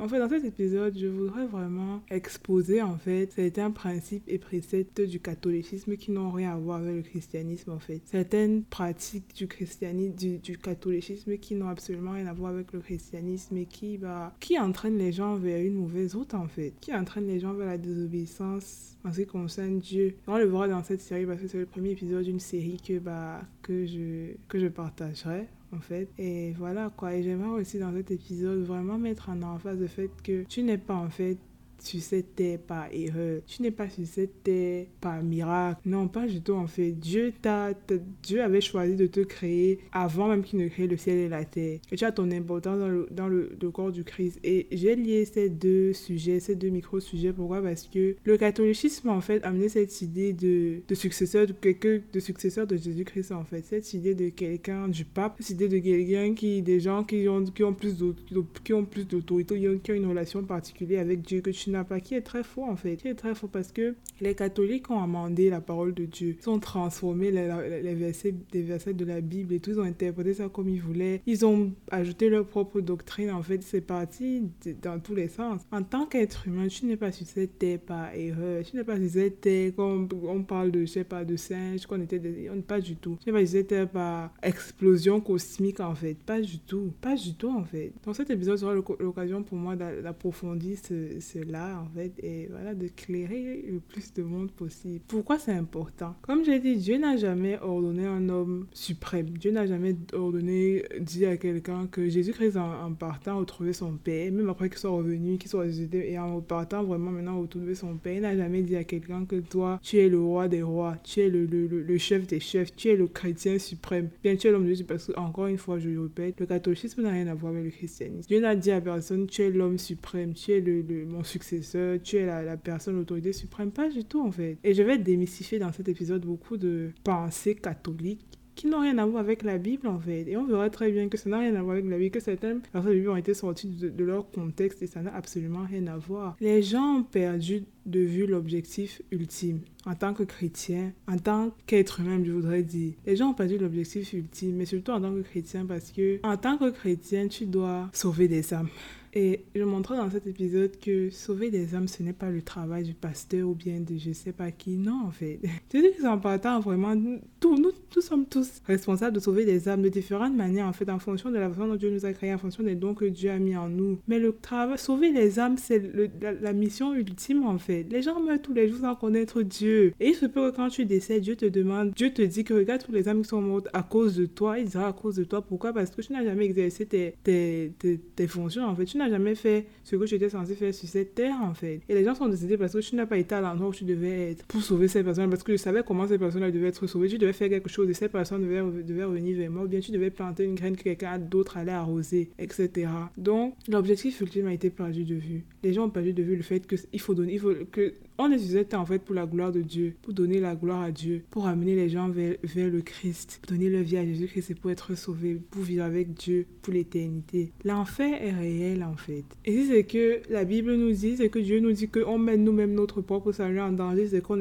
En fait, dans cet épisode, je voudrais vraiment exposer en fait certains principes et préceptes du catholicisme qui n'ont rien à voir avec le christianisme en fait. Certaines pratiques du christianisme, du, catholicisme qui n'ont absolument rien à voir avec le christianisme et qui, bah, qui entraînent les gens vers une mauvaise route en fait, qui entraînent les gens vers la désobéissance en ce qui concerne Dieu. On le verra dans cette série parce que c'est le premier épisode d'une série que, bah, que, je, que je partagerai en fait. Et voilà quoi. Et j'aimerais aussi dans cet épisode vraiment mettre en emphase le fait que tu n'es pas en fait sur cette terre par erreur. Tu n'es pas sur cette terre par miracle. Non, pas du tout en fait. Dieu t'a, Dieu avait choisi de te créer avant même qu'il ne crée le ciel et la terre. Et tu as ton importance dans le, dans le, corps du Christ. Et j'ai lié ces deux sujets, ces deux micro-sujets. Pourquoi? Parce que le catholicisme en fait amené cette idée de, de successeur de de successeur de Jésus-Christ en fait. Cette idée de quelqu'un, du pape, cette idée de quelqu'un qui, des gens qui ont, qui ont plus qui ont plus d'autorité, qui ont une relation particulière avec Dieu que tu n'a pas, qui est très faux en fait, qui est très faux parce que les catholiques ont amendé la parole de Dieu, ils ont transformé les, versets, des versets de la Bible et tout, ils ont interprété ça comme ils voulaient, ils ont ajouté leur propre doctrine, en fait, c'est parti dans tous les sens. En tant qu'être humain, tu n'es pas sur cette terre par erreur, tu n'es pas sur cette terre comme on parle de, je sais pas, de singes, qu'on était, pas du tout. Tu n'es pas sur cette terre par explosion cosmique en fait, pas du tout, pas du tout en fait. Dans cet épisode sera l'occasion pour moi d'approfondir cela en fait, et voilà, de clairer le plus de monde possible. Pourquoi c'est important? Comme j'ai dit, Dieu n'a jamais ordonné un homme suprême. Dieu n'a jamais ordonné, dit à quelqu'un que Jésus-Christ, en, partant, retrouver son Père, même après qu'il soit revenu, qu'il soit ressuscité, et en partant vraiment maintenant retrouver son Père, il n'a jamais dit à quelqu'un que toi, tu es le roi des rois, tu es le, le, le, chef des chefs, tu es le chrétien suprême. Bien, tu es l'homme de Dieu, parce que, encore une fois, je le répète, le catholicisme n'a rien à voir avec le christianisme. Dieu n'a dit à personne, tu es l'homme suprême, tu es le, mon succès tu es la, la personne, l'autorité suprême. Pas du tout, en fait. Et je vais démystifier dans cet épisode beaucoup de pensées catholiques qui n'ont rien à voir avec la Bible en fait. Et on verra très bien que ça n'a rien à voir avec la Bible, que certaines personnes de la Bible ont été sorties de, leur contexte et ça n'a absolument rien à voir. Les gens ont perdu de vue l'objectif ultime en tant que chrétien, en tant qu'être humain, je voudrais dire. Les gens ont perdu l'objectif ultime, mais surtout en tant que chrétien parce que en tant que chrétien, tu dois sauver des âmes. Et je montrerai dans cet épisode que sauver des âmes, ce n'est pas le travail du pasteur ou bien de je sais pas qui. Non, en fait. C'est important, vraiment, tous, nous, nous sommes tous responsables de sauver des âmes de différentes manières, en fait, en fonction de la façon dont Dieu nous a créés, en fonction des dons que Dieu a mis en nous. Mais le travail, sauver les âmes, c'est la, mission ultime, en fait. Les gens meurent tous les jours sans connaître Dieu. Et il se peut que quand tu décèdes, Dieu te demande, Dieu te dit que regarde tous les âmes qui sont mortes à cause de toi. Il dira à cause de toi. Pourquoi? Parce que tu n'as jamais exercé tes, tes, tes, fonctions, en fait. Jamais fait ce que tu étais censé faire sur cette terre, en fait. Et les gens sont décédés parce que tu n'as pas été à l'endroit où tu devais être pour sauver ces personnes. Parce que je savais comment ces personnes devaient être sauvées. Tu devais faire quelque chose et ces personnes devaient, devaient revenir vers moi. Ou bien tu devais planter une graine que quelqu'un d'autre allait arroser, etc. Donc, l'objectif ultime a été perdu de vue. Les gens ont perdu de vue le fait qu'il faut donner, il faut que on cette terre en fait pour la gloire de Dieu, pour donner la gloire à Dieu, pour amener les gens vers, le Christ, donner leur vie à Jésus-Christ et pour être sauvés, pour vivre avec Dieu pour l'éternité. L'enfer est réel en fait. Et si c'est que la Bible nous dit, c'est que Dieu nous dit qu'on met nous-mêmes notre propre salut en danger, c'est qu'on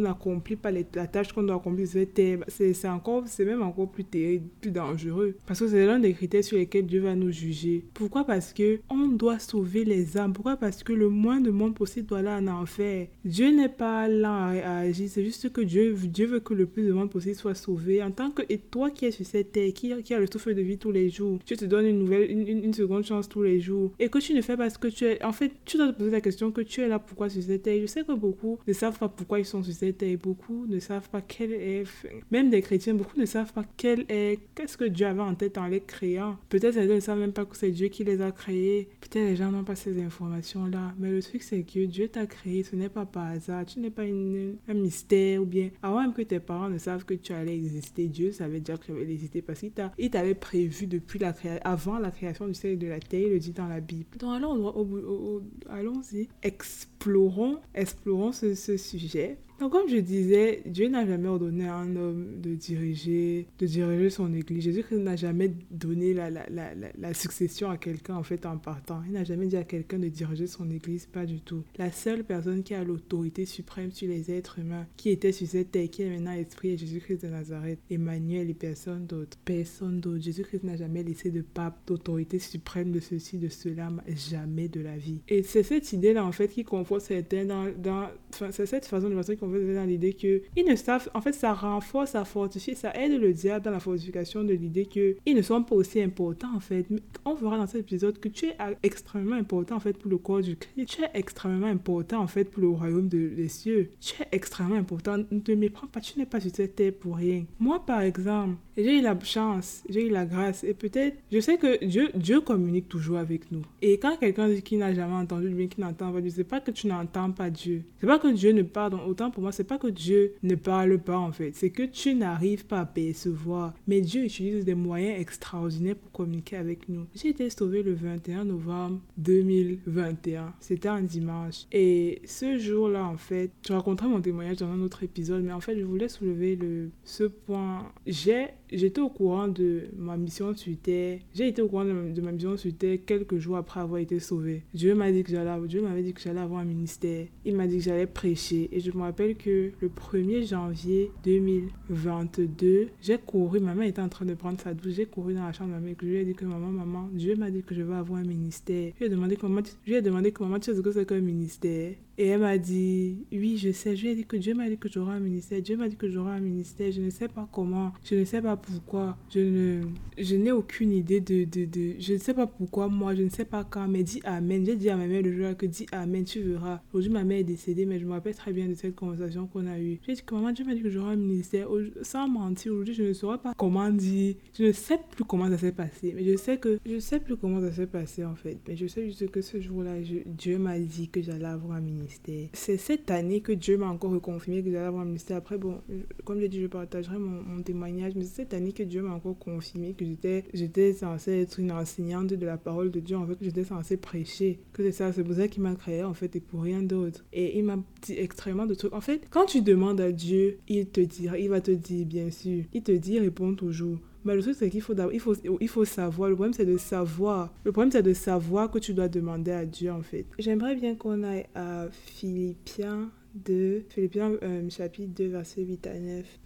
n'accomplit pas la tâche qu'on doit accomplir sur c'est encore, c'est même encore plus terrible, plus dangereux. Parce que c'est l'un des critères sur lesquels Dieu va nous juger. Pourquoi? Parce que on doit sauver les âmes. Pourquoi? Parce que le moins de monde possible doit aller en enfer. Dieu n'est pas là à, agir, c'est juste que Dieu, Dieu veut que le plus de monde possible soit sauvé. En tant que, et toi qui es sur cette terre, qui, qui a le souffle de vie tous les jours, Dieu te donne une nouvelle, une, une, seconde chance tous les jours. Et que tu ne fais pas ce que tu es. En fait, tu dois te poser la question que tu es là pourquoi sur cette terre? Je sais que beaucoup ne savent pas pourquoi ils sont sur cette terre. Beaucoup ne savent pas quel est, même des chrétiens, beaucoup ne savent pas quel est, qu'est-ce que Dieu avait en tête en les créant. Peut-être ils ne savent même pas que c'est Dieu qui les a créés. Peut-être les gens n'ont pas ces informations-là. Mais le truc, c'est que Dieu t'a créé, ce n'est pas par hasard. Tu n'es pas un mystère ou bien avant même que tes parents ne savent que tu allais exister, Dieu savait déjà que tu allais exister parce qu'il t'avait prévu depuis la création, avant la création du ciel et de la terre, il le dit dans la Bible. Donc allons, allons-y, explorons, explorons ce, ce sujet Donc, comme je disais, Dieu n'a jamais ordonné à un homme de diriger, de diriger son église. Jésus-Christ n'a jamais donné la, la, la, la succession à quelqu'un, en fait, en partant. Il n'a jamais dit à quelqu'un de diriger son église, pas du tout. La seule personne qui a l'autorité suprême sur les êtres humains, qui était sur cette terre, qui est maintenant esprit, est Jésus-Christ de Nazareth. Emmanuel et personne d'autre. Personne d'autre. Jésus-Christ n'a jamais laissé de pape, d'autorité suprême de ceci, de cela, jamais de la vie. Et c'est cette idée-là, en fait, qui conforte certains dans. dans enfin, c'est cette façon de penser qui dans l'idée que ils ne savent. En fait, ça renforce, ça fortifie, ça aide le diable dans la fortification de l'idée que ils ne sont pas aussi importants, en fait. On verra dans cet épisode que tu es extrêmement important, en fait, pour le corps du Christ. Tu es extrêmement important, en fait, pour le royaume des cieux. Tu es extrêmement important. Ne te méprends pas, tu n'es pas sur cette terre pour rien. Moi, par exemple, j'ai eu la chance, j'ai eu la grâce, et peut-être, je sais que Dieu, Dieu communique toujours avec nous. Et quand quelqu'un dit qu'il n'a jamais entendu bien, qu'il n'entend pas Dieu, c'est pas que tu n'entends pas Dieu. C'est pas que Dieu ne parle, autant pour moi, c'est pas que Dieu ne parle pas, en fait. C'est que tu n'arrives pas à percevoir. Mais Dieu utilise des moyens extraordinaires pour communiquer avec nous. J'ai été sauvé le 21 novembre 2021. C'était un dimanche. Et ce jour-là, en fait, je raconterai mon témoignage dans un autre épisode, mais en fait, je voulais soulever le, ce point. J'ai j'étais au courant de ma mission sur Terre. J'ai été au courant de ma, mission sur Terre quelques jours après avoir été sauvé. Dieu m'a dit que j'allais, Dieu m'avait dit que j'allais avoir un ministère. Il m'a dit que j'allais prêcher. Et je me rappelle que le 1er janvier 2022, j'ai couru. Ma mère était en train de prendre sa douche. J'ai couru dans la chambre de ma mère. Je lui ai dit que maman, maman, Dieu m'a dit que je vais avoir un ministère. Je lui ai demandé comment, je lui demandé comment tu sais ce que c'est qu'un ministère? Et elle m'a dit, oui, je sais. Je lui ai dit que Dieu m'a dit que j'aurai un ministère. Dieu m'a dit que j'aurai un ministère. Je ne sais pas comment. Je ne sais pas pourquoi. Je ne, je n'ai aucune idée de, de, de, je ne sais pas pourquoi moi. Je ne sais pas quand. Mais dis Amen. J'ai dit à ma mère le jour que dis Amen, tu verras. Aujourd'hui, ma mère est décédée, mais je me rappelle très bien de cette conversation qu'on a eue. J'ai dit que maman, Dieu m'a dit que j'aurai un ministère. Sans mentir, aujourd'hui, je ne saurais pas comment dire. Je ne sais plus comment ça s'est passé. Mais je sais que, je sais plus comment ça s'est passé en fait. Mais je sais juste que ce jour-là, Dieu m'a dit que j'allais avoir un ministère. C'est cette année que Dieu m'a encore reconfirmé que j'allais avoir un ministère. Après, bon, comme j'ai dit, je partagerai mon, témoignage, mais c'est année que Dieu m'a encore confirmé que j'étais, j'étais censée être une enseignante de la parole de Dieu, en fait, j'étais censée prêcher. Que c'est ça, c'est pour ça qu'il m'a créé, en fait, et pour rien d'autre. Et il m'a dit extrêmement de trucs. En fait, quand tu demandes à Dieu, il te dira, il va te dire, bien sûr. Il te dit, réponds toujours. Mais le truc, c'est qu'il faut, il faut, il faut savoir. Le problème, c'est de savoir. Le problème, c'est de savoir que tu dois demander à Dieu, en fait. J'aimerais bien qu'on aille à Philippiens 2, Philippiens euh, chapitre 2, versets 8 à 9.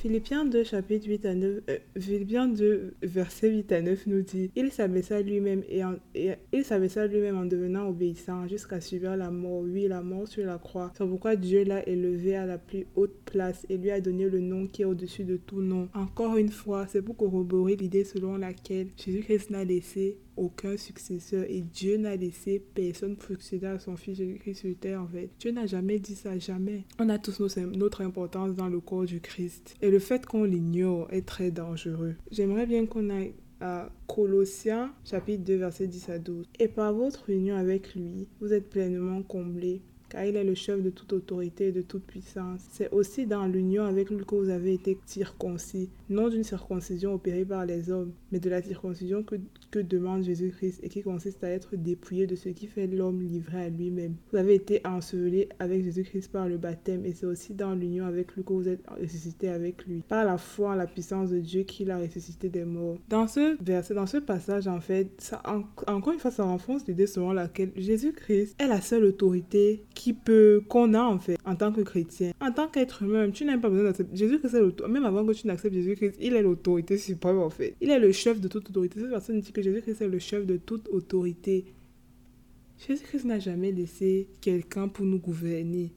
Philippiens 2, chapitre 8 à 9, euh, Philippiens 2, verset 8 à 9 nous dit Il s'abaissa lui-même et, lui-même en devenant obéissant jusqu'à subir la mort, oui, la mort sur la croix. C'est pourquoi Dieu l'a élevé à la plus haute place et lui a donné le nom qui est au-dessus de tout nom. Encore une fois, c'est pour corroborer l'idée selon laquelle Jésus-Christ n'a laissé aucun successeur et Dieu n'a laissé personne succéder à son fils Jésus-Christ sur terre en fait. Dieu n'a jamais dit ça, jamais. On a tous notre importance dans le corps du Christ et le fait qu'on l'ignore est très dangereux. J'aimerais bien qu'on aille à Colossiens chapitre 2 verset 10 à 12. Et par votre union avec lui, vous êtes pleinement comblés car il est le chef de toute autorité et de toute puissance. C'est aussi dans l'union avec lui que vous avez été circoncis, non d'une circoncision opérée par les hommes, mais de la circoncision que, que demande Jésus-Christ et qui consiste à être dépouillé de ce qui fait l'homme livré à lui-même. Vous avez été ensevelés avec Jésus-Christ par le baptême et c'est aussi dans l'union avec lui que vous êtes ressuscité avec lui, par la foi la puissance de Dieu qui l'a ressuscité des morts. Dans ce verset, dans ce passage, en fait, encore une fois, ça renforce l'idée selon laquelle Jésus-Christ est la seule autorité peut, qu'on a en fait, en tant que chrétien. En tant qu'être humain, tu n'as pas besoin d'accepter. Jésus-Christ. Même avant que tu n'acceptes Jésus-Christ, il est l'autorité suprême en fait. Il est le chef de toute autorité. Cette personne dit que Jésus-Christ est le chef de toute autorité. Jésus-Christ n'a jamais laissé quelqu'un pour nous gouverner.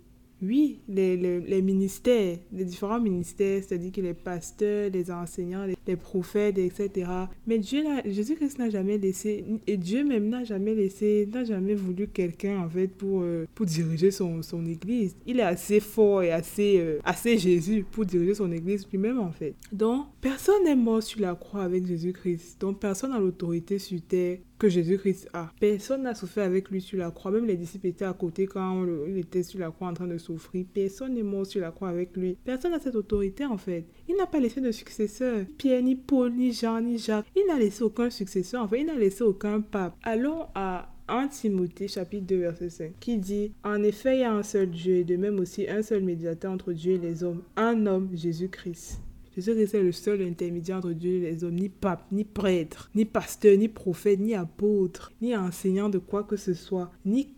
Oui, les, les, ministères, les différents ministères, c'est-à-dire que les pasteurs, les enseignants, les, prophètes, etc. Mais Dieu, Jésus-Christ n'a jamais laissé, et Dieu même n'a jamais laissé, n'a jamais voulu quelqu'un, en fait, pour, euh, pour diriger son, son église. Il est assez fort et assez, euh, assez Jésus pour diriger son église lui-même, en fait. Donc, personne n'est mort sur la croix avec Jésus-Christ. Donc, personne n'a l'autorité sur terre que Jésus-Christ a. Personne n'a souffert avec lui sur la croix. Même les disciples étaient à côté quand il était sur la croix en train de souffrir. Personne n'est mort sur la croix avec lui. Personne n'a cette autorité en fait. Il n'a pas laissé de successeur. Pierre, ni Paul, ni Jean, ni Jacques. Il n'a laissé aucun successeur. En fait, il n'a laissé aucun pape. Allons à 1 Timothée chapitre 2 verset 5 qui dit En effet, il y a un seul Dieu et de même aussi un seul médiateur entre Dieu et les hommes, un homme, Jésus-Christ. Jésus-Christ est le seul intermédiaire entre Dieu et les hommes, ni pape, ni prêtre, ni pasteur, ni prophète, ni apôtre, ni enseignant de quoi que ce soit, ni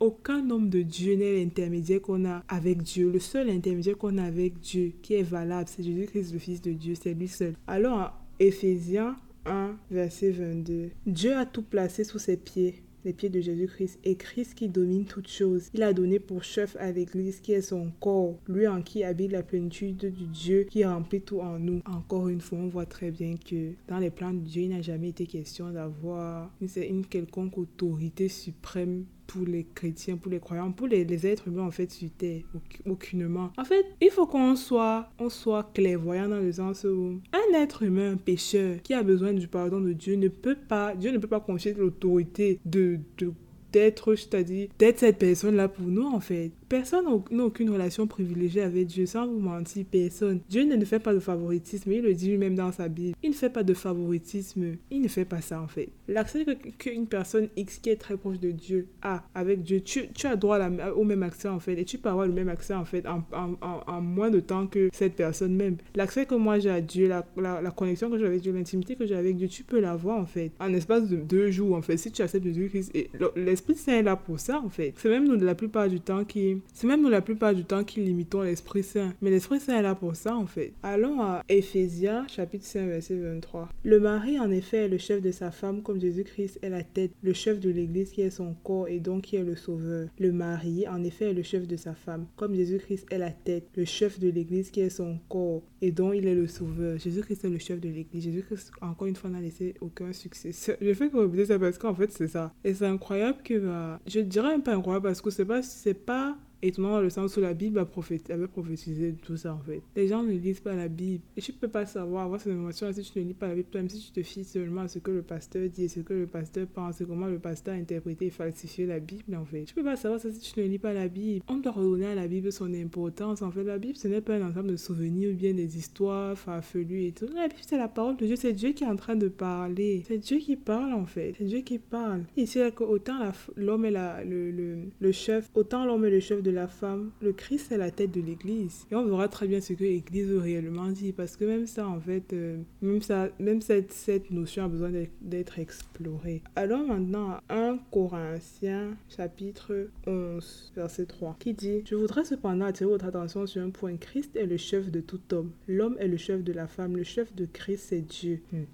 aucun homme de Dieu n'est l'intermédiaire qu'on a avec Dieu. Le seul intermédiaire qu'on a avec Dieu qui est valable, c'est Jésus-Christ, le Fils de Dieu, c'est lui seul. Alors, Éphésiens 1, verset 22, Dieu a tout placé sous ses pieds les pieds de Jésus-Christ et Christ qui domine toutes choses. Il a donné pour chef à l'Église qui est son corps, lui en qui habite la plénitude du Dieu qui remplit tout en nous. Encore une fois, on voit très bien que dans les plans de Dieu, il n'a jamais été question d'avoir une quelconque autorité suprême pour les chrétiens, pour les croyants, pour les, êtres humains en fait sur terre, aucunement. En fait, il faut qu'on soit, on soit clairvoyant dans le sens où un être humain, un pécheur, qui a besoin du pardon de Dieu ne peut pas, Dieu ne peut pas confier l'autorité de, de d'être, dit, d'être cette personne-là pour nous, en fait. Personne n'a aucune relation privilégiée avec Dieu, sans vous mentir, personne. Dieu ne fait pas de favoritisme, il le dit lui-même dans sa Bible. Il ne fait pas de favoritisme, il ne fait pas ça en fait. L'accès qu'une personne X qui est très proche de Dieu a avec Dieu, tu, tu as droit au même accès en fait, et tu peux avoir le même accès en fait en, en, en, moins de temps que cette personne même. L'accès que moi j'ai à Dieu, la, la, connexion que j'ai avec Dieu, l'intimité que j'ai avec Dieu, tu peux l'avoir en fait, en espace de deux jours en fait, si tu acceptes Jésus-Christ. L'Esprit Saint est là pour ça en fait. C'est même nous la plupart du temps qui c'est même la plupart du temps qui limitons l'Esprit Saint. Mais l'Esprit Saint est là pour ça en fait. Allons à Éphésiens chapitre 5 verset 23. Le mari en effet est le chef de sa femme comme Jésus-Christ est la tête, le chef de l'Église qui est son corps et donc qui est le sauveur. Le mari en effet est le chef de sa femme comme Jésus-Christ est la tête, le chef de l'Église qui est son corps et dont il est le sauveur. Jésus-Christ est le chef de l'Église. Jésus-Christ encore une fois n'a laissé aucun succès. Je fais que ça parce qu'en fait c'est ça. Et c'est incroyable que bah, je dirais un peu incroyable parce que c'est pas c'est pas étonnant dans le sens où la Bible a avait prophétisé tout ça en fait. Les gens ne lisent pas la Bible et tu peux pas savoir, avoir cette information si tu ne lis pas la Bible toi-même, si tu te fies seulement à ce que le pasteur dit, ce que le pasteur pense, comment le pasteur a interprété et falsifié la Bible en fait. Tu peux pas savoir ça si tu ne lis pas la Bible. On doit redonner à la Bible son importance en fait. La Bible ce n'est pas un ensemble de souvenirs ou bien des histoires farfelues et tout. La Bible c'est la parole de Dieu, c'est Dieu qui est en train de parler. C'est Dieu qui parle en fait. C'est Dieu qui parle. Ici, autant l'homme est la, le, le, le chef, autant l'homme est le chef de la femme, le Christ est la tête de l'Église. Et on verra très bien ce que l'Église réellement dire, parce que même ça, en fait, euh, même, ça, même cette, cette notion a besoin d'être explorée. Alors maintenant, 1 Corinthiens chapitre 11, verset 3, qui dit, Je voudrais cependant attirer votre attention sur un point. Christ est le chef de tout homme. L'homme est le chef de la femme. Le chef de Christ, c'est Dieu. Hmm.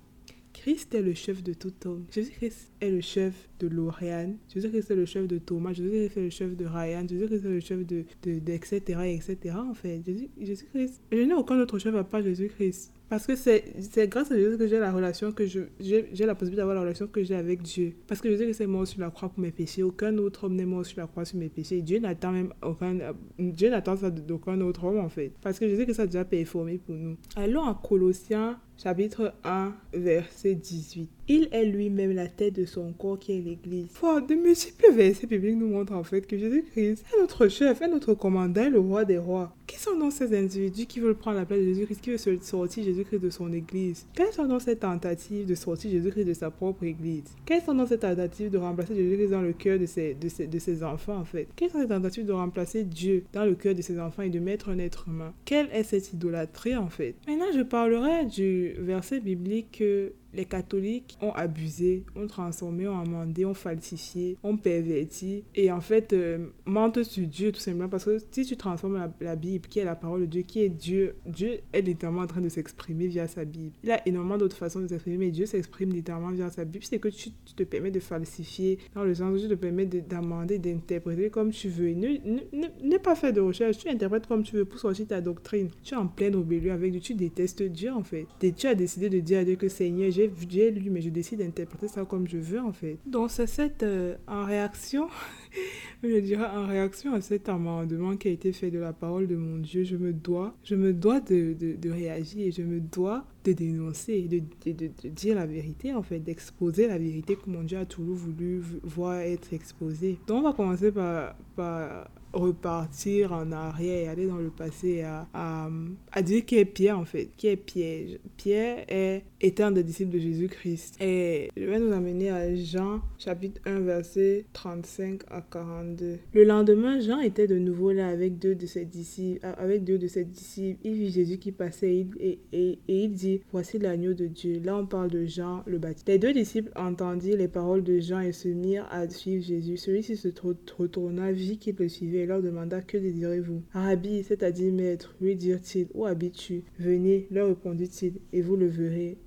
Christ est le chef de tout homme. Jésus-Christ est le chef de Lauriane. Jésus-Christ est le chef de Thomas. Jésus-Christ est le chef de Ryan. Jésus-Christ est le chef de, de, etc., etc. En fait, Jésus-Christ. je n'ai aucun autre chef à part Jésus-Christ. Parce que c'est grâce à Jésus que j'ai la relation que je j'ai la possibilité d'avoir la relation que j'ai avec Dieu. Parce que Jésus est mort sur la croix pour mes péchés. Aucun autre homme n'est mort sur la croix sur mes péchés. Dieu n'attend même aucun Dieu n'attend ça d'aucun autre homme en fait. Parce que Jésus que a déjà performé pour nous. Allons à Colossiens chapitre 1 verset 18. Il est lui-même la tête de son corps qui est l'Église. Wow, de multiples versets bibliques nous montrent en fait que Jésus-Christ est notre chef, est notre commandant, le roi des rois. Qui sont donc ces individus qui veulent prendre la place de Jésus-Christ, qui veulent sortir Jésus-Christ de son Église? Quelles sont donc ces tentatives de sortir Jésus-Christ de sa propre Église? Quelles sont donc ces tentatives de remplacer Jésus-Christ dans le cœur de ses, enfants en fait? Quelles sont ces tentatives de remplacer Dieu dans le cœur de ses enfants et de mettre un être humain? Quelle est cette idolâtrie en fait? Maintenant, je parlerai du verset biblique que les catholiques ont abusé, ont transformé, ont amendé, ont falsifié, ont perverti et en fait euh, mentent sur Dieu tout simplement parce que si tu transformes la, Bible, qui est la parole de Dieu, qui est Dieu, Dieu est littéralement en train de s'exprimer via sa Bible. Il a énormément d'autres façons de s'exprimer, mais Dieu s'exprime littéralement via sa Bible. C'est que tu, te permets de falsifier dans le sens où tu te permets d'amender, d'interpréter comme tu veux. Ne, ne, ne, pas faire de recherche, tu interprètes comme tu veux pour sortir ta doctrine. Tu es en pleine rébellion avec Dieu, tu détestes Dieu en fait. Et tu as décidé de dire à Dieu que Seigneur, j'ai lu, mais je décide d'interpréter ça comme je veux en fait. Donc c'est cette, euh, en réaction, je dirais en réaction à cet amendement qui a été fait de la parole de mon Dieu, je me dois, je me dois de, de, réagir et je me dois de dénoncer, de, de, de, dire la vérité en fait, d'exposer la vérité que mon Dieu a toujours voulu voir être exposée. Donc on va commencer par, par repartir en arrière et aller dans le passé à, à, à, dire qui est Pierre en fait. Qui est Pierre? Pierre est, est un des disciples de Jésus-Christ. Et je vais nous amener à Jean chapitre 1 verset 35 à 42. Le lendemain, Jean était de nouveau là avec deux de ses disciples. Avec deux de ses disciples. Il vit Jésus qui passait et, et, et il dit, voici l'agneau de Dieu. Là on parle de Jean le Baptiste. Les deux disciples entendirent les paroles de Jean et se mirent à suivre Jésus. Celui-ci se retourna, vit qu'il le suivait leur demanda Que désirez-vous Rabbi, c'est-à-dire maître, lui dirent-ils Où habites-tu? Venez, leur répondit-il, et vous le verrez.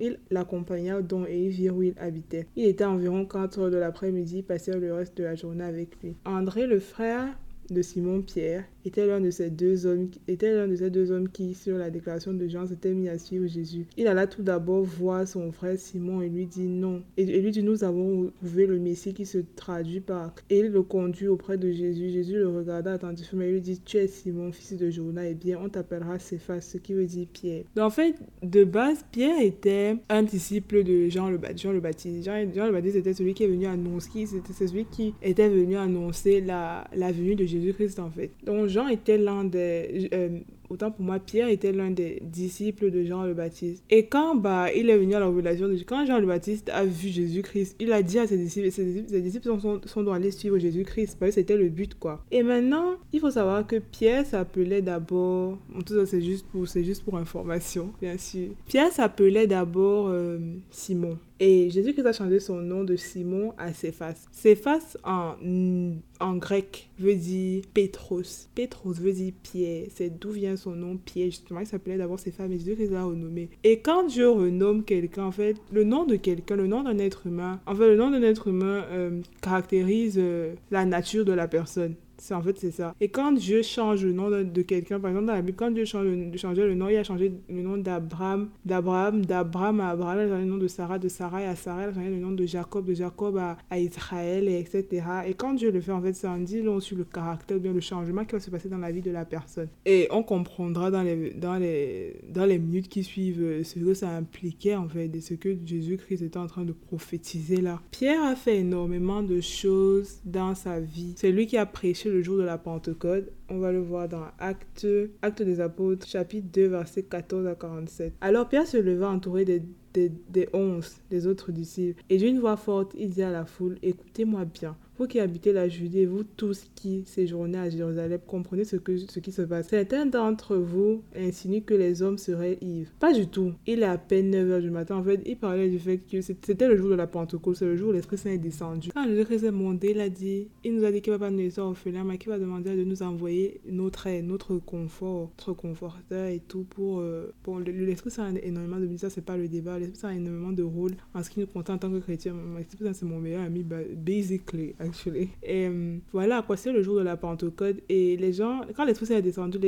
Il l'accompagna donc et virent où il habitait. Il était environ 4 heures de l'après-midi, passèrent le reste de la journée avec lui. André, le frère de Simon Pierre, était l'un de ces deux hommes était l'un de ces deux hommes qui sur la déclaration de Jean s'était mis à suivre Jésus. Il alla tout d'abord voir son frère Simon et lui dit non et, lui dit nous avons trouvé le Messie qui se traduit par et il le conduit auprès de Jésus. Jésus le regarda attentivement et lui dit tu es Simon fils de Jonas et eh bien on t'appellera Céphas ce qui veut dire Pierre. Donc en fait de base Pierre était un disciple de Jean le, Jean le Baptiste. Jean, le Baptiste était celui qui est venu annoncer c'était celui qui était venu annoncer la, la venue de Jésus-Christ en fait. Donc Jean était l'un des... Euh, autant pour moi, Pierre était l'un des disciples de Jean le Baptiste. Et quand bah, il est venu à la révélation de quand Jean le Baptiste a vu Jésus-Christ, il a dit à ses disciples, ses disciples, ses disciples sont, sont, aller suivre Jésus-Christ, parce que c'était le but, quoi. Et maintenant, il faut savoir que Pierre s'appelait d'abord, en tout cas c'est juste pour, information, bien sûr. Pierre s'appelait d'abord euh, Simon. Et Jésus-Christ a changé son nom de Simon à. Céphas en, en grec veut dire Pétros. Pétros veut dire Pierre. C'est d'où vient son nom Pierre. Justement, il s'appelait d'abord Céphas, mais Jésus-Christ l'a renommé. Et quand Dieu renomme quelqu'un, en fait, le nom de quelqu'un, le nom d'un être humain, en fait, le nom d'un être humain euh, caractérise euh, la nature de la personne en fait c'est ça. Et quand Dieu change le nom de, quelqu'un, par exemple dans la Bible, quand Dieu change, changeait le nom, il a changé le nom d'Abraham, d'Abraham, d'Abraham à Abraham, il a changé le nom de Sarah, de Sarah à Sarah, il a changé le nom de Jacob, de Jacob à, à Israël, et etc. Et quand Dieu le fait, en fait, ça en dit sur le caractère, bien le changement qui va se passer dans la vie de la personne. Et on comprendra dans les, dans les, dans les minutes qui suivent euh, ce que ça impliquait, en fait, et ce que Jésus-Christ était en train de prophétiser là. Pierre a fait énormément de choses dans sa vie. C'est lui qui a prêché le jour de la Pentecôte. On va le voir dans Actes, Acte des Apôtres, chapitre 2, versets 14 à 47. Alors Pierre se leva entouré des, des, des onze des autres disciples, et d'une voix forte, il dit à la foule, écoutez-moi bien. Vous qui habitez la Judée, vous tous qui séjournez à Jérusalem, comprenez ce, que, ce qui se passe. Certains d'entre vous insinuent que les hommes seraient ivres. Pas du tout. Il est à peine 9h du matin. En fait, il parlait du fait que c'était le jour de la Pentecôte, c'est le jour où l'Esprit Saint est descendu. Quand le Christ est monté, il a dit, il nous a dit qu'il va pas nous laisser orphelins, mais qu'il va demander de nous envoyer notre aide, notre confort, notre conforteur et tout pour, euh, pour l'Esprit Saint a énormément de ça, c'est pas le débat. L'Esprit Saint a énormément de rôle en ce qui nous concerne en tant que chrétien. L'Esprit Saint, c'est mon meilleur ami, basically. Et voilà, quoi, c'est le jour de la Pentecôte. Et les gens, quand l'Esprit Saint est descendu,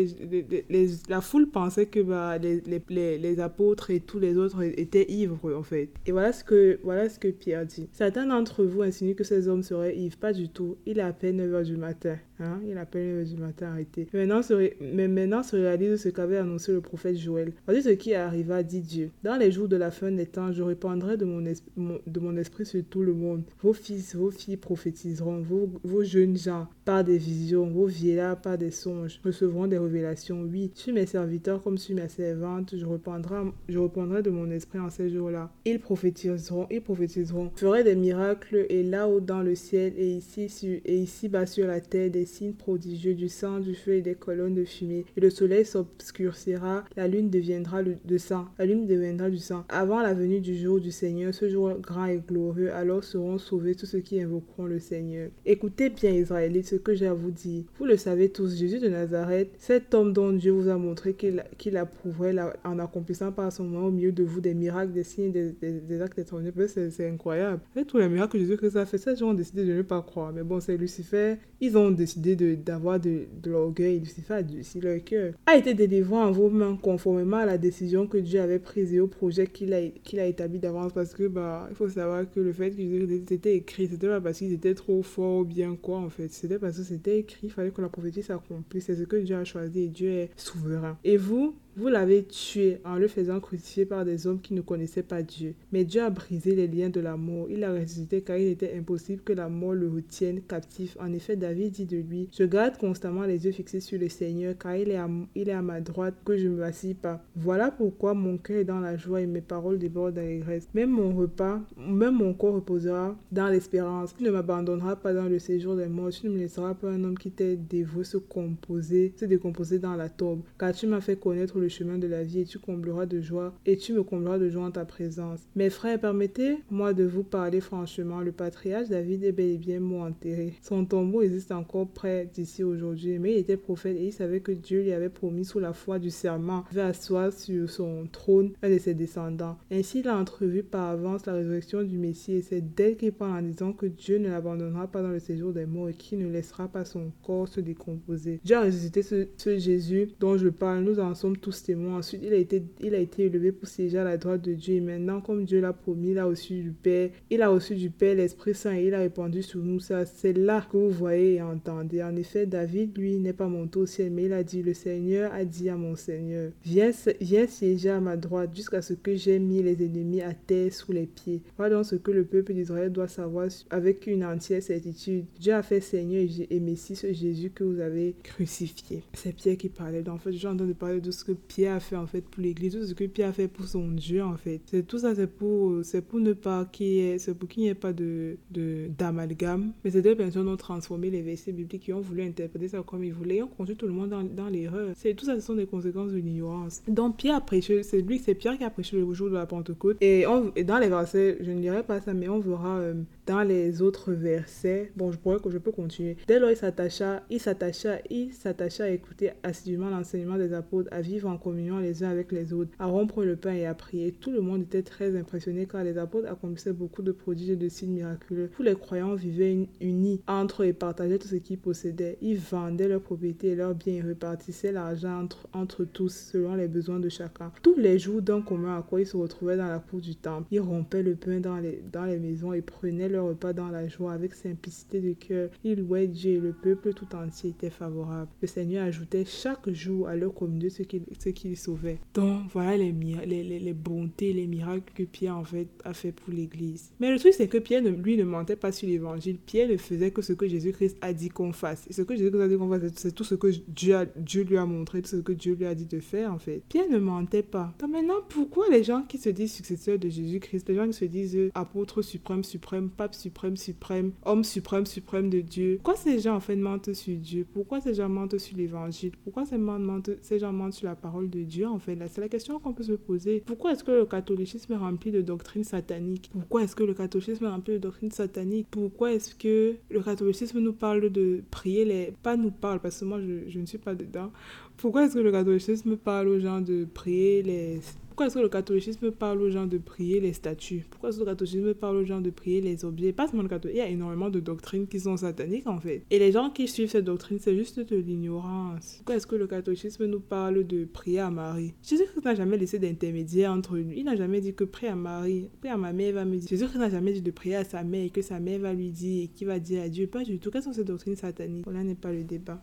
la foule pensait que bah, les, les, apôtres et tous les autres étaient ivres, en fait. Et voilà ce que, voilà ce que Pierre dit. Certains d'entre vous insinuent que ces hommes seraient ivres. Pas du tout. Il est à peine 9h du matin. Hein? Il 9h du matin arrêté. Mais maintenant, se, réalise ce qu'avait annoncé le prophète Joël. Voici ce qui arriva, dit Dieu. Dans les jours de la fin des temps, je répandrai de mon, esprit sur tout le monde. Vos fils, vos filles prophétiseront vos, jeunes gens par des visions, vos vieillards par des songes recevront des révélations. Oui, sur mes serviteurs comme sur mes servantes, je reprendrai, je reprendrai de mon esprit en ces jours-là. Ils prophétiseront, ils prophétiseront. Ferai des miracles et là-haut dans le ciel et ici, sur, et ici bas sur la terre des signes prodigieux du sang, du feu et des colonnes de fumée. Et le soleil s'obscurcira, la lune deviendra de sang, la lune deviendra du sang. Avant la venue du jour du Seigneur, ce jour grand et glorieux, alors seront sauvés tous ceux qui invoqueront le Seigneur. Écoutez bien, Israélites, ce que j'ai à vous dire. Vous le savez tous, Jésus de Nazareth, cet homme dont Dieu vous a montré qu'il qu approuverait en accomplissant par son moment au milieu de vous des miracles, des signes, des, des, actes extraordinaires. C'est incroyable. Et tous les miracles que Jésus Christ a fait, ces gens ont décidé de ne pas croire. Mais bon, c'est Lucifer. Ils ont, décidé d'avoir de, de, l'orgueil, Lucifer a durci leur cœur. A été délivré en vos mains conformément à la décision que Dieu avait prise et au projet qu'il a, a établi d'avance parce que, bah, il faut savoir que le fait que c'était écrit, c'était pas parce qu'ils étaient trop forts ou bien quoi, en fait. C'était parce que c'était écrit, il fallait que la prophétie s'accomplisse. C'est ce que Dieu a choisi et Dieu est souverain. Et vous, vous l'avez tué en le faisant crucifier par des hommes qui ne connaissaient pas Dieu. Mais Dieu a brisé les liens de la mort. Il a ressuscité car il était impossible que la mort le retienne captif. En effet, David dit de lui, je garde constamment les yeux fixés sur le Seigneur car il est à, il est à ma droite que je ne me vacille pas. Voilà pourquoi mon cœur est dans la joie et mes paroles débordent d'allégresse. Même mon repas, même mon corps reposera dans l'espérance. Tu ne m'abandonneras pas dans le séjour des morts. Tu ne me laisseras pas un homme qui t'est dévoué se se décomposer dans la tombe. Car tu m'as fait connaître le chemin de la vie et tu combleras de joie et tu me combleras de joie en ta présence. Mes frères, permettez-moi de vous parler franchement. Le patriarche David est bel et bien mort enterré. Son tombeau existe encore près d'ici aujourd'hui, mais il était prophète et il savait que Dieu lui avait promis sous la foi du serment de asseoir sur son trône un de ses descendants. Ainsi, il a entrevu par avance la résurrection du Messie et c'est d'elle qu'il parle en disant que Dieu ne l'abandonnera pas dans le séjour des morts et qu'il ne laissera pas son corps se décomposer. Dieu a ressuscité ce Jésus dont je parle. Nous en sommes tous Ensuite, il a été, il a été élevé pour siéger à la droite de Dieu. Et maintenant, comme Dieu l'a promis, il a reçu du Père. Il a reçu du Père l'Esprit Saint et il a répandu sur nous ça. C'est là que vous voyez et entendez. En effet, David, lui, n'est pas monté au ciel, mais il a dit, le Seigneur a dit à mon Seigneur, viens, viens siéger à ma droite jusqu'à ce que j'ai mis les ennemis à terre sous les pieds. Voilà donc ce que le peuple d'Israël doit savoir avec une entière certitude. Dieu a fait Seigneur et Messie ce Jésus que vous avez crucifié. C'est Pierre qui parlait. Donc, en fait, j'ai entendu parler de ce que Pierre a fait en fait pour l'Église, tout ce que Pierre a fait pour son Dieu en fait. Tout ça, c'est pour, c'est pour ne pas qu'il c'est pour qu'il n'y ait pas de, de d'amalgame. Mais ces deux personnes ont transformé les versets bibliques, qui ont voulu interpréter ça comme ils voulaient, ils ont conduit tout le monde dans, dans l'erreur. C'est tout ça, ce sont des conséquences de l'ignorance. Donc Pierre a prêché, c'est lui, c'est Pierre qui a prêché le jour de la Pentecôte. Et, on, et dans les versets, je ne dirai pas ça, mais on verra euh, dans les autres versets. Bon, je pourrais que je peux continuer. Dès lors, il s'attacha, il s'attacha, il s'attacha à écouter assidûment l'enseignement des apôtres, à vivre en communion les uns avec les autres, à rompre le pain et à prier. Tout le monde était très impressionné car les apôtres accomplissaient beaucoup de prodiges et de signes miraculeux. Tous les croyants vivaient unis entre eux et partageaient tout ce qu'ils possédaient. Ils vendaient leurs propriétés et leurs biens et repartissaient l'argent entre, entre tous selon les besoins de chacun. Tous les jours d'un commun quoi ils se retrouvaient dans la cour du temple. Ils rompaient le pain dans les, dans les maisons et prenaient leur repas dans la joie avec simplicité de cœur. Ils louaient Dieu et le peuple tout entier était favorable. Le Seigneur ajoutait chaque jour à leur communauté ce qu'il qu sauvait. Donc voilà les, les, les, bontés, les miracles que Pierre en fait a fait pour l'Église. Mais le truc c'est que Pierre lui ne mentait pas sur l'Évangile. Pierre ne faisait que ce que Jésus-Christ a dit qu'on fasse. Et ce que Jésus-Christ a dit qu'on fasse, c'est tout ce que Dieu, a, Dieu lui a montré, tout ce que Dieu lui a dit de faire en fait. Pierre ne mentait pas. Donc maintenant, pourquoi les gens qui se disent successeurs de Jésus-Christ, les gens qui se disent apôtre suprême, suprême, pape suprême, suprême, homme suprême, suprême de Dieu, pourquoi ces gens en fait mentent sur Dieu? Pourquoi ces gens mentent sur l'Évangile? Pourquoi ces, mentent, ces gens mentent sur la parole de Dieu en fait C'est la question qu'on peut se poser. Pourquoi est-ce que le catholicisme est rempli de doctrines sataniques? Pourquoi est-ce que le catholicisme est rempli de doctrines sataniques? Pourquoi est-ce que le catholicisme nous parle de prier les... Pas nous parle, parce que moi je, je ne suis pas dedans. Pourquoi est-ce que le catholicisme parle aux gens de prier les pourquoi est-ce que le catholicisme parle aux gens de prier les statues? Pourquoi est-ce que le catholicisme parle aux gens de prier les objets? Pas seulement le catholicisme, il y a énormément de doctrines qui sont sataniques en fait. Et les gens qui suivent cette doctrine, c'est juste de l'ignorance. Pourquoi est-ce que le catholicisme nous parle de prier à Marie? Jésus-Christ n'a jamais laissé d'intermédiaire entre nous. Il n'a jamais dit que prie à Marie, prie à ma mère va me dire. Jésus-Christ n'a jamais dit de prier à sa mère et que sa mère va lui dire et qui va dire à Dieu. Pas du tout. Quelles sont ces doctrines sataniques? Là n'est pas le débat.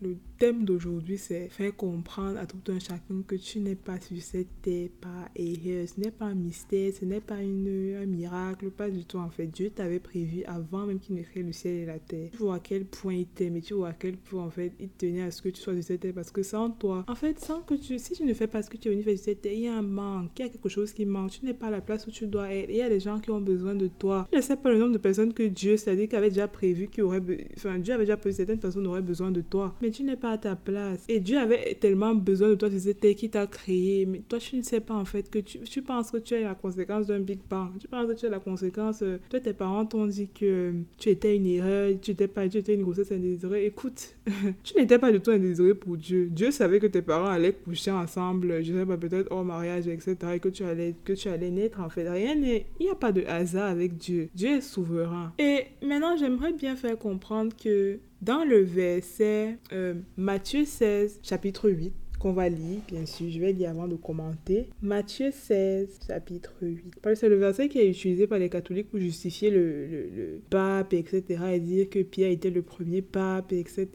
Le thème d'aujourd'hui, c'est faire comprendre à tout un chacun que tu n'es pas sur cette terre par erreur. Ce n'est pas un mystère, ce n'est pas une, un miracle, pas du tout en fait. Dieu t'avait prévu avant même qu'il ne crée le ciel et la terre. Tu vois à quel point il t'aime et tu vois à quel point en fait il tenait à ce que tu sois sur cette terre parce que sans toi, en fait, sans que tu, si tu ne fais pas ce que tu es venu faire sur cette terre, il y a un manque, il y a quelque chose qui manque. Tu n'es pas à la place où tu dois être. Il y a des gens qui ont besoin de toi. Tu ne sais pas le nombre de personnes que Dieu, c'est-à-dire qu'il avait déjà prévu qu'il aurait, enfin Dieu avait déjà prévu certaines personnes auraient besoin de toi Mais tu n'es pas à ta place. Et Dieu avait tellement besoin de toi, c'était qui t'a créé. Mais toi, tu ne sais pas en fait que tu, tu penses que tu es la conséquence d'un Big Bang. Tu penses que tu es la conséquence. Euh, toi, tes parents t'ont dit que tu étais une erreur, tu étais pas, tu étais une grossesse indésirée. Écoute, tu n'étais pas du tout indésiré pour Dieu. Dieu savait que tes parents allaient coucher ensemble, je sais pas, peut-être hors mariage, etc. Et que tu allais, que tu allais naître en fait. Rien n'est, il n'y a pas de hasard avec Dieu. Dieu est souverain. Et maintenant, j'aimerais bien faire comprendre que dans le verset euh, Matthieu 16, chapitre 8, qu'on va lire, bien sûr. Je vais lire avant de commenter. Matthieu 16, chapitre 8. C'est le verset qui est utilisé par les catholiques pour justifier le, le, pape, etc. Et dire que Pierre était le premier pape, etc.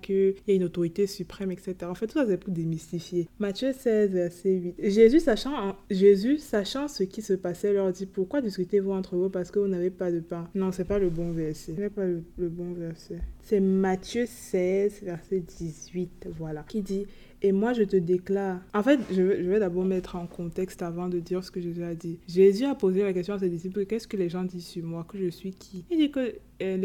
Qu'il y a une autorité suprême, etc. En fait, tout ça, c'est pour démystifier. Matthieu 16, verset 8. Jésus, sachant, Jésus, sachant ce qui se passait, leur dit Pourquoi discutez-vous entre vous parce que vous n'avez pas de pain? Non, c'est pas le bon verset. Ce n'est pas le, le bon verset. C'est Matthieu 16, verset 18. Voilà. Qui dit et moi, je te déclare. En fait, je vais, d'abord mettre en contexte avant de dire ce que Jésus a dit. Jésus a posé la question à ses disciples qu'est-ce que les gens disent sur moi Que je suis qui? Il dit que les,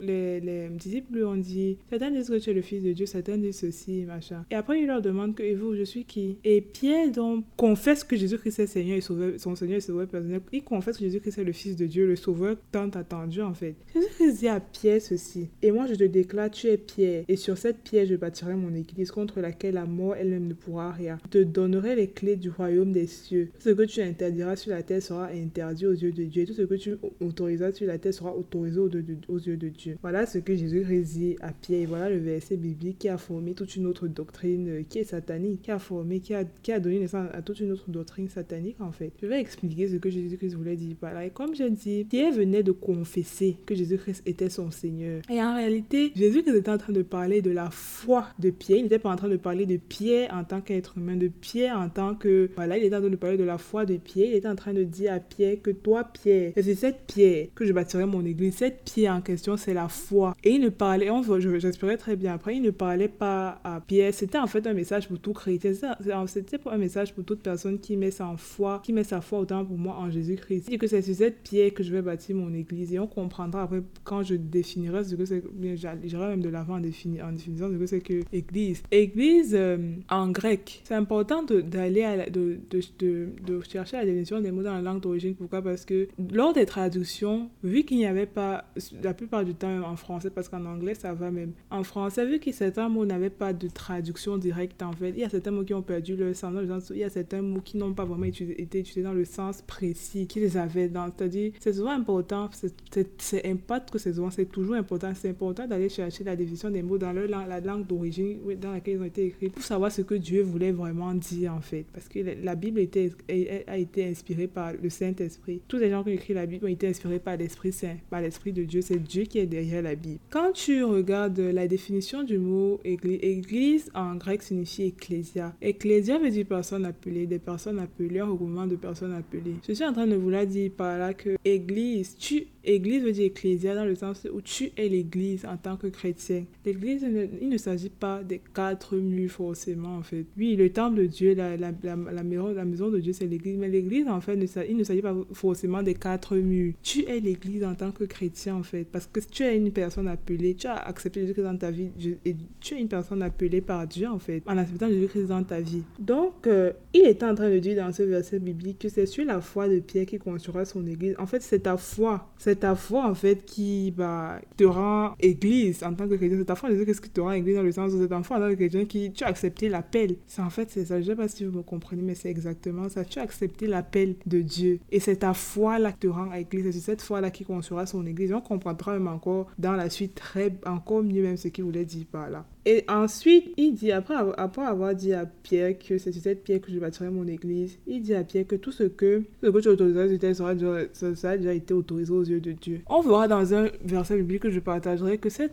les, les, disciples lui ont dit Certains disent que tu es le Fils de Dieu, certains disent ceci, machin. Et après, il leur demande que, et vous, je suis qui? Et Pierre, donc, confesse que Jésus-Christ est Seigneur et Sauveur, son Seigneur et Sauveur personnel. Il confesse que Jésus-Christ est le Fils de Dieu, le Sauveur tant attendu, en fait. Jésus-Christ dit à Pierre ceci Et moi, je te déclare, tu es Pierre, et sur cette pierre, je bâtirai mon église contre laquelle la mort elle-même ne pourra rien. Je te donnerai les clés du royaume des cieux. Tout ce que tu interdiras sur la terre sera interdit aux yeux de Dieu, et tout ce que tu autoriseras sur la terre sera autorisé aux aux yeux de Dieu. Voilà ce que Jésus dit à Pierre. Voilà le verset biblique qui a formé toute une autre doctrine euh, qui est satanique, qui a formé, qui a, qui a donné naissance à toute une autre doctrine satanique en fait. Je vais expliquer ce que Jésus-Christ voulait dire par là. Et comme j'ai dit, Pierre venait de confesser que Jésus-Christ était son Seigneur. Et en réalité, Jésus-Christ était en train de parler de la foi de Pierre. Il n'était pas en train de parler de Pierre en tant qu'être humain, de Pierre en tant que... Voilà, il était en train de parler de la foi de Pierre. Il était en train de dire à Pierre que toi, Pierre, c'est cette pierre que je bâtirai mon église. Cette pierre en question, c'est la foi. Et il ne parlait, j'espérais très bien après, il ne parlait pas à Pierre. C'était en fait un message pour tout chrétien. C'était un message pour toute personne qui met sa foi, qui met sa foi autant pour moi en Jésus-Christ. Dit que c'est sur cette pierre que je vais bâtir mon église. Et on comprendra après quand je définirai ce que c'est. J'irai même de l'avant en, définissant ce que c'est que église. Église euh, en grec, c'est important d'aller de, chercher la définition des mots dans la langue d'origine. Pourquoi? Parce que lors des traductions, vu qu'il n'y avait pas la plupart du temps en français, parce qu'en anglais, ça va même. En français, vu que certains mots n'avaient pas de traduction directe, en fait, il y a certains mots qui ont perdu le sens, il y a certains mots qui n'ont pas vraiment été utilisés dans le sens précis qu'ils avaient. C'est-à-dire, c'est souvent important, c'est impact que c'est souvent, c'est toujours important, c'est important d'aller chercher la définition des mots dans leur, la langue d'origine dans laquelle ils ont été écrits pour savoir ce que Dieu voulait vraiment dire, en fait. Parce que la Bible a été inspirée par le Saint-Esprit. Tous les gens qui ont écrit la Bible ont été inspirés par l'Esprit Saint, par l'Esprit de Dieu. C'est Dieu qui est derrière la Bible. Quand tu regardes la définition du mot église, église en grec signifie ecclésia. Ecclésia veut dire personne appelée, des personnes appelées, un regroupement de personnes appelées. Je suis en train de vous la dire par là que église, tu Église veut dire ecclésia dans le sens où tu es l'église en tant que chrétien. L'église, il ne s'agit pas des quatre murs forcément en fait. Oui, le temple de Dieu, la, maison de Dieu, c'est l'église. Mais l'église, en fait, il ne s'agit pas forcément des quatre murs. Tu es l'église en tant que chrétien en fait. Parce que tu es une personne appelée, tu as accepté Jésus-Christ dans ta vie et tu es une personne appelée par Dieu en fait, en acceptant Jésus-Christ dans ta vie. Donc, euh, il est en train de dire dans ce verset biblique que c'est sur la foi de Pierre qui construira son église. En fait, c'est ta foi. C'est c'est ta foi en fait qui bah, te rend église en tant que chrétien. C'est ta foi qu'est-ce qui te rend église dans le sens où c'est foi en tant que chrétien qui tu as accepté l'appel. C'est en fait c'est ça. Je sais pas si vous me comprenez, mais c'est exactement ça. Tu as accepté l'appel de Dieu et c'est ta foi là qui te rend église. C'est cette foi là qui construira son église. On comprendra même encore dans la suite très encore mieux même ce qu'il voulait dire par là. Et ensuite, il dit, après, après avoir dit à Pierre que c'est sur cette pierre que je bâtirai mon église, il dit à Pierre que tout ce que, ce que tu autoriseras sur terre déjà, été autorisé aux yeux de Dieu. On verra dans un verset biblique que je partagerai que cette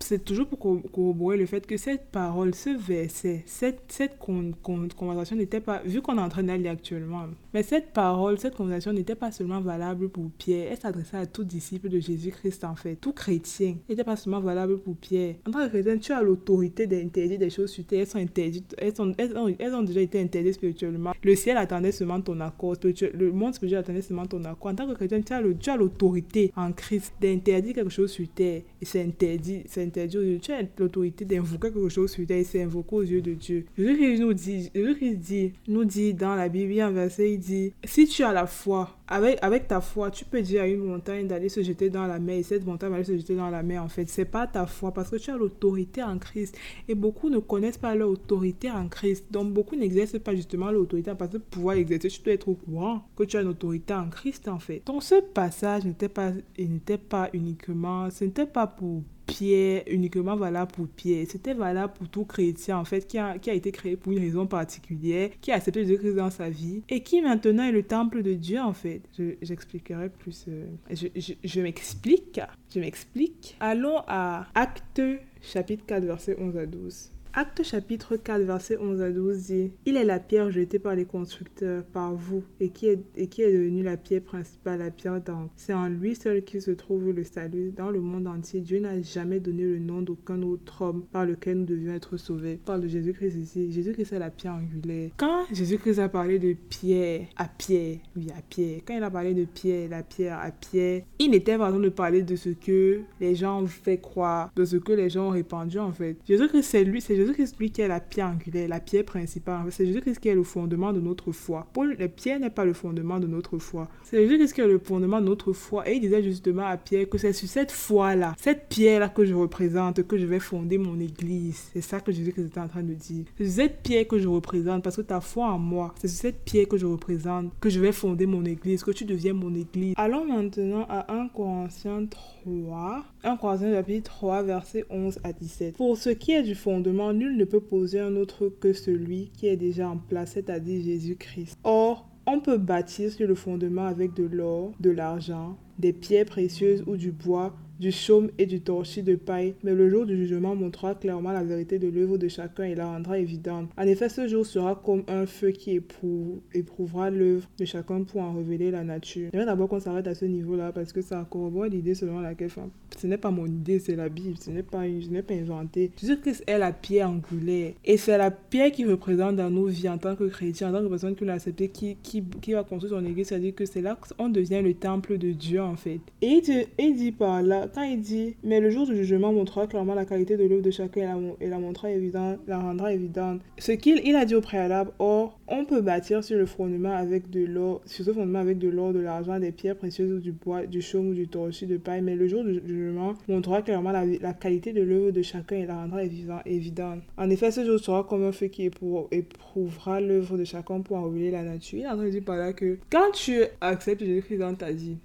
c'est toujours pour corroborer le fait que cette parole, ce verset, cette, cette conversation n'était pas, vu qu'on est en train d'aller actuellement, mais cette parole, cette conversation n'était pas seulement valable pour Pierre, elle s'adressait à tout disciple de Jésus-Christ en fait, tout chrétien. N'était pas seulement valable pour Pierre. En tant que chrétien, tu as le autorité d'interdire des choses sur terre, elles sont interdites, elles, ont, elles ont déjà été interdites spirituellement. Le ciel attendait seulement ton accord, le monde spirituel attendait seulement ton accord. En tant que chrétien, tu as l'autorité l'autorité en Christ d'interdire quelque chose sur terre et c'est interdit, c'est interdit aux yeux. Tu as l'autorité d'invoquer quelque chose sur terre et c'est invoqué aux yeux de Dieu. Jésus-Christ nous dit, Jésus-Christ dit, nous dit dans la Bible, un verset, il dit, si tu as la foi, avec, avec ta foi, tu peux dire à une montagne d'aller se jeter dans la mer et cette montagne va aller se jeter dans la mer en fait. C'est pas ta foi parce que tu as l'autorité en Christ et beaucoup ne connaissent pas leur autorité en Christ. Donc beaucoup n'exercent pas justement l'autorité parce que pour pouvoir exercer, tu dois être au courant que tu as une autorité en Christ en fait. Donc ce passage n'était pas, n'était pas uniquement, ce n'était pas pour Pierre, uniquement valable pour Pierre. C'était valable pour tout chrétien, en fait, qui a, été créé pour une raison particulière, qui a accepté Jésus-Christ dans sa vie et qui maintenant est le temple de Dieu, en fait. J'expliquerai plus. Euh, je m'explique. Je m'explique. Allons à Acte chapitre 4, verset 11 à 12. Acte chapitre 4, verset 11 à 12 dit Il est la pierre jetée par les constructeurs, par vous, et qui est, et qui est devenue la pierre principale, la pierre d'angle. C'est en lui seul qu'il se trouve le salut. Dans le monde entier, Dieu n'a jamais donné le nom d'aucun autre homme par lequel nous devions être sauvés. parle de Jésus-Christ ici. Jésus-Christ est la pierre angulaire. Quand Jésus-Christ a parlé de pierre à pierre, oui, à pierre, quand il a parlé de pierre, la pierre à pierre, il n'était pas en train de parler de ce que les gens ont fait croire, de ce que les gens ont répandu en fait. Jésus-Christ, c'est lui, c'est Jésus-Christ, lui, qui est la pierre angulaire, la pierre principale. C'est Jésus-Christ qui est le fondement de notre foi. Pour la pierre n'est pas le fondement de notre foi. C'est Jésus-Christ qui est le fondement de notre foi. Et il disait justement à Pierre que c'est sur cette foi-là, cette pierre-là que je représente, que je vais fonder mon église. C'est ça que Jésus-Christ était en train de dire. C'est sur cette pierre que je représente, parce que ta foi en moi, c'est sur cette pierre que je représente, que je vais fonder mon église, que tu deviens mon église. Allons maintenant à 1 Corinthiens 3. 1 Corinthiens chapitre 3, verset 11 à 17. Pour ce qui est du fondement, nul ne peut poser un autre que celui qui est déjà en place, c'est-à-dire Jésus-Christ. Or, on peut bâtir sur le fondement avec de l'or, de l'argent, des pierres précieuses ou du bois, du chaume et du torchis de paille, mais le jour du jugement montrera clairement la vérité de l'œuvre de chacun et la rendra évidente. En effet, ce jour sera comme un feu qui éprouvera l'œuvre de chacun pour en révéler la nature. J'aimerais d'abord qu'on s'arrête à ce niveau-là parce que ça corrobore l'idée selon laquelle, ce n'est pas mon idée, c'est la Bible, ce n'est pas, je n'ai pas inventé. Jésus-Christ est la pierre angulaire et c'est la pierre qui représente dans nos vies en tant que chrétien, en tant que personne qui l'a accepté, qui, qui, qui va construire son église, c'est-à-dire que c'est là qu'on devient le temple de Dieu en fait. Et il dit, il dit par là, quand il dit, mais le jour du jugement montrera clairement la qualité de l'œuvre de chacun et la, montrera évidente, la rendra évidente. Ce qu'il il a dit au préalable, or, on peut bâtir sur le fondement avec de l'or, sur ce fondement avec de l'or, de l'argent, des pierres précieuses ou du bois, du chaume ou du torchis de paille, mais le jour du jugement montrera clairement la, la qualité de l'œuvre de chacun et la rendra évidente. En effet, ce jour sera comme un feu qui éprouvera l'œuvre de chacun pour en la nature. Il de dire par là que quand tu acceptes Jésus-Christ dans ta vie,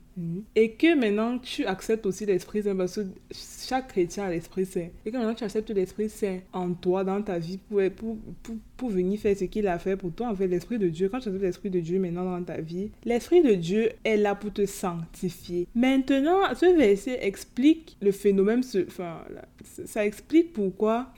Et que maintenant tu acceptes aussi l'Esprit Saint parce que chaque chrétien a l'Esprit Saint. Et que maintenant tu acceptes l'Esprit Saint en toi, dans ta vie, pour, pour, pour, pour venir faire ce qu'il a fait pour toi. En fait, l'Esprit de Dieu, quand tu acceptes l'Esprit de Dieu maintenant dans ta vie, l'Esprit de Dieu est là pour te sanctifier. Maintenant, ce verset explique le phénomène, enfin, ça explique pourquoi,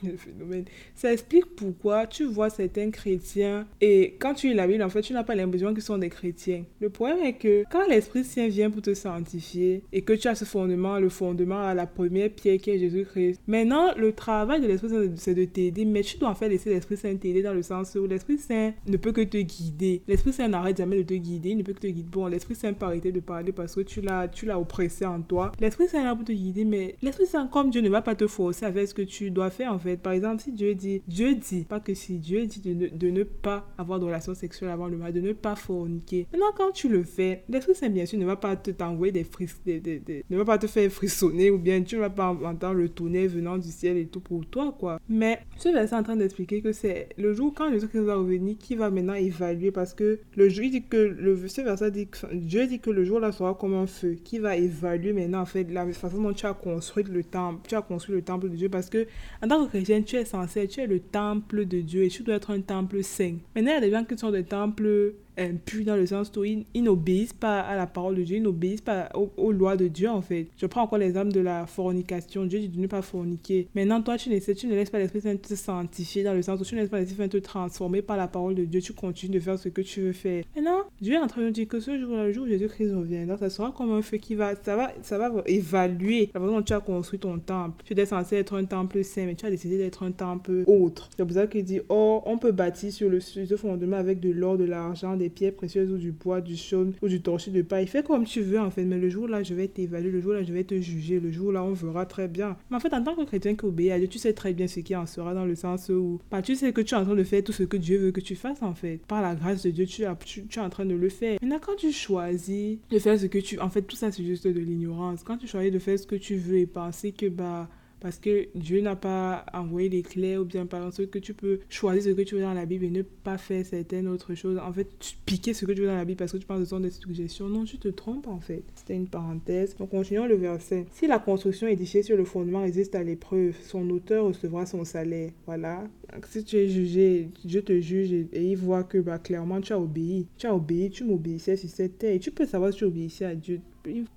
ça explique pourquoi tu vois certains chrétiens et quand tu lis la Bible, en fait, tu n'as pas l'impression qu'ils sont des chrétiens. Le problème est que quand l'Esprit Saint vient pour te sanctifier et que tu as ce fondement, le fondement à la première pierre qui est Jésus-Christ. Maintenant, le travail de l'Esprit Saint, c'est de t'aider, mais tu dois en fait laisser l'Esprit Saint t'aider dans le sens où l'Esprit Saint ne peut que te guider. L'Esprit Saint n'arrête jamais de te guider, il ne peut que te guider. Bon, l'Esprit Saint peut arrêter de parler parce que tu l'as, tu l'as oppressé en toi. L'Esprit Saint est là pour te guider, mais l'Esprit Saint, comme Dieu ne va pas te forcer à faire ce que tu dois faire en fait. Par exemple, si Dieu dit, Dieu dit, pas que si Dieu dit de ne, pas avoir de relations sexuelles avant le mal, de ne pas forniquer. Maintenant, quand tu le fais, l'Esprit Saint, bien sûr, ne va pas te t'envoyer des fris, ne va pas te faire frissonner ou bien tu ne vas pas entendre le tonnerre venant du ciel et tout pour toi, quoi. Mais ce verset est en train d'expliquer que c'est le jour quand Jésus-Christ va revenir qui va maintenant évaluer parce que le jour, il dit que le, ce verset dit que Dieu dit que le jour là sera comme un feu qui va évaluer maintenant en fait la façon dont tu as construit le temple, tu as construit le temple de Dieu parce que en tant que chrétien, tu es censé, tu es le temple de Dieu et tu dois être un temple saint. Maintenant, il y a des gens qui sont des temples impurs dans le sens où ils, n'obéissent pas à la parole de Dieu, ils n'obéissent pas aux, lois de Dieu en fait. Je prends encore l'exemple de la fornication. Dieu dit de ne pas forniquer. Maintenant, toi, tu, tu ne laisses pas l'Esprit Saint te sanctifier dans le sens où tu ne laisses pas l'Esprit Saint te transformer par la parole de Dieu. Tu continues de faire ce que tu veux faire. Maintenant, Dieu est en train de dire que ce jour-là, le jour où Jésus-Christ reviendra, ça sera comme un feu qui va, ça va, ça va évaluer la façon dont tu as construit ton temple. Tu étais censé être un temple saint, mais tu as décidé d'être un temple autre. C'est pour ça qu'il dit, oh, on peut bâtir sur le, sur fondement avec de l'or, de l'argent, des pierres précieuses ou du bois, du chaume ou du torchis de paille. Fais comme tu veux en fait, mais le jour là, je vais t'évaluer, le jour là, je vais te juger, le jour là, on verra très bien. Mais en fait, en tant que chrétien qui obéit à Dieu, tu sais très bien ce qui en sera dans le sens où bah, tu sais que tu es en train de faire tout ce que Dieu veut que tu fasses en fait. Par la grâce de Dieu, tu, tu, tu es en train de le faire. Maintenant, quand tu choisis de faire ce que tu... En fait, tout ça, c'est juste de l'ignorance. Quand tu choisis de faire ce que tu veux et penser que bah parce que Dieu n'a pas envoyé l'éclair ou bien par exemple que tu peux choisir ce que tu veux dans la Bible et ne pas faire certaines autres choses. En fait, tu piquer ce que tu veux dans la Bible parce que tu penses que ce sont des suggestions. Non, tu te trompes en fait. C'était une parenthèse. Donc continuons le verset. Si la construction édifiée sur le fondement résiste à l'épreuve, son auteur recevra son salaire. Voilà. si tu es jugé, Dieu te juge et, il voit que bah, clairement tu as obéi. Tu as obéi, tu m'obéissais sur cette terre. Et tu peux savoir si tu obéissais à Dieu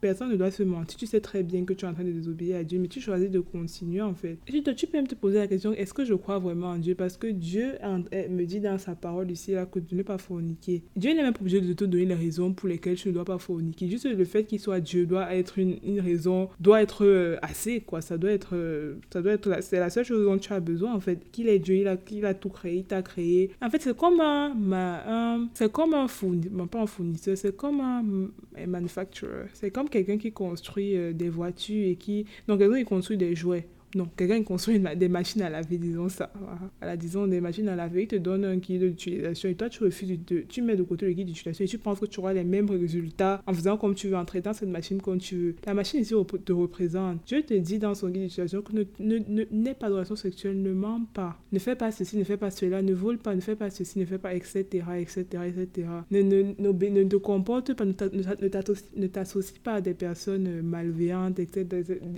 personne ne doit se mentir. Tu sais très bien que tu es en train de désobéir à Dieu, mais tu choisis de continuer en fait. tu, tu peux même te poser la question est-ce que je crois vraiment en Dieu? Parce que Dieu me dit dans sa parole ici là que de ne pas forniquer. Dieu n'est même pas obligé de te donner les raisons pour lesquelles tu ne dois pas forniquer. Juste le fait qu'il soit Dieu doit être une, raison, doit être euh, assez quoi. Ça doit être, euh, ça doit être, c'est la seule chose dont tu as besoin en fait. Qu'il est Dieu, il a, tout créé, il t'a créé. En fait, c'est comme un, c'est comme un fournisseur, pas un fournisseur, c'est comme un manufacturer c'est comme quelqu'un qui construit euh, des voitures et qui... Donc, quelqu'un qui construit des jouets. Non, quelqu'un construit des machines à laver, disons ça. Voilà, disons des machines à laver, il te donne un guide d'utilisation et toi tu refuses, de, tu mets de côté le guide d'utilisation et tu penses que tu auras les mêmes résultats en faisant comme tu veux, en traitant cette machine comme tu veux. La machine ici te représente. Dieu te dit dans son guide d'utilisation que n'aie ne, ne, pas de relation sexuelle, ne ments pas, ne fais pas ceci, ne fais pas cela, ne vole pas, ne fais pas ceci, ne fais pas, etc., etc., etc. Ne, ne, ne, te comporte pas, ne t'associe pas à des personnes malveillantes, etc.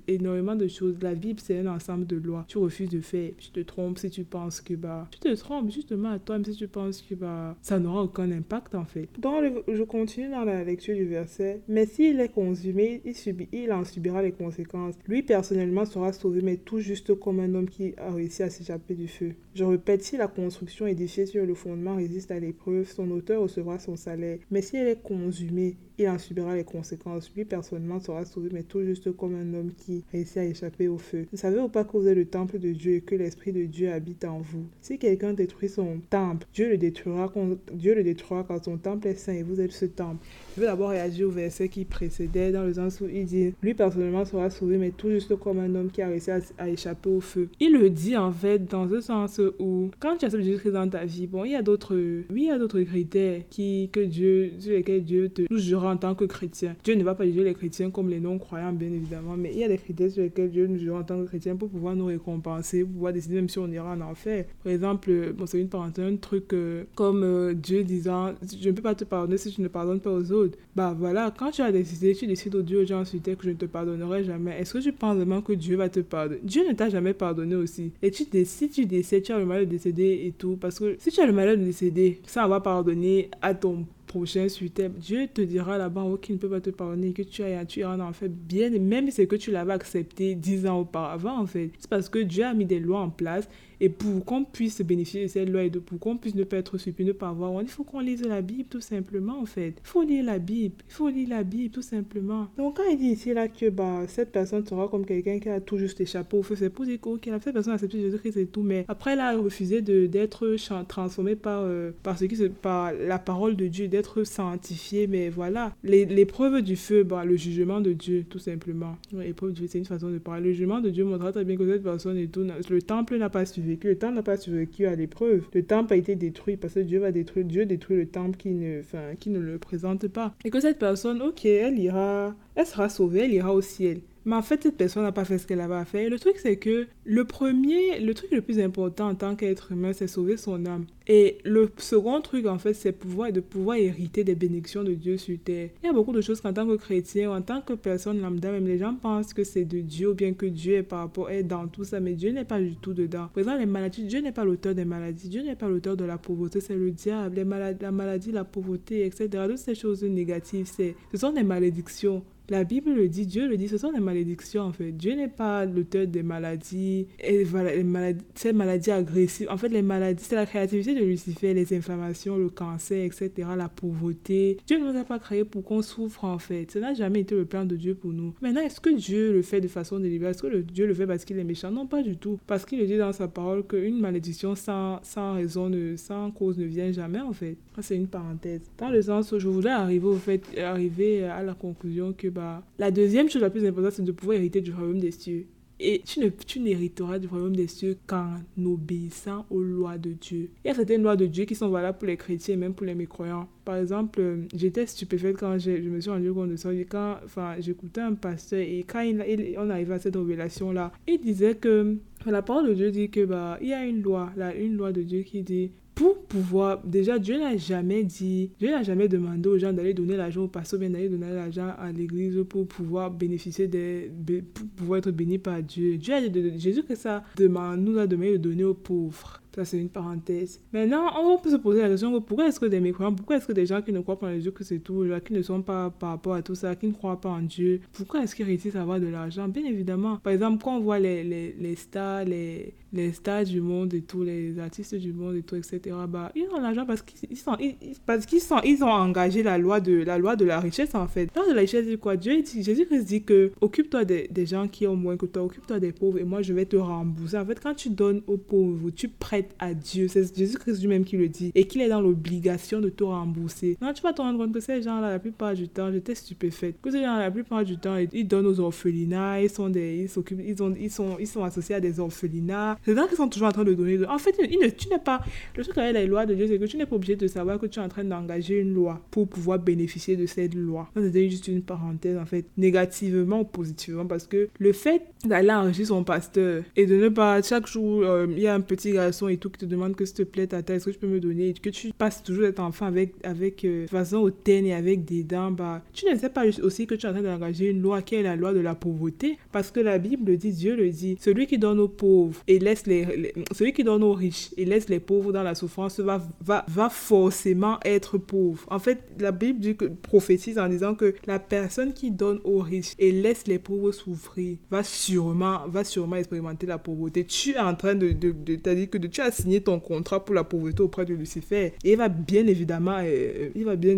Énormément de choses. La Bible, c'est ensemble de lois. Tu refuses de faire, tu te trompes si tu penses que bah, tu te trompes justement à toi, même si tu penses que bah, ça n'aura aucun impact en fait. Dans je continue dans la lecture du verset. Mais s'il est consumé, il, il en subira les conséquences. Lui personnellement sera sauvé, mais tout juste comme un homme qui a réussi à s'échapper du feu. Je répète, si la construction édifiée sur le fondement résiste à l'épreuve, son auteur recevra son salaire. Mais si elle est consumée, il en subira les conséquences. Lui, personnellement, sera sauvé, mais tout juste comme un homme qui réussit à échapper au feu. Ne savez-vous pas que vous êtes le temple de Dieu et que l'Esprit de Dieu habite en vous? Si quelqu'un détruit son temple, Dieu le détruira quand, Dieu le détruira quand son temple est saint et vous êtes ce temple. Je veux d'abord réagir au verset qui précédait, dans le sens où il dit Lui, personnellement, sera sauvé, mais tout juste comme un homme qui a réussi à, échapper au feu. Il le dit, en fait, dans ce sens où, quand tu acceptes Jésus-Christ dans ta vie, bon, il y a d'autres il y a d'autres critères qui, que Dieu, sur lesquels Dieu te jugera en tant que chrétien. Dieu ne va pas juger les chrétiens comme les non-croyants, bien évidemment, mais il y a des critères sur lesquels Dieu nous jugera en tant que chrétien pour pouvoir nous récompenser, pour pouvoir décider même si on ira en enfer. Par exemple, bon, c'est une parenthèse, un truc euh, comme euh, Dieu disant Je ne peux pas te pardonner si tu ne pardonnes pas aux autres. Bah voilà, quand tu as décidé, tu décides au Dieu, gens ensuite que je ne te pardonnerai jamais. Est-ce que tu penses vraiment que Dieu va te pardonner? Dieu ne t'a jamais pardonné aussi. Et tu décides, tu décèdes, tu as le mal de décéder et tout. Parce que si tu as le malheur de décéder, ça va pardonner à ton prochain sur Dieu te dira là-bas oh, qu'il ne peut pas te pardonner, que tu, as, tu iras en fait bien, même si c'est que tu l'avais accepté dix ans auparavant en fait. C'est parce que Dieu a mis des lois en place et pour qu'on puisse bénéficier de cette loi et de, pour qu'on puisse ne pas être surpris, ne pas avoir, il faut qu'on lise la Bible tout simplement en fait. Il faut lire la Bible, il faut lire la Bible tout simplement. Donc quand il dit ici là que bah, cette personne sera comme quelqu'un qui a tout juste échappé au feu, c'est pour dire que cette personne a accepté Jésus-Christ et tout, mais après elle a refusé d'être transformée par, euh, par, ce qui, par la parole de Dieu, d'être sanctifiée, mais voilà. L'épreuve du feu, bah, le jugement de Dieu tout simplement. L'épreuve du feu, c'est une façon de parler. Le jugement de Dieu montrera très bien que cette personne et tout, le temple n'a pas suivi le temple n'a pas survécu à l'épreuve. Le temple a été détruit parce que Dieu va détruire, Dieu détruit le temple qui ne, qui ne le présente pas. Et que cette personne, ok, elle ira, elle sera sauvée, elle ira au ciel. Mais en fait, cette personne n'a pas fait ce qu'elle avait à faire. le truc, c'est que le premier, le truc le plus important en tant qu'être humain, c'est sauver son âme. Et le second truc, en fait, c'est pouvoir, de pouvoir hériter des bénédictions de Dieu sur terre. Il y a beaucoup de choses qu'en tant que chrétien, en tant que personne lambda, même les gens pensent que c'est de Dieu ou bien que Dieu est par rapport, est dans tout ça, mais Dieu n'est pas du tout dedans. Par exemple, les maladies, Dieu n'est pas l'auteur des maladies. Dieu n'est pas l'auteur de la pauvreté, c'est le diable. Les la maladie, la pauvreté, etc. Toutes ces choses négatives, c'est, ce sont des malédictions La Bible le dit, Dieu le dit, ce sont des malédictions en fait. Dieu n'est pas l'auteur des maladies, et maladies, ces maladies agressives. En fait, les maladies, c'est la créativité de Lucifer, les inflammations, le cancer, etc., la pauvreté. Dieu ne nous a pas créés pour qu'on souffre en fait. Ça n'a jamais été le plan de Dieu pour nous. Maintenant, est-ce que Dieu le fait de façon délibérée? Est-ce que Dieu le fait parce qu'il est méchant? Non, pas du tout. Parce qu'il le dit dans sa parole qu'une malédiction sans, raison, sans cause ne vient jamais en fait. C'est une parenthèse. Dans le sens où je voulais arriver au fait, arriver à la conclusion que bah, la deuxième chose la plus importante, c'est de pouvoir hériter du royaume des cieux. Et tu, ne, tu n'hériteras du royaume des cieux qu'en obéissant aux lois de Dieu. Il y a certaines lois de Dieu qui sont valables pour les chrétiens et même pour les mécroyants. Par exemple, euh, j'étais stupéfaite quand je me suis rendu compte de ça. Quand enfin, j'écoutais un pasteur et quand il, on arrivait à cette révélation-là, il disait que la parole de Dieu dit que bah, il y a une loi, là, une loi de Dieu qui dit pour pouvoir, déjà Dieu n'a jamais dit, Dieu n'a jamais demandé aux gens d'aller donner l'argent au pasteur, bien d'aller donner l'argent à l'église pour pouvoir bénéficier des, pour pouvoir être béni par Dieu. Dieu a dit, Jésus que ça demande, nous a demandé de donner aux pauvres. Ça, c'est une parenthèse. Maintenant, on peut se poser la question pourquoi est-ce que des mécroyants, pourquoi est-ce que des gens qui ne croient pas en Dieu, que c'est tout, qui ne sont pas par rapport à tout ça, qui ne croient pas en Dieu, pourquoi est-ce qu'ils réussissent à avoir de l'argent? Bien évidemment. Par exemple, quand on voit les, les, les stars, les, les stars du monde et tous les artistes du monde et tout, etc., bah, ils ont l'argent parce qu'ils sont, parce qu'ils sont, ils ont engagé la loi de la loi de la richesse, en fait. La loi de la richesse dit quoi? Dieu dit, Jésus-Christ dit que occupe-toi des, des gens qui ont moins que toi, occupe-toi des pauvres et moi je vais te rembourser. En fait, quand tu donnes aux pauvres, tu prêtes à Dieu. C'est Jésus-Christ lui-même qui le dit. Et qu'il est dans l'obligation de te rembourser. Non, tu vas te rendre compte que ces gens-là, la plupart du temps, j'étais stupéfaite. Que ces gens-là, la plupart du temps, ils donnent aux orphelinats, ils sont des, ils s'occupent, ils ont, ils sont, ils sont associés à des orphelinats. C'est gens qui sont toujours en train de donner. En fait, il ne, tu n'es pas, le truc avec les lois de Dieu, c'est que tu n'es pas obligé de savoir que tu es en train d'engager une loi pour pouvoir bénéficier de cette loi. C'était juste une parenthèse, en fait, négativement ou positivement, parce que le fait d'aller enrichir son pasteur et de ne pas, chaque jour, euh, il y a un petit garçon tout qui te demande que s'il te plaît, tata, est-ce que tu peux me donner Que tu passes toujours cet enfant avec, avec euh, façon hautaine et avec des dents, bah, tu ne sais pas aussi que tu es en train d'engager une loi qui est la loi de la pauvreté. Parce que la Bible dit, Dieu le dit, celui qui donne aux pauvres et laisse les, celui qui donne aux riches et laisse les pauvres dans la souffrance va, va, va forcément être pauvre. En fait, la Bible dit prophétise en disant que la personne qui donne aux riches et laisse les pauvres souffrir va sûrement, va sûrement expérimenter la pauvreté. Tu es en train de, de, de, dire que tu as signé ton contrat pour la pauvreté auprès de Lucifer. Et il va bien évidemment, euh, il va bien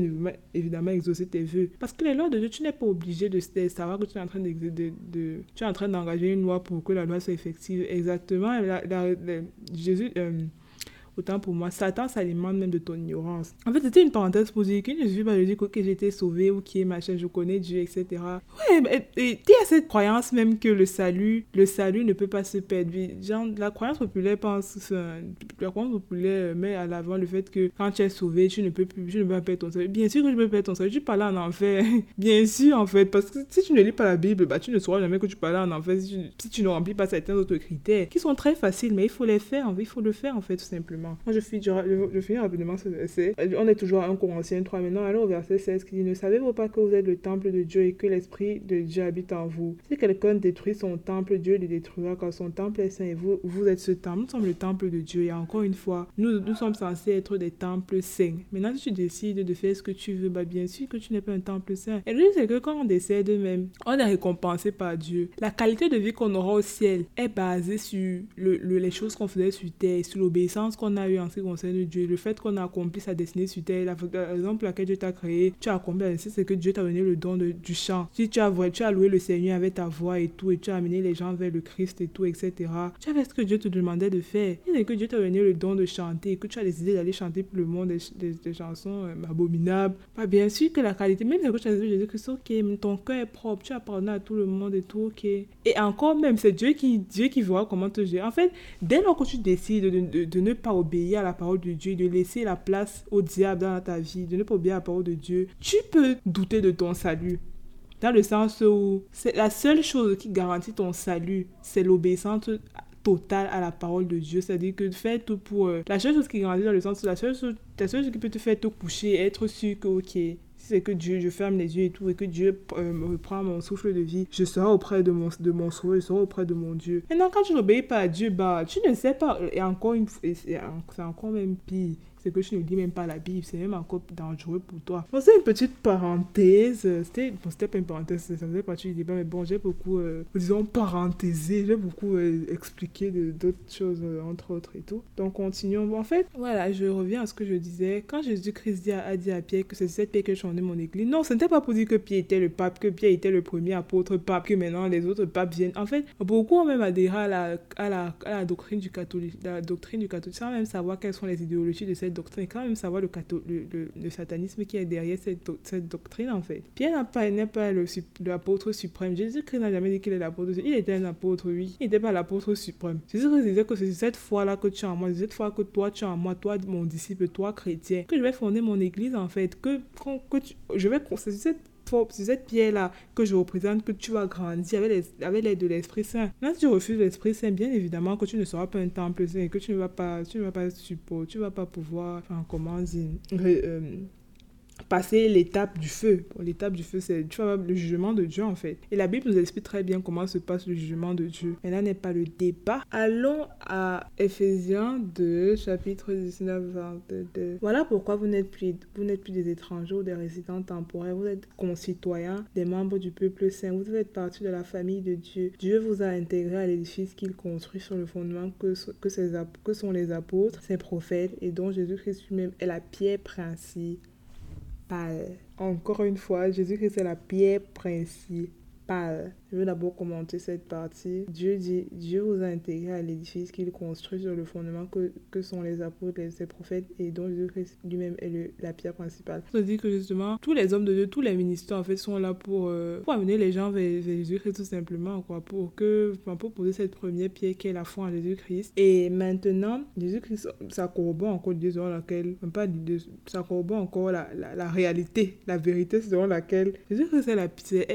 évidemment exaucer tes vœux. Parce que les lois de Dieu, tu n'es pas obligé de, savoir que tu es en train de, tu es en train d'engager une loi pour que la loi soit effective. Exactement. Jésus. Euh, Autant pour moi, Satan s'alimente même de ton ignorance. En fait, c'était une parenthèse que je ne suis pas de dire que j'étais sauvé ou qui est machin, je connais Dieu, etc. Ouais, et il y a cette croyance même que le salut, le salut ne peut pas se perdre. Genre, la croyance populaire pense, la croyance populaire met à l'avant le fait que quand tu es sauvé, tu ne peux plus, tu ne peux pas perdre ton salut. Bien sûr que je peux perdre ton salut, tu parles en enfer. Bien sûr, en fait, parce que si tu ne lis pas la Bible, bah, tu ne sauras jamais que tu parles en enfer si tu, si tu ne remplis pas certains autres critères qui sont très faciles, mais il faut les faire, il faut le faire, en fait, tout simplement. Moi, je finis, rapidement ce verset. On est toujours à 1 Corinthiens 3 maintenant. Allons au verset 16 qui dit Ne savez-vous pas que vous êtes le temple de Dieu et que l'Esprit de Dieu habite en vous? Si quelqu'un détruit son temple, Dieu le détruira car son temple est saint et vous, vous êtes ce temple. Nous sommes le temple de Dieu. Et encore une fois, nous, nous sommes censés être des temples saints. Maintenant, si tu décides de faire ce que tu veux, bah, bien sûr que tu n'es pas un temple saint. Et le truc, c'est que quand on décède même, on est récompensé par Dieu. La qualité de vie qu'on aura au ciel est basée sur le, les choses qu'on faisait sur terre, sur l'obéissance qu'on eu en ce qui concerne Dieu, le fait qu'on a accompli sa destinée sur terre, la, raison pour laquelle Dieu t'a créé, tu as accompli la c'est que Dieu t'a donné le don du chant. Si tu as, tu as loué le Seigneur avec ta voix et tout, et tu as amené les gens vers le Christ et tout, etc., tu as fait ce que Dieu te demandait de faire. Et que Dieu t'a donné le don de chanter, que tu as décidé d'aller chanter pour le monde des, chansons euh, abominables. Bah, bien sûr que la qualité, même si tu as dit que ok, ton cœur est propre, tu as pardonné à tout le monde et tout, ok. Et encore même, c'est Dieu qui, Dieu qui voit comment te gérer. En fait, dès lors que tu décides de, de, de ne pas obéir à la parole de Dieu, de laisser la place au diable dans ta vie, de ne pas oublier la parole de Dieu, tu peux douter de ton salut. Dans le sens où c'est la seule chose qui garantit ton salut, c'est l'obéissance totale à la parole de Dieu. C'est-à-dire que fais tout pour... Euh, la seule chose qui garantit dans le sens où la seule chose, la seule chose qui peut te faire te coucher, être sûr que, ok, c'est que Dieu, je ferme les yeux et tout, et que Dieu euh, me reprend mon souffle de vie, je serai auprès de mon, de mon sauveur, je serai auprès de mon Dieu. Maintenant, quand tu n'obéis pas à Dieu, bah, tu ne sais pas, et encore une fois, c'est encore même pire, que tu ne lis même pas la Bible. C'est même encore dangereux pour toi. Bon, c'est une petite parenthèse. C'était bon, pas une parenthèse, ça faisait partie du débat, mais bon, j'ai beaucoup, euh, disons, parenthésé. J'ai beaucoup euh, expliqué d'autres choses, euh, entre autres et tout. Donc, continuons. Bon, en fait, voilà, je reviens à ce que je disais. Quand Jésus-Christ a, dit à Pierre que c'est cette Pierre que je mon église, non, ce n'était pas pour dire que Pierre était le pape, que Pierre était le premier apôtre pape, que maintenant les autres papes viennent. En fait, beaucoup ont même adhéré à la, à la, à la doctrine du catholique, la doctrine du catholique, sans même savoir quelles sont les idéologies de cette doctrine, quand même savoir le, le, le, satanisme qui est derrière cette, doctrine, en fait. Pierre n'est pas, l'apôtre suprême. Jésus-Christ n'a jamais dit qu'il est l'apôtre. Il était un apôtre, oui. Il n'était pas l'apôtre suprême. Jésus-Christ disait que c'est cette foi-là que tu as en moi, cette foi que toi tu as en moi, toi mon disciple, toi chrétien, que je vais fonder mon église, en fait, que, que, je vais, c'est cette c'est cette pierre-là que je représente que tu vas grandir avec l'aide de l'Esprit Saint. Là, si tu refuses l'Esprit Saint, bien évidemment que tu ne seras pas un temple saint que tu ne vas pas, tu ne vas pas supporter, tu vas pas pouvoir, enfin, comment dire, euh, passer l'étape du feu. l'étape du feu, c'est le jugement de Dieu en fait. Et la Bible nous explique très bien comment se passe le jugement de Dieu. Mais là n'est pas le débat. Allons à Ephésiens 2, chapitre 19, 22. Voilà pourquoi vous n'êtes plus, des étrangers ou des résidents temporaires. Vous êtes concitoyens, des membres du peuple saint. Vous faites partie de la famille de Dieu. Dieu vous a intégré à l'édifice qu'il construit sur le fondement que, que sont les apôtres, ses prophètes et dont Jésus-Christ lui-même est la pierre principale encore une fois, Jésus-Christ est la pierre principale. Je vais d'abord commenter cette partie. Dieu dit, Dieu vous a intégré à l'édifice qu'il construit sur le fondement que, sont les apôtres, les, prophètes et dont Jésus-Christ lui-même est la pierre principale. Ça dit que justement, tous les hommes de Dieu, tous les ministères en fait sont là pour, euh, amener les gens vers, Jésus-Christ tout simplement, quoi, pour que, pour poser cette première pierre qui est la foi en Jésus-Christ. Et maintenant, Jésus-Christ, ça corrobore encore selon laquelle, même pas ça corrobore encore la, réalité, la vérité selon laquelle Jésus-Christ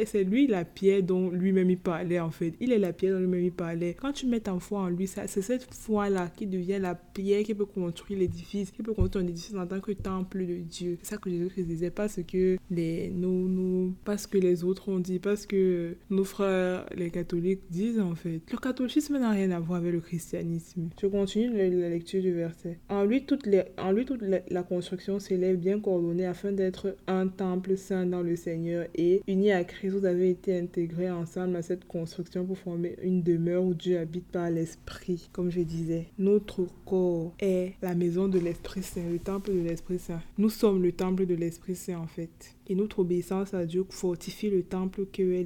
c'est lui la pierre dont lui-même il parlait en fait. Il est la pierre dont lui-même il parlait. Quand tu mets ta foi en lui, c'est cette foi-là qui devient la pierre qui peut construire l'édifice, qui peut construire un édifice en tant que temple de Dieu. C'est ça que Jésus disait, pas ce que les, nous, nous, pas que les autres ont dit, pas ce que nos frères, les catholiques, disent en fait. Le catholicisme n'a rien à voir avec le christianisme. Je continue la, lecture du verset. En lui, toute, en lui, toute la, la construction s'élève bien coordonnée afin d'être un temple saint dans le Seigneur et uni à Christ, vous avez été intégrés ensemble à cette construction pour former une demeure où Dieu habite par l'Esprit. Comme je disais, notre corps est la maison de l'Esprit Saint, le temple de l'Esprit Saint. Nous sommes le temple de l'Esprit Saint en fait. Et notre obéissance à Dieu fortifie le temple que est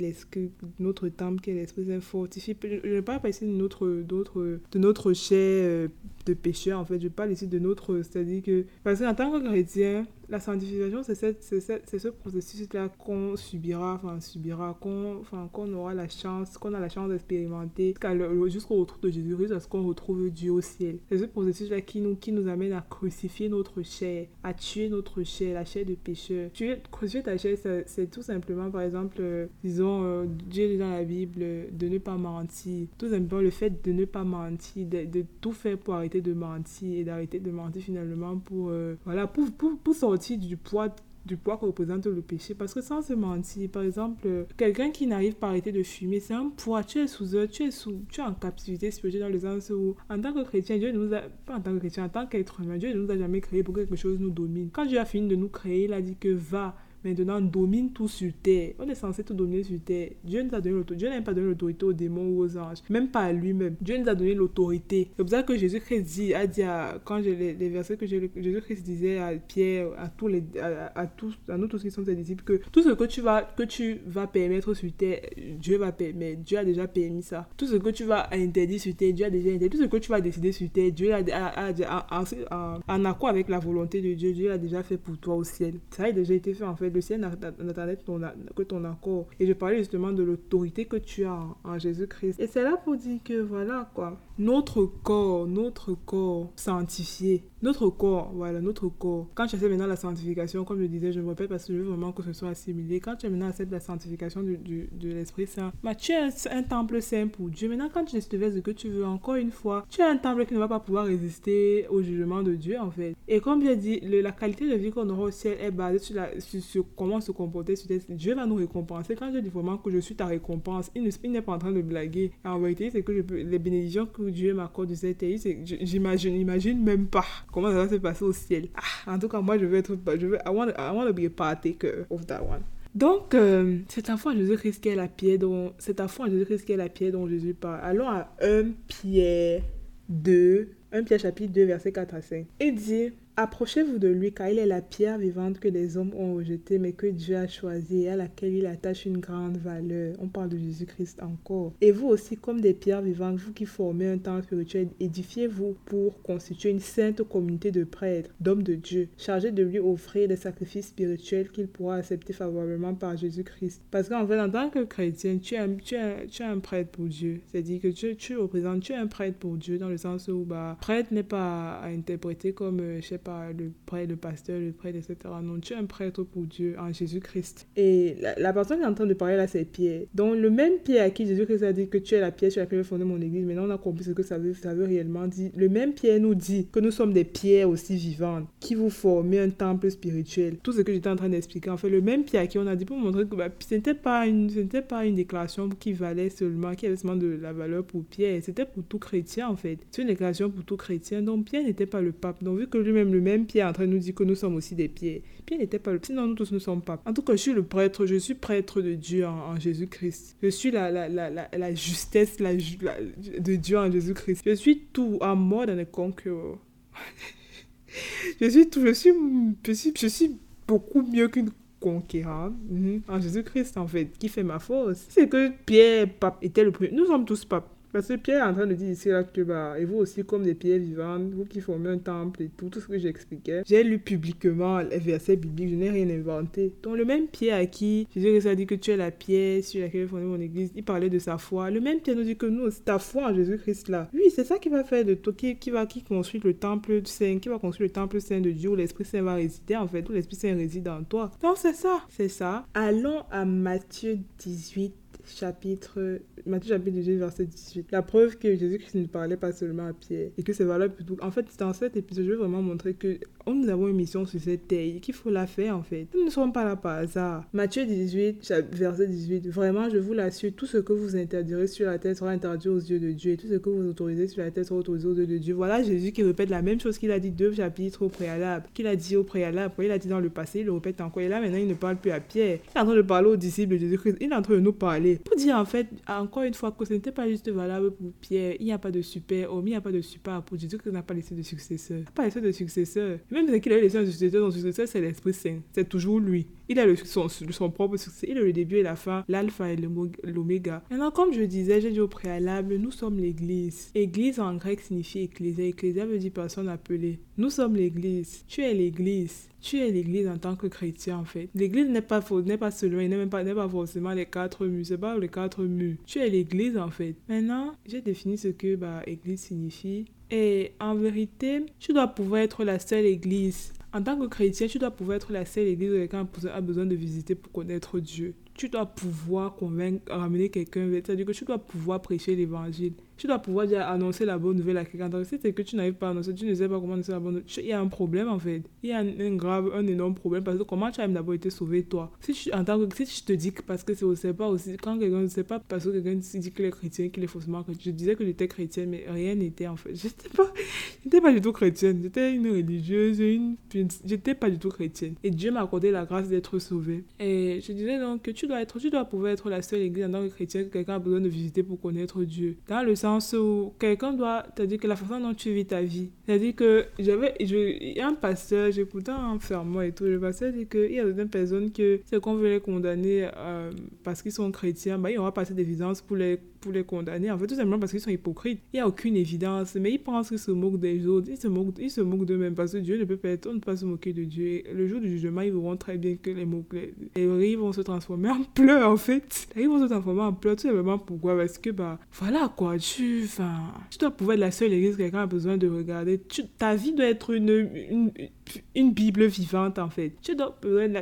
notre temple qui est l'Esprit Saint fortifie. Je ne parle pas ici de notre, de notre chair euh, de pécheur en fait. Je parle ici de notre, c'est-à-dire que, parce qu'en tant que chrétien, la sanctification, c'est ce processus-là qu'on subira, enfin, subira, qu'on qu'on aura la chance, qu'on a la chance d'expérimenter jusqu'au retour de Jésus-Christ, parce qu'on retrouve Dieu au ciel. C'est ce processus-là qui nous, qui nous amène à crucifier notre chair, à tuer notre chair, la chair de pécheur. Tuer, ta chair, c'est tout simplement, par exemple, euh, disons, euh, Dieu dit dans la Bible de ne pas mentir. Tout simplement, le fait de ne pas mentir, de, tout faire pour arrêter de mentir et d'arrêter de mentir finalement pour, euh, voilà, pour, pour, pour sortir du poids du poids que représente le péché. Parce que sans se mentir, par exemple, quelqu'un qui n'arrive pas à arrêter de fumer, c'est un poids. Tu es sous eux, tu es, sous, tu es en captivité spirituelle dans le sens où, en tant que chrétien, Dieu nous a, pas en tant que chrétien, en tant qu'être Dieu ne nous a jamais créé pour que quelque chose nous domine. Quand Dieu a fini de nous créer, il a dit que va, maintenant domine tout sur terre. On est censé tout dominer sur terre. Dieu nous a donné l'autorité. Dieu n'a pas donné l'autorité aux démons ou aux anges, même pas à lui-même. Dieu nous a donné l'autorité. C'est pour ça que Jésus-Christ dit, a dit à, quand j'ai les, versets que Jésus-Christ disait à Pierre, à tous les, à, tous, à nous tous qui sommes ses disciples, que tout ce que tu vas, que tu vas permettre sur terre, Dieu va permettre. Dieu a déjà permis ça. Tout ce que tu vas interdire sur terre, Dieu a déjà interdit. Tout ce que tu vas décider sur terre, Dieu a, a, a, en accord avec la volonté de Dieu, Dieu l'a déjà fait pour toi au ciel. Ça a déjà été fait en fait le ciel n'attendait que ton accord. Et je parlais justement de l'autorité que tu as en, Jésus-Christ. Et c'est là pour dire que voilà quoi, notre corps, notre corps sanctifié, notre corps, voilà, notre corps. Quand tu essaies maintenant la sanctification, comme je disais, je me répète parce que je veux vraiment que ce soit assimilé. Quand tu es maintenant acceptes la sanctification du, de l'Esprit Saint, bah, tu es un, temple saint pour Dieu. Maintenant, quand tu fais ce que tu veux, encore une fois, tu es un temple qui ne va pas pouvoir résister au jugement de Dieu, en fait. Et comme j'ai dit, la qualité de vie qu'on aura au ciel est basée sur, la, sur comment se comporter sur Dieu va nous récompenser. Quand je dis vraiment que je suis ta récompense, il n'est pas en train de blaguer. En vérité, c'est que les bénédictions que Dieu m'accorde cette terre, j'imagine, j'imagine même pas comment ça va se passer au ciel. Ah, en tout cas, moi, je veux être, je veux, I want, I want to be a partaker of that one. Donc, euh, c'est à foi en Jésus-Christ qui est la pierre dont, c'est à foi Jésus-Christ la pierre dont Jésus parle. Allons à 1 Pierre 2, 1 Pierre chapitre 2, verset 4 à 5. Il dit, Approchez-vous de lui, car il est la pierre vivante que les hommes ont rejetée, mais que Dieu a choisie et à laquelle il attache une grande valeur. On parle de Jésus-Christ encore. Et vous aussi, comme des pierres vivantes, vous qui formez un temple spirituel, édifiez-vous pour constituer une sainte communauté de prêtres, d'hommes de Dieu, chargés de lui offrir des sacrifices spirituels qu'il pourra accepter favorablement par Jésus-Christ. Parce qu'en fait, en tant que chrétien, tu es un, prêtre pour Dieu. C'est-à-dire que tu, tu représentes, tu es un prêtre pour Dieu, dans le sens où, bah, prêtre n'est pas à interpréter comme, euh, je sais pas, le prêtre, le pasteur, le prêtre, etc. Non, tu es un prêtre pour Dieu en Jésus-Christ. Et la, personne qui est en train de parler là, c'est Pierre. Donc, le même Pierre à qui Jésus-Christ a dit que tu es la pierre sur laquelle je fonder mon église, maintenant on a compris ce que ça veut, réellement dire. Le même Pierre nous dit que nous sommes des pierres aussi vivantes qui vous formez un temple spirituel. Tout ce que j'étais en train d'expliquer, en fait, le même Pierre à qui on a dit pour montrer que bah, ce n'était pas, une, pas une déclaration qui valait seulement, qui avait seulement de la valeur pour Pierre, c'était pour tout chrétien en fait. C'est une déclaration pour tout chrétien. Donc, Pierre n'était pas le pape. Donc, vu que lui-même le même Pierre en train de nous dire que nous sommes aussi des pieds. Pierre n'était pas le sinon nous tous ne sommes pas. En tout cas, je suis le prêtre, je suis prêtre de Dieu en, Jésus-Christ. Je suis la, la, la, la, la justesse la, de Dieu en Jésus-Christ. Je suis tout en mode a conqueror. je suis tout, je suis, je suis, je suis beaucoup mieux qu'une conquérante mhm. en Jésus-Christ en fait, qui fait ma force. C'est que Pierre, pape, était le premier. Nous sommes tous papes. Parce que Pierre est en train de dire ici là que, bah, et vous aussi, comme des pierres vivantes, vous qui formez un temple et tout, tout ce que j'expliquais, j'ai lu publiquement les versets bibliques, je n'ai rien inventé. Donc, le même Pierre à qui Jésus a dit que tu es la pierre sur laquelle fondé mon église, il parlait de sa foi. Le même Pierre nous dit que nous, c'est ta foi en Jésus-Christ là. Oui, c'est ça qui va faire de toi, qui, qui, va qui construire le temple saint, qui va construire le temple saint de Dieu où l'Esprit Saint va résider en fait, où l'Esprit Saint réside en toi. Donc, c'est ça, c'est ça. Allons à Matthieu 18 chapitre, Matthieu chapitre 18, verset 18. La preuve que Jésus-Christ ne parlait pas seulement à Pierre et que c'est valable pour tout. En fait, dans cet épisode, je veux vraiment montrer que nous avons une mission sur cette terre qu'il faut la faire en fait. Nous ne sommes pas là par hasard. Matthieu 18, verset 18. Vraiment, je vous l'assure, tout ce que vous interdirez sur la terre sera interdit aux yeux de Dieu et tout ce que vous autorisez sur la terre sera autorisé aux yeux de Dieu. Voilà Jésus qui répète la même chose qu'il a dit deux chapitres au préalable, qu'il a dit au préalable, il a dit dans le passé, il le répète encore. Et là, maintenant, il ne parle plus à Pierre. Il est en train de parler aux disciples de Jésus-Christ. Il est en train de nous parler. Pour dire en fait, encore une fois, que ce n'était pas juste valable pour Pierre. Il n'y a pas de super homme, il n'y a pas de super pour Jésus-Christ n'a pas laissé de successeur. Il n'a pas laissé de successeur. Même qu'il a laissé un successeur, son successeur, c'est l'Esprit Saint. C'est toujours lui. Il a son, son propre succès. Il a le début et la fin, l'alpha et l'oméga. Maintenant, comme je disais, j'ai dit au préalable, nous sommes l'Église. Église en grec signifie ecclésia. Ecclésia veut dire personne appelée. Nous sommes l'Église. Tu es l'Église. Tu es l'Église en tant que chrétien, en fait. L'Église n'est pas, n'est pas seulement, n'est même pas, n'est pas forcément les quatre murs. C'est pas les quatre murs. Tu es l'Église, en fait. Maintenant, j'ai défini ce que bah, Église signifie. Et en vérité, tu dois pouvoir être la seule Église en tant que chrétien, tu dois pouvoir être la seule église où quelqu'un a besoin de visiter pour connaître Dieu. Tu dois pouvoir convaincre, ramener quelqu'un, c'est-à-dire que tu dois pouvoir prêcher l'évangile tu dois pouvoir déjà annoncer la bonne nouvelle à quelqu'un. Donc, si c'est que tu n'arrives pas à annoncer, tu ne sais pas comment annoncer la bonne nouvelle, il y a un problème en fait. Il y a un, grave, un énorme problème parce que comment tu as d'abord été sauvé toi? Si tu, en tant que, si tu te dis que parce que c'est aussi pas aussi, quand quelqu'un ne sait pas parce que quelqu'un dit qu'il est chrétien, qu'il est faussement chrétien. Je disais que j'étais chrétienne, mais rien n'était en fait. J'étais pas, j'étais pas du tout chrétienne. J'étais une religieuse, une, j'étais pas du tout chrétienne. Et Dieu m'a accordé la grâce d'être sauvée. Et je disais donc que tu dois être, tu dois pouvoir être la seule église en tant que chrétien que quelqu'un a besoin de visiter pour connaître Dieu. Dans le sens où quelqu'un doit, c'est-à-dire que la façon dont tu vis ta vie. C'est-à-dire que j'avais, a un pasteur, j'écoutais un fermement et tout, le pasteur dit qu'il y a certaines personnes que c'est qu'on veut les condamner euh, parce qu'ils sont chrétiens, bah, il aura passé des évidences pour les pour les condamner. En fait, tout simplement parce qu'ils sont hypocrites. Il n'y a aucune évidence, mais ils pensent qu'ils se moquent des autres. Ils se moquent, ils se moquent d'eux-mêmes parce que Dieu ne peut pas être, on ne peut pas se moquer de Dieu. le jour du jugement, ils verront très bien que les mots, les, rires vont se transformer en pleurs, en fait. Ils vont se transformer en pleurs, tout simplement pourquoi? Parce que, bah, voilà quoi, tu, enfin, tu dois pouvoir être la seule église que quelqu'un a besoin de regarder. Tu, ta vie doit être une, une, Bible vivante, en fait. Tu dois,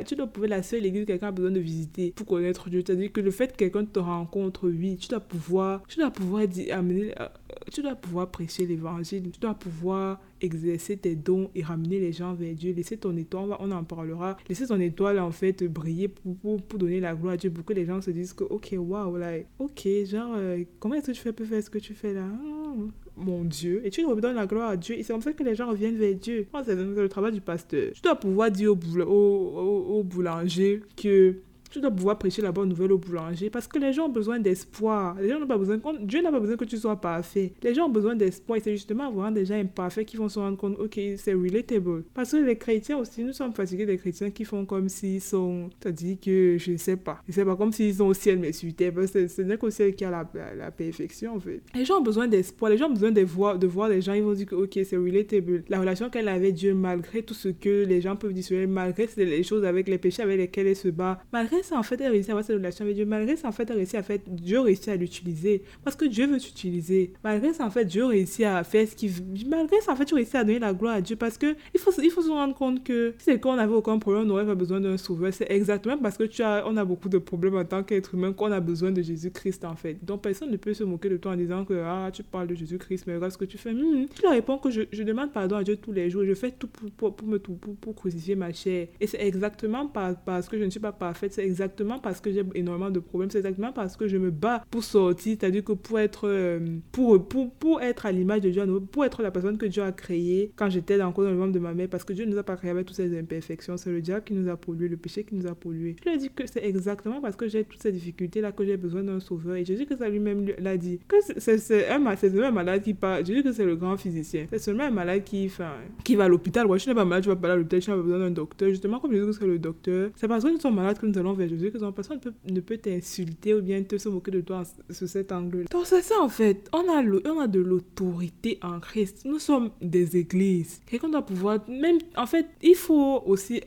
tu dois pouvoir être la seule église que quelqu'un a besoin de visiter pour connaître Dieu. C'est-à-dire que le fait que quelqu'un te rencontre, oui, tu dois pouvoir tu dois pouvoir amener, euh, tu dois pouvoir prêcher l'évangile, tu dois pouvoir exercer tes dons et ramener les gens vers Dieu. Laisser ton étoile, on en parlera. Laisser ton étoile en fait briller pour, pour, donner la gloire à Dieu, pour que les gens se disent que, ok, waouh, là, ok, genre, euh, comment est-ce que tu fais pour faire ce que tu fais là? Oh, Mon Dieu. Et tu redonnes la gloire à Dieu. Et c'est comme ça que les gens reviennent vers Dieu. C'est le travail du pasteur. Tu dois pouvoir dire au, au, au boulanger que tu dois pouvoir prêcher la bonne nouvelle au boulanger parce que les gens ont besoin d'espoir. Les gens n'ont pas besoin, Dieu n'a pas besoin que tu sois parfait. Les gens ont besoin d'espoir et c'est justement avoir des gens imparfaits qui vont se rendre compte, ok, c'est relatable. Parce que les chrétiens aussi, nous sommes fatigués des chrétiens qui font comme s'ils sont, c'est-à-dire que je ne sais pas, je sais pas, comme s'ils sont au ciel mais sur terre. Ce n'est qu'au ciel qui a la, la, perfection en fait. Les gens ont besoin d'espoir, les gens ont besoin de voir, de voir les gens, ils vont dire que, ok, c'est relatable. La relation qu'elle avait Dieu, malgré tout ce que les gens peuvent dire malgré les choses avec les péchés avec lesquels elle se bat, malgré en fait, elle réussit à avoir cette relation avec Dieu. Malgré ça, en fait, elle réussit à faire, Dieu réussit à l'utiliser. Parce que Dieu veut t'utiliser. Malgré ça, en fait, Dieu réussit à faire ce qu'il veut. Malgré ça, en fait, tu réussis à donner la gloire à Dieu. Parce que il faut, il faut se rendre compte que si c'est qu'on n'avait aucun problème, on n'aurait pas besoin d'un sauveur. C'est exactement parce que tu as, on a beaucoup de problèmes en tant qu'être humain qu'on a besoin de Jésus-Christ, en fait. Donc, personne ne peut se moquer de toi en disant que, ah, tu parles de Jésus-Christ, mais regarde ce que tu fais. Hmm. Tu leur réponds que je, je, demande pardon à Dieu tous les jours. Je fais tout pour, pour, me, pour, pour, crucifier ma chair. Et c'est exactement parce que je ne suis pas parfaite. Exactement parce que j'ai énormément de problèmes. C'est exactement parce que je me bats pour sortir, c'est-à-dire que pour être, euh, pour, pour, pour être à l'image de Dieu, pour être la personne que Dieu a créée quand j'étais encore dans le ventre de ma mère, parce que Dieu ne nous a pas créé avec toutes ces imperfections. C'est le diable qui nous a pollué, le péché qui nous a pollué. Je lui ai dit que c'est exactement parce que j'ai toutes ces difficultés-là que j'ai besoin d'un sauveur. Et Jésus que ça lui-même l'a dit. Que c'est un, un malade qui parle. Jésus que c'est le grand physicien. C'est seulement un malade qui, enfin, qui va à l'hôpital. Ouais, je n'ai pas malade, je vais pas à l'hôpital, je n'ai pas besoin d'un docteur. Justement, comme Jésus que c'est le docteur, c'est parce que nous sommes malades que nous allons vers Jésus que personne ne peut t'insulter ou bien te se moquer de toi sous cet angle. Donc c'est ça en fait. On a, on a de l'autorité en Christ. Nous sommes des églises. Quelqu'un doit pouvoir... Même, en fait, il faut aussi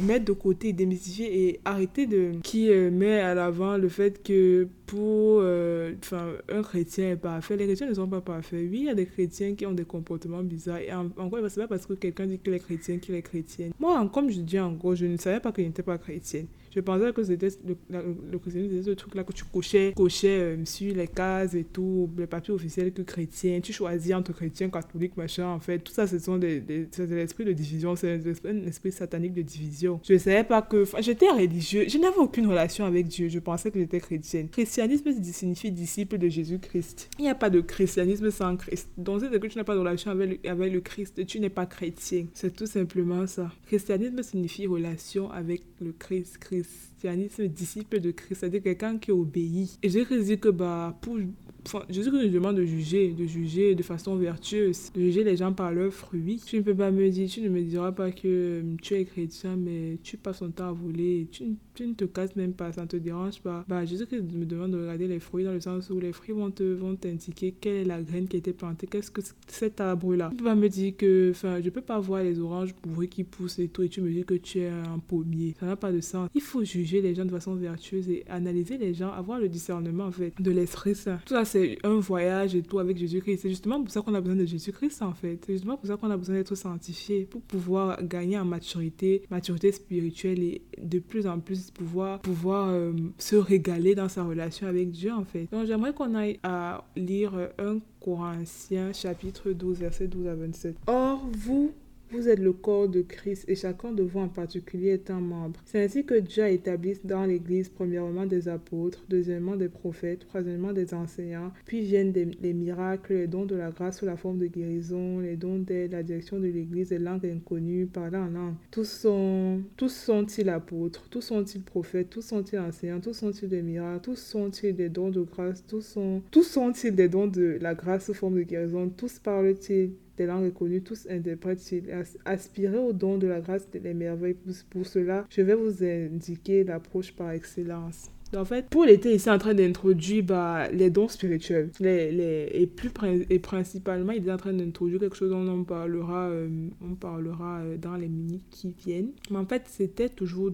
mettre de côté, démystifier et arrêter de qui euh, met à l'avant le fait que pour euh, un chrétien est parfait les chrétiens ne sont pas parfaits oui il y a des chrétiens qui ont des comportements bizarres et en, encore c'est pas parce que quelqu'un dit qu'il est chrétien qu'il est chrétienne moi comme je dis en gros je ne savais pas que je pas chrétienne je pensais que c'était le, le, christianisme, ce truc-là que tu cochais, cochais euh, sur les cases et tout, les papiers officiels que chrétien. Tu choisis entre chrétien, catholique, machin. En fait, tout ça, ce sont des, des l'esprit de division, c'est un esprit satanique de division. Je ne savais pas que. J'étais religieux, je n'avais aucune relation avec Dieu. Je pensais que j'étais chrétienne. Christianisme signifie disciple de Jésus-Christ. Il n'y a pas de christianisme sans Christ. Donc, c'est que tu n'as pas de relation avec le, avec le Christ, tu n'es pas chrétien. C'est tout simplement ça. Christianisme signifie relation avec le. Christ christianisme disciple de Christ, c'est-à-dire quelqu'un qui obéit. Et j'ai dit que bah, pour Enfin, Jésus nous demande de juger, de juger de façon vertueuse, de juger les gens par leurs fruits. Tu ne peux pas me dire, tu ne me diras pas que euh, tu es chrétien, mais tu passes ton temps à voler, tu, tu ne te casses même pas, ça ne te dérange pas. Bah, Jésus me demande de regarder les fruits dans le sens où les fruits vont te vont t'indiquer quelle est la graine qui a été plantée, qu'est-ce que cet arbre-là. Tu ne peux pas me dire que, enfin, je peux pas voir les oranges pourries qui poussent et tout, et tu me dis que tu es un pommier. Ça n'a pas de sens. Il faut juger les gens de façon vertueuse et analyser les gens, avoir le discernement en fait de l'Esprit Saint. Ça, c'est un voyage et tout avec Jésus-Christ. C'est justement pour ça qu'on a besoin de Jésus-Christ en fait. C'est justement pour ça qu'on a besoin d'être sanctifié, pour pouvoir gagner en maturité, maturité spirituelle et de plus en plus pouvoir, pouvoir euh, se régaler dans sa relation avec Dieu en fait. Donc j'aimerais qu'on aille à lire un Corinthiens chapitre 12 verset 12 à 27. Or vous vous êtes le corps de Christ et chacun de vous en particulier est un membre. C'est ainsi que Dieu a établi dans l'Église premièrement des apôtres, deuxièmement des prophètes, troisièmement des enseignants, puis viennent les miracles, les dons de la grâce sous la forme de guérison, les dons d'aide, la direction de l'Église, les langues inconnues, parler en langue. Tous sont, tous sont-ils apôtres, tous sont-ils prophètes, tous sont-ils enseignants, tous sont-ils des miracles, tous sont-ils des dons de grâce, tous sont, tous sont-ils des dons de la grâce sous forme de guérison, tous parlent-ils des langues reconnues, tous interprètent-ils. Aspirez au don de la grâce des merveilles. Pour cela, je vais vous indiquer l'approche par excellence. En fait, l'été, il est en train d'introduire bah, les dons spirituels. Les, les, et, plus, et principalement, il est en train d'introduire quelque chose dont on parlera, euh, on parlera euh, dans les minutes qui viennent. Mais en fait, c'était toujours,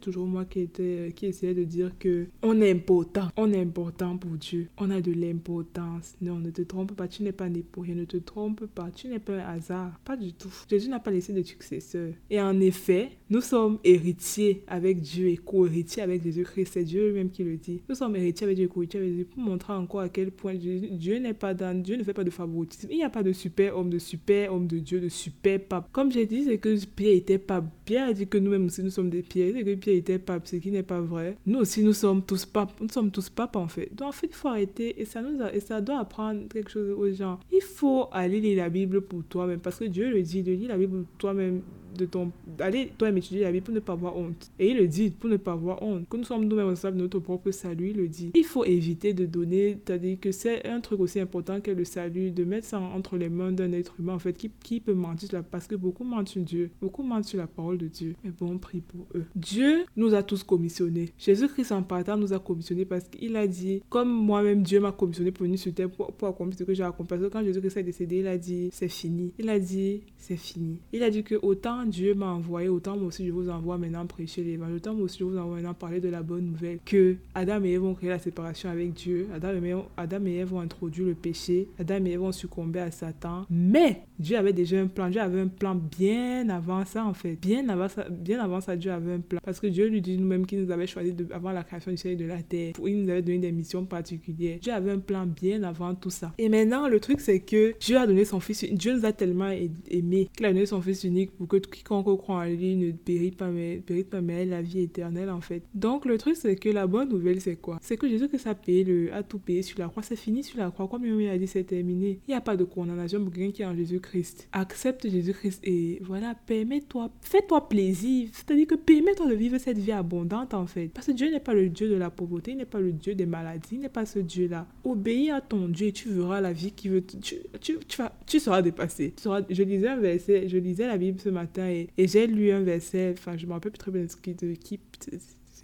toujours moi qui, était, qui essayais de dire que on est important. On est important pour Dieu. On a de l'importance. Non, ne te trompe pas. Tu n'es pas né pour rien. Ne te trompe pas. Tu n'es pas un hasard. Pas du tout. Jésus n'a pas laissé de successeur. Et en effet, nous sommes héritiers avec Dieu et co-héritiers avec Jésus-Christ. C'est Dieu lui-même qui le dit. Nous sommes héritiers avec Dieu, avec Dieu, pour montrer encore à quel point Dieu, n'est pas dans, Dieu ne fait pas de favoritisme. Il n'y a pas de super homme, de super homme de Dieu, de super pape. Comme j'ai dit, c'est que Pierre était pape. Pierre a dit que nous-mêmes aussi nous sommes des pierres. C'est que Pierre était pape, ce qui n'est pas vrai. Nous aussi nous sommes tous papes. Nous sommes tous papes en fait. Donc en fait, il faut arrêter et ça nous et ça doit apprendre quelque chose aux gens. Il faut aller lire la Bible pour toi-même parce que Dieu le dit de lire la Bible pour toi-même de ton allez toi-même étudier la Bible pour ne pas avoir honte. Et il le dit pour ne pas avoir honte. Que nous sommes nous-mêmes responsables de notre propre salut, il le dit. Il faut éviter de donner, c'est-à-dire que c'est un truc aussi important que le salut, de mettre ça entre les mains d'un être humain en fait qui, peut mentir parce que beaucoup mentent sur Dieu, beaucoup mentent sur la parole de Dieu. Mais bon, on prie pour eux. Dieu nous a tous commissionnés. Jésus-Christ en partant nous a commissionnés parce qu'il a dit, comme moi-même Dieu m'a commissionné pour venir sur terre pour, pour accomplir ce que j'ai accompli. Parce que quand Jésus-Christ est décédé, il a dit, c'est fini. Il a dit, c'est fini. Il a dit que autant Dieu m'a envoyé, autant moi aussi je vous envoie maintenant prêcher l'évangile, autant moi aussi je vous envoie maintenant parler de la bonne nouvelle, que Adam et Ève ont créé la séparation avec Dieu, Adam et, Ève, Adam et ont introduit le péché, Adam et Ève ont succombé à Satan, mais Dieu avait déjà un plan, Dieu avait un plan bien avant ça en fait, bien avant ça, bien avant ça Dieu avait un plan, parce que Dieu lui dit nous-mêmes qu'il nous avait choisi avant la création du ciel et de la terre, il nous avait donné des missions particulières, Dieu avait un plan bien avant tout ça. Et maintenant le truc c'est que Dieu a donné son fils, Dieu nous a tellement aimé qu'il a donné son fils unique pour que quiconque croit en lui ne périt pas, mais, périt pas, mais la vie éternelle en fait. Donc le truc c'est que la bonne nouvelle c'est quoi? C'est que Jésus que ça paye le, a tout payé sur la croix, c'est fini sur la croix, comme il a dit c'est terminé. Il n'y a pas de condamnation pour quelqu'un qui est en Jésus-Christ. Accepte Jésus-Christ et voilà, permets-toi, fais-toi plaisir. C'est-à-dire que permets-toi de vivre cette vie abondante en fait. Parce que Dieu n'est pas le Dieu de la pauvreté, il n'est pas le Dieu des maladies, il n'est pas ce Dieu-là. Obéis à ton Dieu et tu verras la vie qui veut. Tu, tu, tu, vas, tu seras dépassé. Je lisais un verset, je lisais la Bible ce matin et, j'ai lu un verset, enfin je me rappelle plus très bien de qui,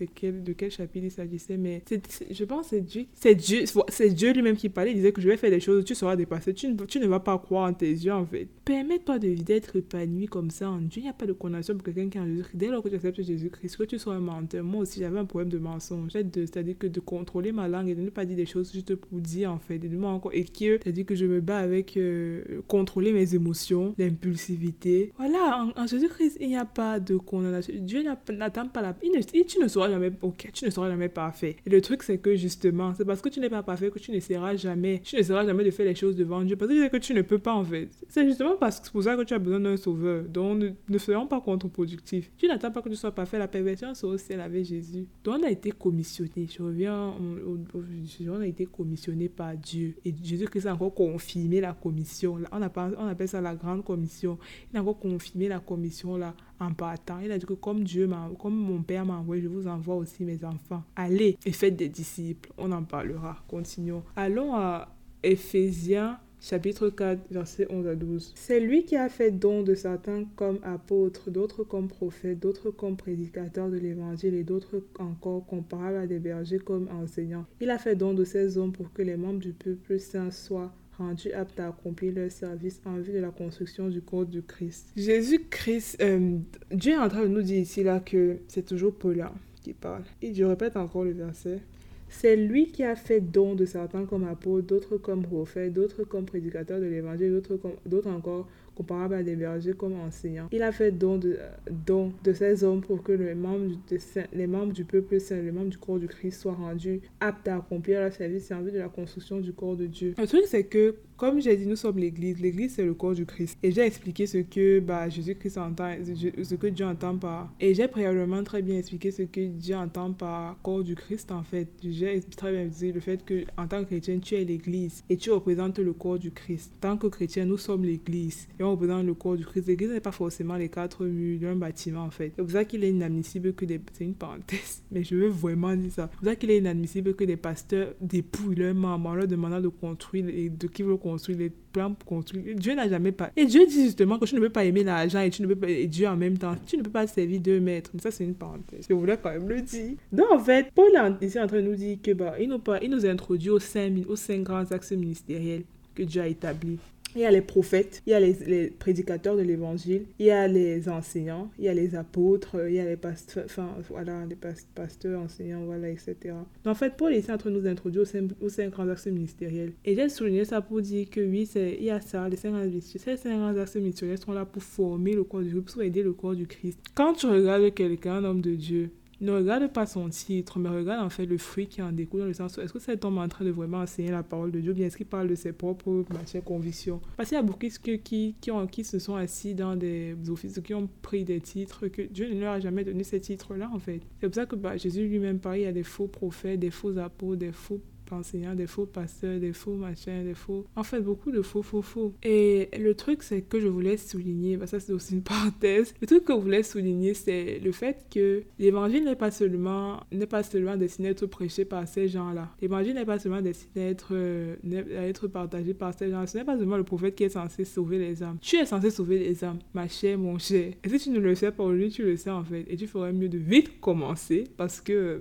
quel, de quel chapitre il s'agissait, mais je pense que c'est Dieu, c'est Dieu, c'est Dieu lui-même qui parlait, il disait que je vais faire des choses, tu seras dépassé, tu ne, tu ne vas pas croire en tes yeux en fait. Permets-toi d'être épanoui comme ça en Dieu, il n'y a pas de condamnation pour quelqu'un qui est en Jésus-Christ. Dès lors que tu acceptes Jésus-Christ, que tu sois un menteur, moi aussi j'avais un problème de mensonge, c'est-à-dire que de contrôler ma langue et de ne pas dire des choses juste pour dire en fait, et de encore, et que, c'est-à-dire que je me bats avec euh, contrôler mes émotions, l'impulsivité. Voilà, en, Jésus-Christ, il n'y a pas de condamnation. Dieu n'attend pas la... Il ne, tu ne seras jamais, ok, tu ne seras jamais parfait. Et le truc, c'est que justement, c'est parce que tu n'es pas parfait que tu ne seras jamais, tu ne seras jamais de faire les choses devant Dieu. Parce que tu ne peux pas, en fait. C'est justement parce que pour ça que tu as besoin d'un sauveur. Donc, ne, ne soyons pas contre-productifs. Tu n'attends pas que tu sois parfait. La perversion c'est aussi avec Jésus. Donc, on a été commissionné. Je reviens, on, a été commissionné par Dieu. Et Jésus-Christ a encore confirmé la commission. On, on appelle ça la grande commission. Il a encore confirmé la commission là en partant. Il a dit que comme Dieu m'a, comme mon Père m'a envoyé, je vous envoie aussi mes enfants. Allez et faites des disciples. On en parlera. Continuons. Allons à Éphésiens chapitre 4, versets 11 à 12. C'est lui qui a fait don de certains comme apôtres, d'autres comme prophètes, d'autres comme prédicateurs de l'évangile et d'autres encore comparables à des bergers comme enseignants. Il a fait don de ces hommes pour que les membres du peuple saint soient rendus aptes à accomplir leur service en vue de la construction du corps du Christ. Jésus-Christ, euh, Dieu est en train de nous dire ici là que c'est toujours Paul qui parle. Et je répète encore le verset. C'est lui qui a fait don de certains comme apôtres, d'autres comme prophètes, d'autres comme prédicateurs de l'évangile, d'autres encore comparables à des bergers comme enseignants. Il a fait don de, don de ces hommes pour que les membres, de, les membres du peuple saint, les membres du corps du Christ soient rendus aptes à accomplir leur service en vue de la construction du corps de Dieu. Le truc, c'est que comme j'ai dit, nous sommes l'Église. L'Église, c'est le corps du Christ. Et j'ai expliqué ce que bah, Jésus-Christ entend, ce que Dieu entend par... Et j'ai préalablement très bien expliqué ce que Dieu entend par corps du Christ, en fait. J'ai très bien dit le fait que en tant que chrétien, tu es l'Église et tu représentes le corps du Christ. Tant que chrétien, nous sommes l'Église et représente le corps du Christ. L'Église n'est pas forcément les quatre murs d'un bâtiment, en fait. C'est pour ça qu'il est inadmissible que des... C'est une parenthèse, mais je veux vraiment dire ça. C'est pour qu'il est inadmissible que des pasteurs dépouillent leurs membres en leur demandant de construire et de qui veulent construire les plans pour construire. Dieu n'a jamais pas. Et Dieu dit justement que tu ne peux pas aimer l'argent et pas et Dieu en même temps. Tu ne peux pas servir deux maîtres. Ça, c'est une parenthèse. Je voulais quand même le dire. Donc, en fait, Paul est en train de nous dire que bah, il nous, il nous introduit aux cinq, aux cinq grands axes ministériels que Dieu a établis. Il y a les prophètes, il y a les, prédicateurs de l'évangile, il y a les enseignants, il y a les apôtres, il y a les pasteurs, enfin voilà, les pasteurs, enseignants, voilà, etc. Donc, en fait, Paul est en train de nous introduire aux cinq, grands axes ministériels. Et j'ai souligné ça pour dire que oui, il y a ça, les cinq grands axes Ces cinq grands axes ministériels sont là pour former le corps du Christ, pour aider le corps du Christ. Quand tu regardes quelqu'un, un homme de Dieu, ne regarde pas son titre, mais regarde en fait le fruit qui en découle dans le sens est-ce que cet homme est en train de vraiment enseigner la parole de Dieu, bien est-ce qu'il parle de ses propres matières, convictions? Parce qu'il y a beaucoup qui, qui, ont, qui se sont assis dans des offices, qui ont pris des titres, que Dieu ne leur a jamais donné ces titres-là en fait. C'est pour ça que bah, Jésus lui-même parle, il y a des faux prophètes, des faux apôtres, des faux enseignants, des faux pasteurs, des faux machins, des faux... En fait, beaucoup de faux, faux, faux. Et le truc, c'est que je voulais souligner, bah ça c'est aussi une parenthèse, le truc que je voulais souligner, c'est le fait que l'évangile n'est pas seulement n'est pas seulement destiné à être prêché par ces gens-là. L'évangile n'est pas seulement destiné à être, euh, à être partagé par ces gens. Ce n'est pas seulement le prophète qui est censé sauver les âmes. Tu es censé sauver les âmes, ma chère, mon cher. Et si tu ne le sais pas aujourd'hui, tu le sais en fait. Et tu ferais mieux de vite commencer parce que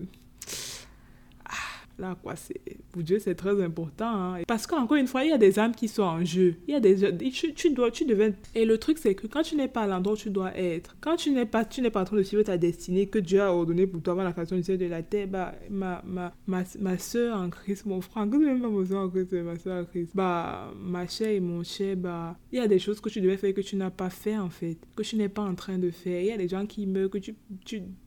Là, quoi, pour Dieu, c'est très important. Hein. Parce qu'encore une fois, il y a des âmes qui sont en jeu. Il y a des, tu, tu dois, tu devais... Et le truc, c'est que quand tu n'es pas à l'endroit où tu dois être, quand tu n'es pas, tu n'es pas en train de suivre ta destinée que Dieu a ordonnée pour toi avant la création du ciel de la terre, bah, ma, ma, ma, ma soeur en Christ, mon frère, que même pas mon soeur en Christ, ma soeur en Christ, bah, ma chère et mon cher, bah, il y a des choses que tu devais faire que tu n'as pas fait, en fait, que tu n'es pas en train de faire. Il y a des gens qui meurent, que tu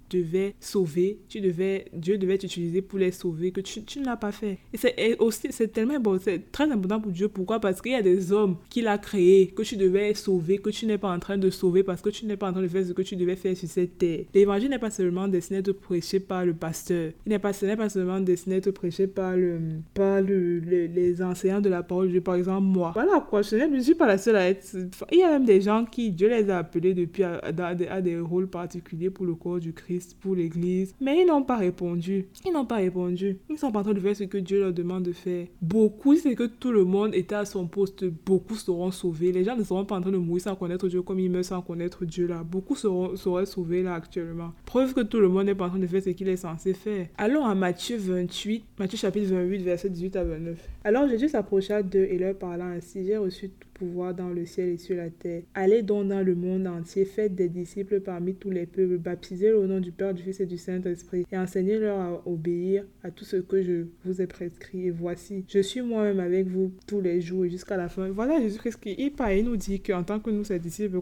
devais sauver, tu devais, Dieu devait t'utiliser pour les sauver, que tu, tu ne l'as pas fait. Et c'est aussi, c'est tellement bon, c'est très important pour Dieu. Pourquoi? Parce qu'il y a des hommes qu'il a créés, que tu devais sauver, que tu n'es pas en train de sauver, parce que tu n'es pas en train de faire ce que tu devais faire sur cette terre. L'évangile n'est pas seulement destiné à être prêché par le pasteur. Il n'est pas, pas seulement destiné à être prêché par, le, par le, les enseignants de la parole de Dieu, par exemple moi. Voilà quoi, je ne suis pas la seule à être... Il y a même des gens qui, Dieu les a appelés depuis à, à des rôles particuliers pour le corps du Christ pour l'Église. Mais ils n'ont pas répondu. Ils n'ont pas répondu. Ils sont pas en train de faire ce que Dieu leur demande de faire. Beaucoup, c'est que tout le monde était à son poste. Beaucoup seront sauvés. Les gens ne seront pas en train de mourir sans connaître Dieu comme ils meurent sans connaître Dieu là. Beaucoup seront, sauvés là actuellement. Preuve que tout le monde n'est pas en train de faire ce qu'il est censé faire. Allons à Matthieu 28, Matthieu chapitre 28, verset 18 à 29. Alors Jésus s'approcha d'eux et leur parla ainsi J'ai reçu tout pouvoir dans le ciel et sur la terre. Allez donc dans le monde entier, faites des disciples parmi tous les peuples, baptisez au nom du Père, du Fils et du Saint-Esprit, et enseignez-leur à obéir à tout ce que je vous ai prescrit. Et voici, je suis moi-même avec vous tous les jours et jusqu'à la fin. Voilà Jésus-Christ qui il il nous dit qu'en tant que nous, ses disciples,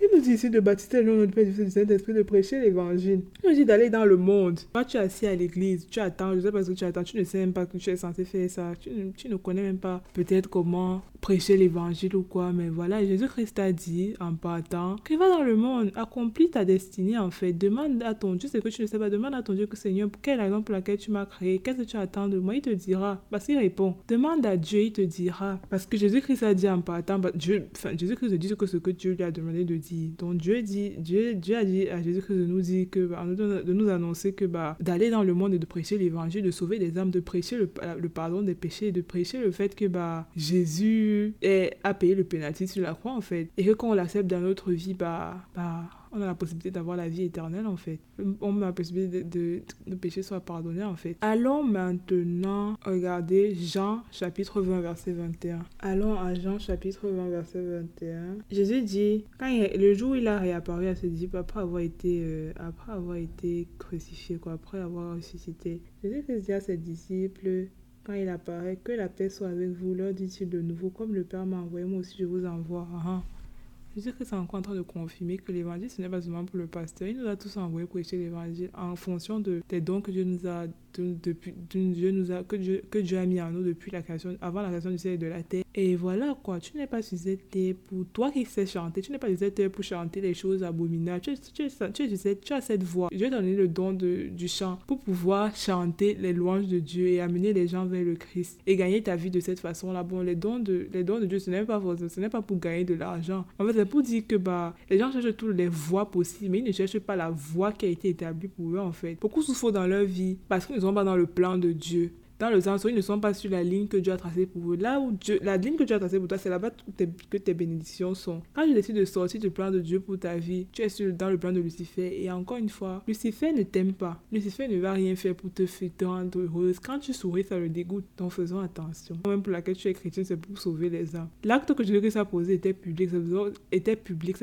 il nous dit ici de baptiser le nom du Père, du Fils et du Saint-Esprit, de prêcher l'évangile. Il nous dit d'aller dans le monde. Toi, tu es assis à l'église, tu attends, je sais pas ce que tu attends, tu ne sais même pas que tu es censé faire ça, tu, tu ne connais même pas peut-être comment prêcher l'évangile ou quoi, mais voilà, Jésus-Christ a dit en partant que va dans le monde, accomplis ta destinée en fait. Demande à ton Dieu ce que tu ne sais pas, demande à ton Dieu que Seigneur, quelle raison pour laquelle tu m'as créé, qu'est-ce que tu attends de moi, il te dira. Parce qu'il répond, demande à Dieu, il te dira. Parce que Jésus-Christ a dit en partant, bah, Dieu, Jésus-Christ dit ce que Dieu lui a demandé de dire. Donc Dieu dit, Dieu, Dieu a dit à Jésus-Christ de nous dire que, bah, de nous annoncer que bah, d'aller dans le monde et de prêcher l'évangile, de sauver des âmes, de prêcher le, pardon des péchés, de prêcher le fait que bah, Jésus et a payé le pénalty sur la croix en fait. Et que quand on l'accepte dans notre vie, bah, bah, on a la possibilité d'avoir la vie éternelle en fait. On a la possibilité de, nos péchés soient pardonnés en fait. Allons maintenant regarder Jean chapitre 20 verset 21. Allons à Jean chapitre 20 verset 21. Jésus dit, quand le jour où il a réapparu à ses disciples après avoir été, euh, après avoir été crucifié, quoi, après avoir ressuscité, Jésus dit à ses disciples, quand il apparaît, que la paix soit avec vous, leur dit-il de nouveau, comme le Père m'a envoyé, moi aussi je vous envoie. Ah, ah. Que c'est encore en train de confirmer que l'évangile, ce n'est pas seulement pour le pasteur. Il nous a tous envoyé prêcher l'évangile en fonction de, des dons que Dieu nous a, depuis, que, Dieu, que Dieu a mis en nous depuis la création, avant la création du ciel et de la terre. Et voilà quoi, tu n'es pas sur cette pour toi qui sais chanter, tu n'es pas sur cette pour chanter les choses abominables. Tu, tu, tu, tu, tu as cette voix. Dieu a donné le don de, du chant pour pouvoir chanter les louanges de Dieu et amener les gens vers le Christ et gagner ta vie de cette façon-là. Bon, les dons de, les dons de Dieu, ce n'est pas, ce n'est pas pour gagner de l'argent. En fait, c'est pour dire que bah, les gens cherchent toutes les voies possibles, mais ils ne cherchent pas la voie qui a été établie pour eux en fait. Beaucoup souffrent dans leur vie parce qu'ils pas dans le plan de Dieu dans le sens où ils ne sont pas sur la ligne que Dieu a tracée pour eux. Là où Dieu, la ligne que Dieu a tracée pour toi, c'est là-bas que tes bénédictions sont. Quand tu décides de sortir du plan de Dieu pour ta vie, tu es sur, dans le plan de Lucifer. Et encore une fois, Lucifer ne t'aime pas. Lucifer ne va rien faire pour te faire rendre heureuse. Quand tu souris, ça le dégoûte. Donc faisons attention. Même pour laquelle tu es chrétien, c'est pour sauver les âmes. L'acte que Jésus-Christ a posé était public. Était public.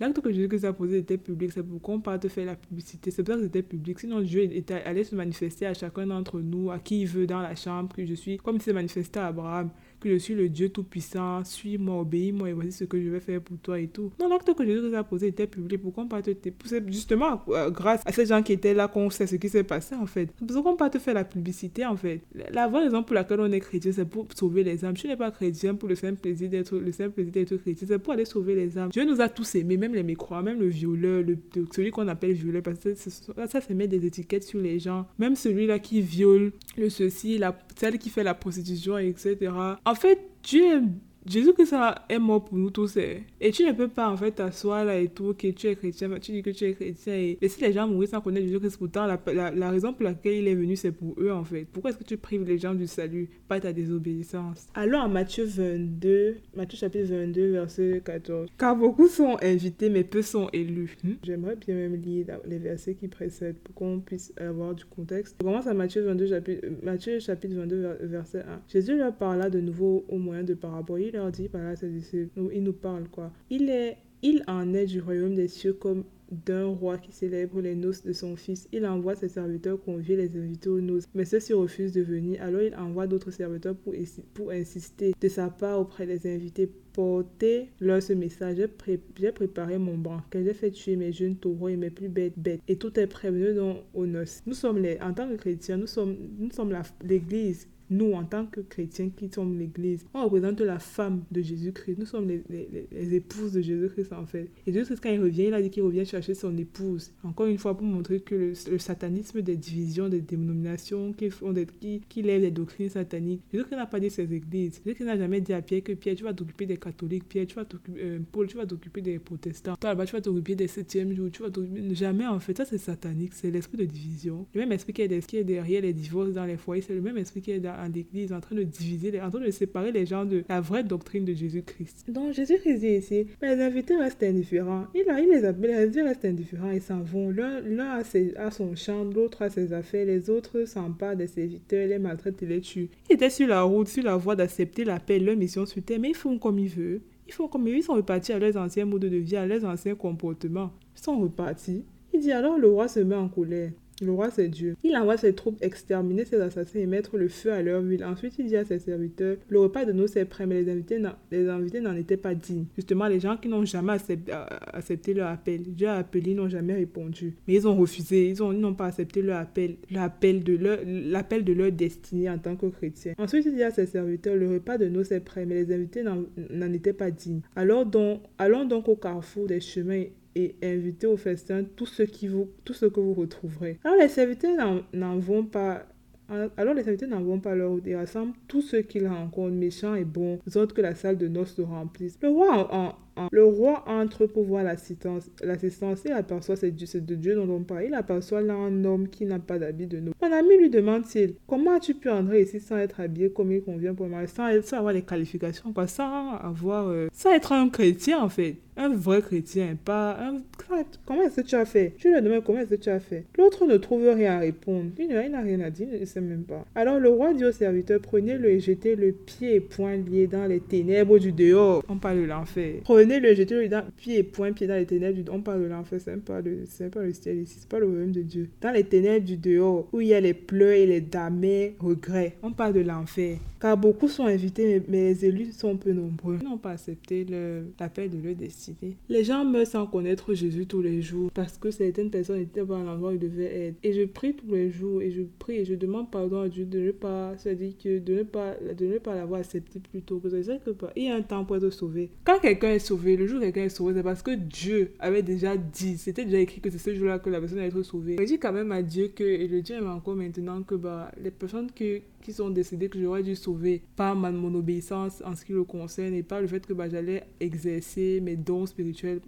L'acte que Jésus-Christ a posé était public. C'est pour qu'on parte faire la publicité. C'est pour ça que c'était public. Sinon, Dieu était, allait se manifester à chacun d'entre nous, à qui il veut dans la chambre, que je suis, comme s'est manifesté à Abraham. Que je suis le Dieu Tout-Puissant, suis-moi, obéis-moi et voici ce que je vais faire pour toi et tout. Non, l'acte que Jésus a posé était public. Pourquoi pas te C'est justement euh, grâce à ces gens qui étaient là qu'on sait ce qui s'est passé en fait. Pourquoi pas te faire la publicité en fait La vraie raison pour laquelle on est chrétien, c'est pour sauver les âmes. Tu n'es pas chrétien pour le simple plaisir d'être le simple plaisir d'être chrétien, c'est pour aller sauver les âmes. Dieu nous a tous aimés, même les mécroix, même le violeur, le, celui qu'on appelle violeur, parce que ça, ça, ça met des étiquettes sur les gens. Même celui-là qui viole, le ceci, la, celle qui fait la prostitution, etc. En fait, Dieu aime Jésus-Christ est mort pour nous tous. Eh. Et tu ne peux pas en fait t'asseoir là et tout, que tu es chrétien, tu dis que tu es chrétien et laisser les gens mourir sans connaître Jésus-Christ. Pourtant, la, la, raison pour laquelle il est venu, c'est pour eux en fait. Pourquoi est-ce que tu prives les gens du salut, pas ta désobéissance? Alors en Matthieu 22, Matthieu chapitre 22, verset 14. Car beaucoup sont invités, mais peu sont élus. Hmm? J'aimerais bien même lire les versets qui précèdent pour qu'on puisse avoir du contexte. On commence à Matthieu, 22, chapitre, Matthieu chapitre 22, verset 1. Jésus leur parla de nouveau au moyen de paraboles leur dit par là, il nous parle quoi. Il est, il en est du royaume des cieux comme d'un roi qui célèbre les noces de son fils. Il envoie ses serviteurs convier les invités aux noces, mais ceux-ci refusent de venir. Alors il envoie d'autres serviteurs pour, pour insister de sa part auprès des invités. Portez-leur ce message. J'ai préparé mon banquet. J'ai fait tuer mes jeunes taureaux et mes plus bêtes bêtes. Et tout est prêt. Venez aux noces. Nous sommes les, en tant que chrétiens, nous sommes, nous sommes l'église nous, en tant que chrétiens qui sommes l'Église, on représente la femme de Jésus-Christ. Nous sommes les, les, épouses de Jésus-Christ, en fait. Et Jésus-Christ, quand il revient, il a dit qu'il revient chercher son épouse. Encore une fois, pour montrer que le, satanisme des divisions, des dénominations qui, font des, qui, qui lèvent les doctrines sataniques, Jésus-Christ n'a pas dit ses églises. Jésus-Christ n'a jamais dit à Pierre que Pierre, tu vas t'occuper des catholiques, Pierre, tu vas t'occuper, euh, Paul, tu vas t'occuper des protestants, toi là-bas, tu vas t'occuper des septièmes jours, tu vas Jamais, en fait. Ça, c'est satanique. C'est l'esprit de division. Le même esprit qui est, qui est derrière les divorces dans les foyers, c'est le même esprit qui est dans l'église, en train de diviser, en train de séparer les gens de la vraie doctrine de Jésus-Christ. Donc Jésus-Christ dit ici, mais les invités restent indifférents. Il, a, il les appelle, les invités restent indifférents, ils s'en vont. L'un a, son champ, l'autre a ses affaires, les autres s'emparent des serviteurs, les maltraitent et les tuent. Ils étaient sur la route, sur la voie d'accepter l'appel, leur mission sur terre, mais ils font comme ils veulent. Ils font comme ils ils sont repartis à leurs anciens modes de vie, à leurs anciens comportements. Ils sont repartis. Il dit alors le roi se met en colère. Le roi, c'est Dieu. Il envoie ses troupes exterminer ses assassins et mettre le feu à leur ville. Ensuite, il dit à ses serviteurs, le repas de nous c'est prêt, mais les invités, n'en étaient pas dignes. Justement, les gens qui n'ont jamais euh, accepté, leur appel, Dieu a appelé, ils n'ont jamais répondu. Mais ils ont refusé, ils n'ont pas accepté leur appel, l'appel de leur, destinée en tant que chrétiens. Ensuite, il dit à ses serviteurs, le repas de nous c'est prêt, mais les invités n'en étaient pas dignes. Alors allons donc au carrefour des chemins et invitez au festin tout ce, qui vous, tout ce que vous retrouverez. Alors les serviteurs n'en vont pas alors les invités n'en vont pas leur et rassemblent tous ceux qu'ils rencontrent, méchants et bons, autres que la salle de noces se remplisse. Le roi en, le roi entre pour voir l'assistance. L'assistance, il aperçoit, c'est de Dieu dont on parle. Il aperçoit là un homme qui n'a pas d'habit de nous. Mon ami lui demande-t-il, comment as-tu pu entrer ici sans être habillé comme il convient pour moi, sans, sans avoir les qualifications, quoi, sans avoir, euh, sans être un chrétien en fait? Un vrai chrétien, pas un... Comment est-ce que tu as fait? Je lui demande comment est-ce que tu as fait. L'autre ne trouve rien à répondre. Il n'a rien à dire, il ne sait même pas. Alors le roi dit au serviteur, prenez-le et jetez-le pied et poing lié dans les ténèbres du dehors. On parle de l'enfer. Prenez-le et jetez-le dans pied et poing pied dans les ténèbres du dehors. On parle de l'enfer, c'est pas, le... pas le ciel ici, c'est pas le royaume de Dieu. Dans les ténèbres du dehors, où il y a les pleurs et les damnés regrets. On parle de l'enfer. Car beaucoup sont invités, mais les élus sont peu nombreux. Ils n'ont pas accepté l'appel de leur destinée. Les gens meurent sans connaître Jésus tous les jours parce que certaines personnes n'étaient pas à l'endroit où ils devaient être. Et je prie tous les jours et je prie et je demande pardon à Dieu de ne pas, se dire que de ne pas, de ne pas l'avoir accepté plus tôt. Que que il y a un temps pour être sauvé. Quand quelqu'un est sauvé, le jour où quelqu'un est sauvé, c'est parce que Dieu avait déjà dit, c'était déjà écrit que c'est ce jour-là que la personne allait être sauvée. Je dis quand même à Dieu que, et le Dieu encore maintenant que bah, les personnes que, qui sont décédées que j'aurais dû sauver par ma, mon obéissance en ce qui le concerne et par le fait que bah, j'allais exercer mes dons spirituels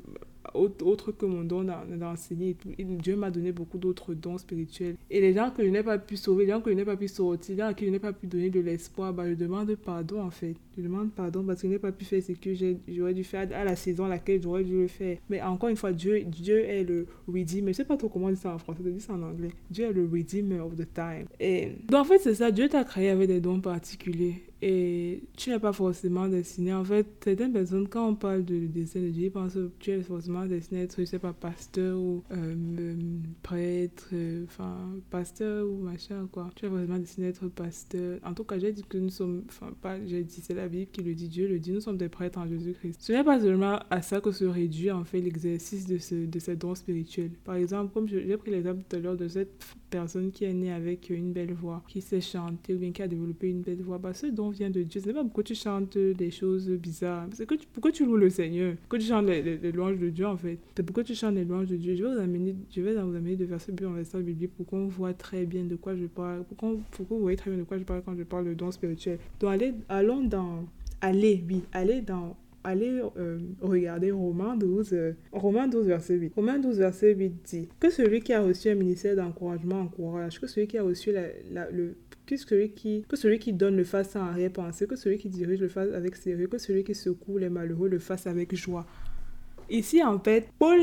autre que mon don d'enseigner. Dieu m'a donné beaucoup d'autres dons spirituels. Et les gens que je n'ai pas pu sauver, les gens que je n'ai pas pu sortir, les gens à qui je n'ai pas pu donner de l'espoir, bah, je demande pardon en fait. Je demande pardon parce que je n'ai pas pu faire ce que j'aurais dû faire à la saison à laquelle j'aurais dû le faire. Mais encore une fois, Dieu, Dieu est le redeemer. Je ne sais pas trop comment dit ça en français, je dis ça en anglais. Dieu est le redeemer of the time. Donc en fait, c'est ça. Dieu t'a créé avec des dons particuliers et tu n'es pas forcément destiné. En fait, certaines personnes, quand on parle de destin de Dieu, ils pensent que tu es forcément destiné à être, je sais pas, pasteur ou euh, prêtre, euh, enfin, pasteur ou machin, quoi. Tu es forcément destiné à être pasteur. En tout cas, j'ai dit que nous sommes, enfin, pas, j'ai dit, c'est la, Bible qui le dit, Dieu le dit, nous sommes des prêtres en Jésus-Christ. Ce n'est pas seulement à ça que se réduit en fait l'exercice de, ce, de ces dons spirituels. Par exemple, comme j'ai pris l'exemple tout à l'heure de cette personne qui est née avec une belle voix, qui sait chanter ou bien qui a développé une belle voix, bah, ce don vient de Dieu. Ce n'est pas pourquoi tu chantes des choses bizarres. C'est que tu, pourquoi tu loues le Seigneur? Pourquoi tu chantes les, louanges de Dieu en fait? C'est pourquoi tu chantes les louanges de Dieu. Je vais vous amener, je vais vous amener de verset en verset biblique pour qu'on voit très bien de quoi je parle, pour, que vous voyez très bien de quoi je parle quand je parle de don spirituel. Donc allez, allons dans, allez, oui, allez dans allez euh, regarder Romains 12, euh, Romains 12, verset 8. Romains 12, verset 8 dit que celui qui a reçu un ministère d'encouragement encourage, que celui qui a reçu la, le que celui, qui, que celui qui donne le fasse sans arrière-pensée, que celui qui dirige le fasse avec sérieux, que celui qui secoue les malheureux le fasse avec joie. Ici, en fait, Paul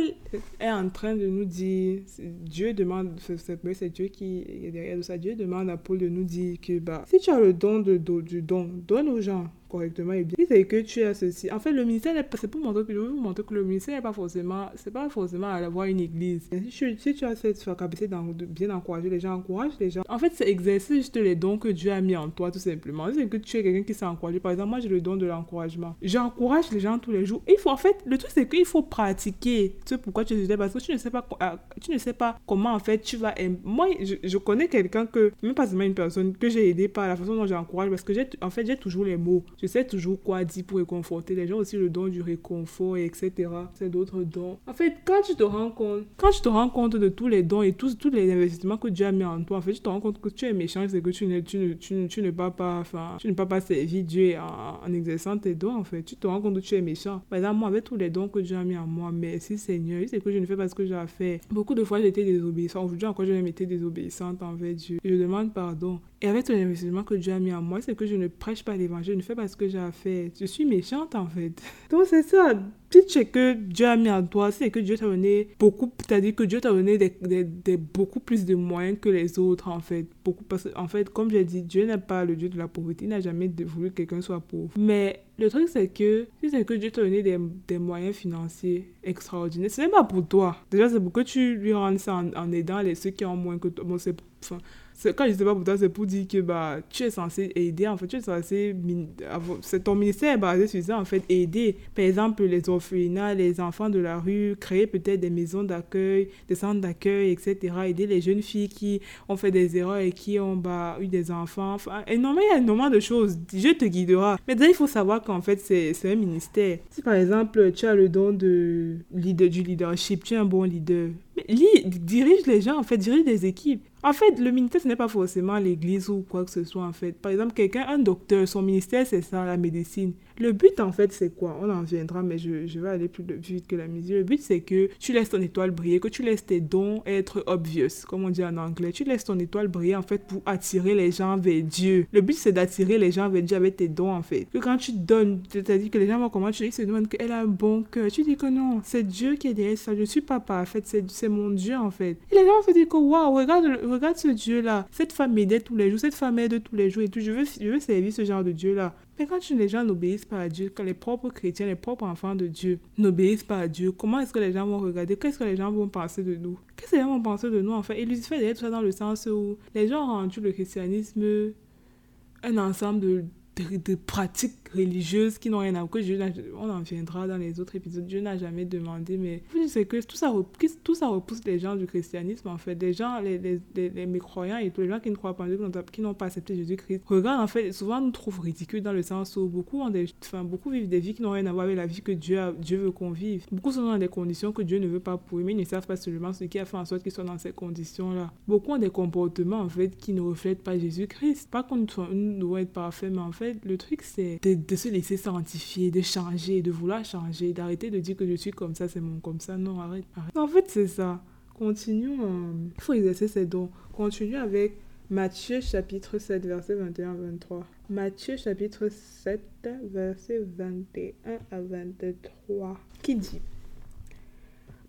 est en train de nous dire, Dieu demande, c'est Dieu qui est derrière ça, Dieu demande à Paul de nous dire que bah, si tu as le don de, du don, donne aux gens correctement et bien. c'est que tu as ceci. En fait, le ministère, c'est pour montrer que je veux vous montrer que le ministère n'est pas forcément, c'est pas forcément à avoir une église. Si tu, si tu as cette capacité de bien encourager les gens, encourage les gens. En fait, c'est exercer juste les dons que Dieu a mis en toi, tout simplement. C'est que tu es quelqu'un qui s'est encouragé. Par exemple, moi, j'ai le don de l'encouragement. J'encourage les gens tous les jours. il faut, en fait, le truc, c'est qu'il faut pratiquer. Tu sais pourquoi tu es parce que tu ne sais pas, ah, tu ne sais pas comment, en fait, tu vas. Moi, je, je connais quelqu'un que, même pas seulement une personne, que j'ai aidé par la façon dont j'encourage, parce que j'ai, en fait, j'ai toujours les mots. Je sais toujours quoi dire pour réconforter les gens, aussi le don du réconfort, etc. C'est d'autres dons. En fait, quand tu te rends compte, quand tu te rends compte de tous les dons et tous, tous les investissements que Dieu a mis en toi, en fait, tu te rends compte que tu es méchant, c'est que tu ne, tu, ne, tu, ne, tu ne pas, enfin, tu ne pas, pas servir Dieu en, exerçant tes dons, en fait. Tu te rends compte que tu es méchant. Par exemple, moi, avec tous les dons que Dieu a mis en moi, merci Seigneur, c'est que je ne fais pas ce que j'ai à faire. Beaucoup de fois, j'étais désobéissante. Aujourd'hui encore, je même été désobéissante envers Dieu. je demande pardon. Et avec tout l'investissement que Dieu a mis en moi, c'est que je ne prêche pas l'évangile, je ne fais pas ce que j'ai à faire. Je suis méchante en fait. Donc c'est ça. Si tu que Dieu a mis en toi, c'est que Dieu t'a donné beaucoup, c'est-à-dire que Dieu t'a donné beaucoup plus de moyens que les autres en fait. Beaucoup, parce en fait, comme j'ai dit, Dieu n'est pas le Dieu de la pauvreté, il n'a jamais voulu que quelqu'un soit pauvre. Mais le truc c'est que c'est que Dieu t'a donné des, moyens financiers extraordinaires, ce n'est pas pour toi. Déjà, c'est pour que tu lui rendes ça en, aidant les ceux qui ont moins que toi. Bon, c'est quand je dis pas pour toi, c'est pour dire que bah, tu es censé aider, en fait, tu es censé, c'est ton ministère est basé sur ça, en fait, aider, par exemple, les orphelinats, les enfants de la rue, créer peut-être des maisons d'accueil, des centres d'accueil, etc., aider les jeunes filles qui ont fait des erreurs et qui ont bah, eu des enfants, enfin, énormément, il y a énormément de choses, Dieu te guidera. Mais déjà, il faut savoir qu'en fait, c'est un ministère. Si par exemple, tu as le don de leader, du leadership, tu es un bon leader, dirige les gens, en fait, dirige des équipes. En fait, le ministère, ce n'est pas forcément l'église ou quoi que ce soit, en fait. Par exemple, quelqu'un, un docteur, son ministère, c'est ça, la médecine. Le but, en fait, c'est quoi? On en viendra, mais je, vais aller plus, vite que la musique. Le but, c'est que tu laisses ton étoile briller, que tu laisses tes dons être obvious, comme on dit en anglais. Tu laisses ton étoile briller, en fait, pour attirer les gens vers Dieu. Le but, c'est d'attirer les gens vers Dieu avec tes dons, en fait. Que quand tu donnes, c'est-à-dire que les gens vont comment tu dis, se demandent qu'elle a un bon cœur. Tu dis que non, c'est Dieu qui est derrière ça. Je suis pas parfaite, c'est mon Dieu, en fait. Et les gens se disent que, waouh, regarde, regarde ce Dieu-là. Cette femme aide tous les jours, cette femme aide tous les jours et tout. Veux, je veux servir ce genre de Dieu-là. Mais quand les gens n'obéissent pas à Dieu, quand les propres chrétiens, les propres enfants de Dieu n'obéissent pas à Dieu, comment est-ce que les gens vont regarder? Qu'est-ce que les gens vont penser de nous? Qu'est-ce que les gens vont penser de nous en fait? Et Lucifer derrière tout ça dans le sens où les gens ont rendu le christianisme un ensemble de de, pratiques religieuses qui n'ont rien à voir. on en viendra dans les autres épisodes. Dieu n'a jamais demandé, mais c'est que tout ça, tout ça repousse les gens du christianisme, en fait. Les gens, les, les, les, mécroyants et tous les gens qui ne croient pas en Dieu, qui n'ont pas accepté Jésus-Christ. Regarde, en fait, souvent nous trouvent ridicules dans le sens où beaucoup, ont des, enfin, beaucoup vivent des vies qui n'ont rien à voir avec la vie que Dieu, Dieu veut qu'on vive. Beaucoup sont dans des conditions que Dieu ne veut pas pour eux, mais ils ne savent pas seulement ce qui a fait en sorte qu'ils soient dans ces conditions-là. Beaucoup ont des comportements, en fait, qui ne reflètent pas Jésus-Christ. Pas qu'on doit être parfait, mais en fait, le truc, c'est de, se laisser sanctifier, de changer, de vouloir changer, d'arrêter de dire que je suis comme ça, c'est mon comme ça. Non, arrête, arrête. En fait, c'est ça. Continuons. Il faut exercer ses dons. Continuons avec Matthieu chapitre 7, verset 21-23. Matthieu chapitre 7, verset 21 à 23. Qui dit?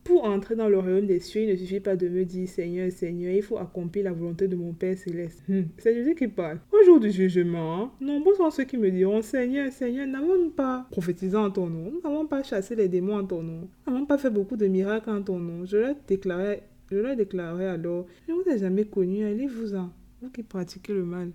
Pour entrer dans le royaume des cieux, il ne suffit pas de me dire Seigneur, Seigneur, il faut accomplir la volonté de mon Père céleste. Hmm. C'est Jésus qui parle. Au jour du jugement, hein, nombreux sont ceux qui me diront Seigneur, Seigneur, n'avons-nous pas prophétisé en ton nom Nous n'avons pas chassé les démons en ton nom Nous n'avons pas fait beaucoup de miracles en ton nom Je leur déclarais, je leur déclarais alors Je ne vous ai jamais connu, allez-vous-en, vous qui pratiquez le mal.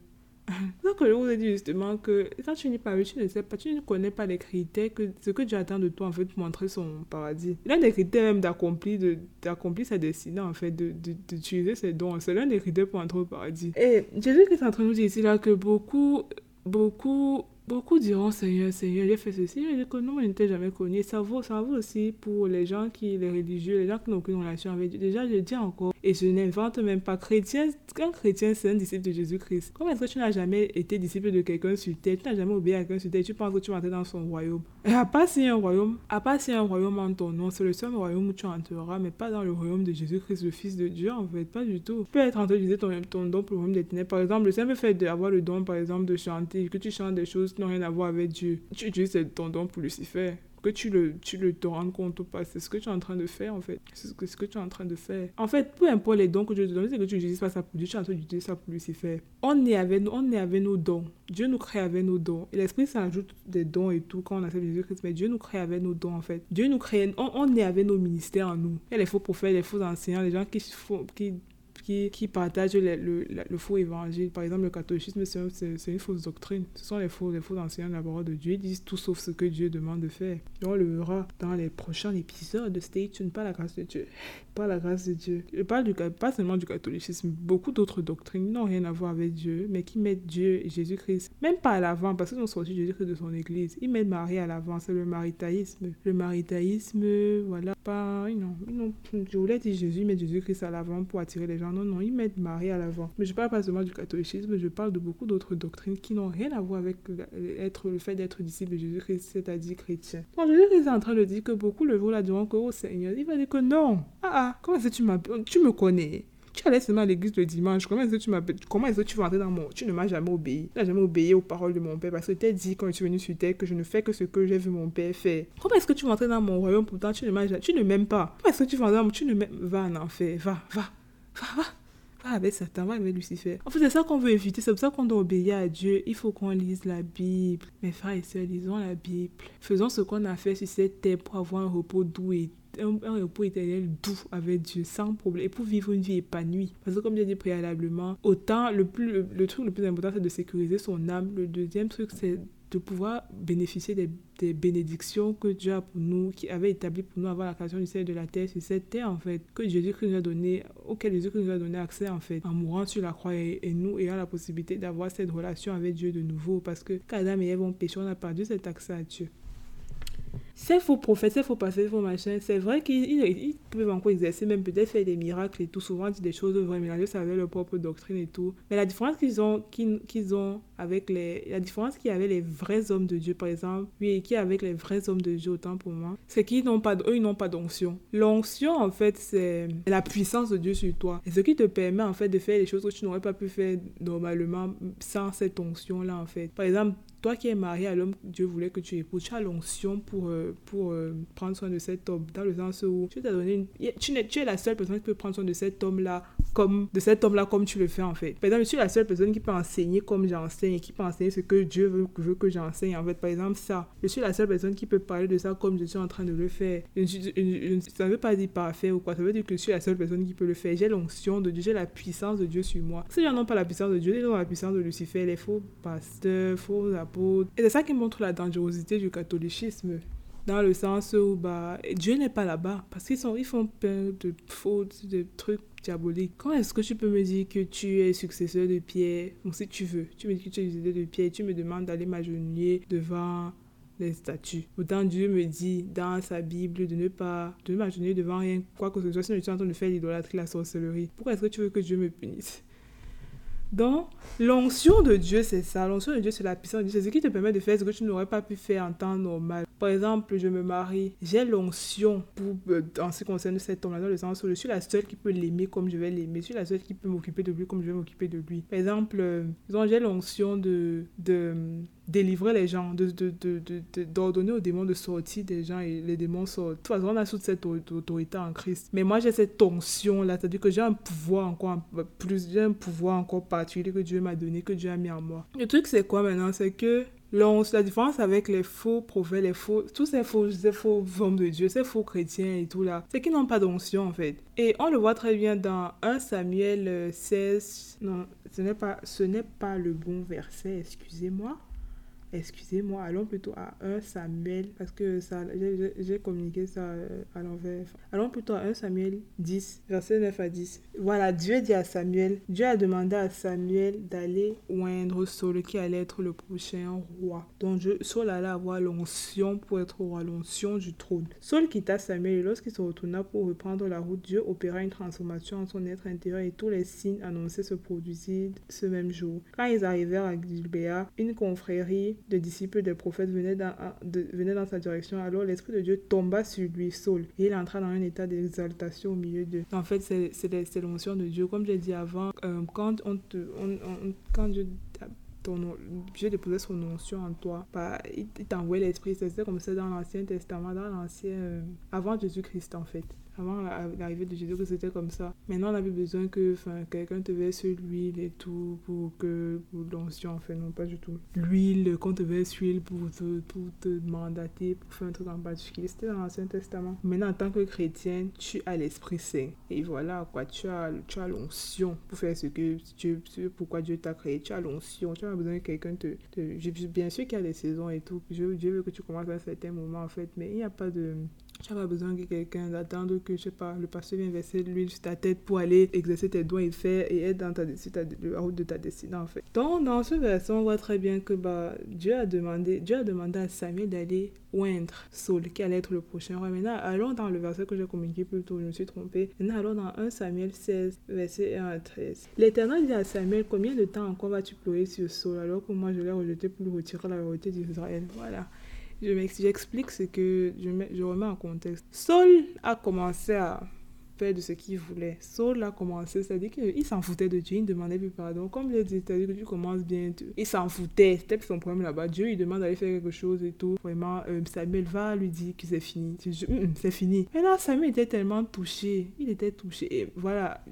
Donc, je vous ai dit justement que quand tu n'es pas tu ne sais pas, tu ne connais pas les critères, que ce que Dieu attend de toi, en fait, pour montrer son paradis. L'un des critères même d'accomplir de, d'accomplir sa destinée, en fait, de, d'utiliser ses dons. C'est l'un des critères pour entrer au paradis. Et Jésus est en train de nous dire ici là que beaucoup, beaucoup Beaucoup diront Seigneur, Seigneur, j'ai fait ceci. Je dis que non, je ne t'ai jamais connu. Ça vaut, ça vaut aussi pour les gens qui, les religieux, les gens qui n'ont aucune relation avec Dieu. Déjà, je dis encore, et je n'invente même pas. Chrétien, qu'un chrétien, c'est un disciple de Jésus-Christ. Comment est-ce que tu n'as jamais été disciple de quelqu'un sur terre? Tu n'as jamais obéi à quelqu'un sur terre tu penses que tu vas entrer dans son royaume. Et à part si un royaume, à part si un royaume en ton nom, c'est le seul royaume où tu entreras, mais pas dans le royaume de Jésus-Christ, le Fils de Dieu, en fait. Pas du tout. Tu peux être en train d'utiliser ton, ton don pour le royaume des ténèbres. Par exemple, le simple fait d'avoir le don, par exemple, de chanter, que tu chantes des choses qui n'ont rien à voir avec Dieu. Tu utilises ton don pour Lucifer que tu le, tu le te rends compte ou pas. C'est ce que tu es en train de faire, en fait. C'est ce que, ce que tu es en train de faire. En fait, peu importe les dons que Dieu te donne, c'est que tu n'utilises pas ça pour Dieu, tu es en train d'utiliser ça pour Lucifer. On est, avec, on est avec nos dons. Dieu nous crée avec nos dons. Et l'Esprit s'ajoute des dons et tout quand on accepte Jésus-Christ. Mais Dieu nous crée avec nos dons, en fait. Dieu nous crée, on, on est avec nos ministères en nous. Il y a les faux prophètes, les faux enseignants, les gens qui, font, qui qui, qui partagent le, le, faux évangile. Par exemple, le catholicisme, c'est une fausse doctrine. Ce sont les faux, les faux enseignants de la parole de Dieu. Ils disent tout sauf ce que Dieu demande de faire. Et on le verra dans les prochains épisodes de Stay Tuned, pas la grâce de Dieu. Pas la grâce de Dieu. Je parle du, pas seulement du catholicisme, beaucoup d'autres doctrines n'ont rien à voir avec Dieu, mais qui mettent Dieu et Jésus-Christ, même pas à l'avant, parce qu'ils ont sorti Jésus-Christ de son église. Ils mettent Marie à l'avant, c'est le maritaïsme. Le maritaïsme, voilà, pas. Non, non, je voulais dire Jésus, mettent Jésus-Christ à l'avant pour attirer les gens. Non, non, ils mettent Marie à l'avant. Mais je parle pas seulement du catholicisme, je parle de beaucoup d'autres doctrines qui n'ont rien à voir avec être, le fait d'être disciple de Jésus-Christ, c'est-à-dire chrétien. Quand Jésus-Christ est en train de dire que beaucoup le jour-là diront que, oh Seigneur, il va dire que non. Ah ah, comment est-ce que tu Tu me connais. Tu allais seulement à l'église le dimanche. Comment est-ce que tu m'appelles? Comment est-ce que tu vas entrer dans mon. Tu ne m'as jamais obéi. Tu n'as jamais obéi aux paroles de mon père parce que tu as dit quand je suis venu sur terre que je ne fais que ce que j'ai vu mon père faire. Comment est-ce que tu vas entrer dans mon royaume? Pourtant tu ne Tu ne m'aimes pas. Comment est-ce que tu vas entrer dans mon. Tu ne m'aimes. Va en enfer. Va, va, va, avec Satan, va avec Lucifer. En fait, c'est ça qu'on veut éviter. C'est pour ça qu'on doit obéir à Dieu. Il faut qu'on lise la Bible. Mes frères et sœurs, lisons la Bible. Faisons ce qu'on a fait sur cette terre pour avoir un repos doux et un, repos éternel doux avec Dieu, sans problème, et pour vivre une vie épanouie. Parce que comme j'ai dit préalablement, autant le, plus, le, truc le plus important, c'est de sécuriser son âme. Le deuxième truc, c'est de pouvoir bénéficier des, bénédictions que Dieu a pour nous, qui avait établi pour nous avant la création du ciel et de la terre, sur cette terre en fait, que Jésus-Christ nous a donné, auquel Jésus-Christ nous a donné accès en fait, en mourant sur la croix et, nous ayant la possibilité d'avoir cette relation avec Dieu de nouveau, parce que quand Adam et Ève ont péché, on a perdu cet accès à Dieu. Ces faux prophètes, ces faux pasteurs, ces faux machins, c'est vrai qu'ils peuvent encore exercer, même peut-être faire des miracles et tout, souvent dire des choses vraies, mélanger ça avec leur propre doctrine et tout. Mais la différence qu'ils ont, ont avec les. La différence qu'il y avait les vrais hommes de Dieu, par exemple, oui, et qu'il y avec les vrais hommes de Dieu, autant pour moi, c'est qu'ils n'ont pas, eux, ils n'ont pas d'onction. L'onction, en fait, c'est la puissance de Dieu sur toi. Et ce qui te permet, en fait, de faire les choses que tu n'aurais pas pu faire normalement sans cette onction-là, en fait. Par exemple, toi qui es marié à l'homme que Dieu voulait que tu épouses, tu as l'onction pour, euh, pour euh, prendre soin de cet homme, dans le sens où tu t'as donné une... tu, es, tu es la seule personne qui peut prendre soin de cet homme-là comme de cet homme-là comme tu le fais en fait. Par exemple, je suis la seule personne qui peut enseigner comme j'enseigne qui peut enseigner ce que Dieu veut, que j'enseigne en fait. Par exemple, ça. Je suis la seule personne qui peut parler de ça comme je suis en train de le faire. ça ne veut pas dire parfait ou quoi. Ça veut dire que je suis la seule personne qui peut le faire. J'ai l'onction de Dieu, j'ai la puissance de Dieu sur moi. Si gens n'ont pas la puissance de Dieu, ils ont la puissance de Lucifer, les faux pasteurs, faux apôtres et c'est ça qui montre la dangerosité du catholicisme. Dans le sens où bah, Dieu n'est pas là-bas. Parce qu'ils ils font plein de fautes, de trucs diaboliques. Quand est-ce que tu peux me dire que tu es successeur de Pierre? Bon, si tu veux. Tu me dis que tu es successeur de Pierre. Tu me demandes d'aller m'agenouiller devant les statues. Autant Dieu me dit dans sa Bible de ne pas de m'agenouiller devant rien, quoi que ce soit, si je suis en train de faire l'idolâtrie, la sorcellerie. Pourquoi est-ce que tu veux que Dieu me punisse? Donc, l'onction de Dieu, c'est ça. L'onction de Dieu, c'est la puissance de Dieu. C'est ce qui te permet de faire ce que tu n'aurais pas pu faire en temps normal. Par exemple, je me marie. J'ai l'onction pour, euh, en ce qui concerne cet homme-là, dans le sens où je suis la seule qui peut l'aimer comme je vais l'aimer. Je suis la seule qui peut m'occuper de lui comme je vais m'occuper de lui. Par exemple, euh, j'ai l'onction de, de délivrer les gens, de, de, de, d'ordonner aux démons de sortir des gens et les démons sortent. De toute façon, on a toute cette autorité en Christ. Mais moi, j'ai cette onction-là, c'est-à-dire que j'ai un pouvoir encore plus, j'ai un pouvoir encore particulier que Dieu m'a donné, que Dieu a mis en moi. Le truc, c'est quoi maintenant? C'est que la différence avec les faux prophètes, les faux, tous ces faux, ces faux hommes de Dieu, ces faux chrétiens et tout là, c'est qu'ils n'ont pas d'onction en fait. Et on le voit très bien dans 1 Samuel 16. Non, ce n'est pas, ce n'est pas le bon verset, excusez-moi. Excusez-moi, allons plutôt à 1 Samuel, parce que ça, j'ai communiqué ça euh, à l'envers. Allons plutôt à 1 Samuel 10, verset 9 à 10. Voilà, Dieu dit à Samuel, Dieu a demandé à Samuel d'aller oindre Saul, qui allait être le prochain roi. Donc Saul allait avoir l'onction pour être roi, l'onction du trône. Saul quitta Samuel et lorsqu'il se retourna pour reprendre la route, Dieu opéra une transformation en son être intérieur et tous les signes annoncés se produisirent ce même jour. Quand ils arrivèrent à Gilbéa, une confrérie de disciples des prophètes venaient dans, de, dans sa direction, alors l'Esprit de Dieu tomba sur lui, Saul, et il entra dans un état d'exaltation au milieu d'eux. En fait, c'est l'onction de Dieu. Comme j'ai dit avant, euh, quand, on te, on, quand Dieu ton, Dieu déposait son onction en toi. Bah, il t'envoie l'esprit. C'était comme ça dans l'Ancien Testament, dans l'Ancien. Euh, avant Jésus-Christ, en fait avant l'arrivée de Jésus que c'était comme ça. Maintenant, on avait besoin que quelqu'un te verse l'huile et tout pour que l'onction, en fait, non, pas du tout. L'huile, qu'on te verse l'huile pour te, pour te mandater, pour faire un truc en particulier. C'était dans l'Ancien Testament. Maintenant, en tant que chrétien, tu as l'Esprit Saint. Et voilà, quoi, tu as, tu as l'onction pour faire ce que Dieu, pourquoi Dieu t'a créé. Tu as l'onction, tu as besoin que quelqu'un te, te, Bien sûr qu'il y a des saisons et tout. Dieu veut que tu commences à un certain moment, en fait, mais il n'y a pas de tu n'as pas besoin que quelqu'un d'attendre que, je sais pas, le pasteur vienne verser l'huile sur ta tête pour aller exercer tes doigts et faire et être dans ta, la route de ta destinée, en fait. Donc, dans ce verset, on voit très bien que bah, Dieu, a demandé, Dieu a demandé à Samuel d'aller oindre Saul, qui allait être le prochain roi. Maintenant, allons dans le verset que j'ai communiqué plus tôt, je me suis trompée. Maintenant, allons dans 1 Samuel 16, verset 1 à 13. L'Éternel dit à Samuel, combien de temps encore vas-tu pleurer sur Saul alors que moi je l'ai rejeté pour lui retirer la royauté d'Israël Voilà. J'explique ce que je, remets en contexte. Saul a commencé à faire de ce qu'il voulait. Saul a commencé, c'est-à-dire qu'il s'en foutait de Dieu, il ne demandait plus pardon. Comme je l'ai dit, c'est-à-dire que tu commences bien, il s'en foutait, c'était son problème là-bas. Dieu, il demande d'aller faire quelque chose et tout. Vraiment, euh, Samuel va lui dire que c'est fini. Hum, hum, c'est fini. Mais là, Samuel était tellement touché, il était touché. Et voilà,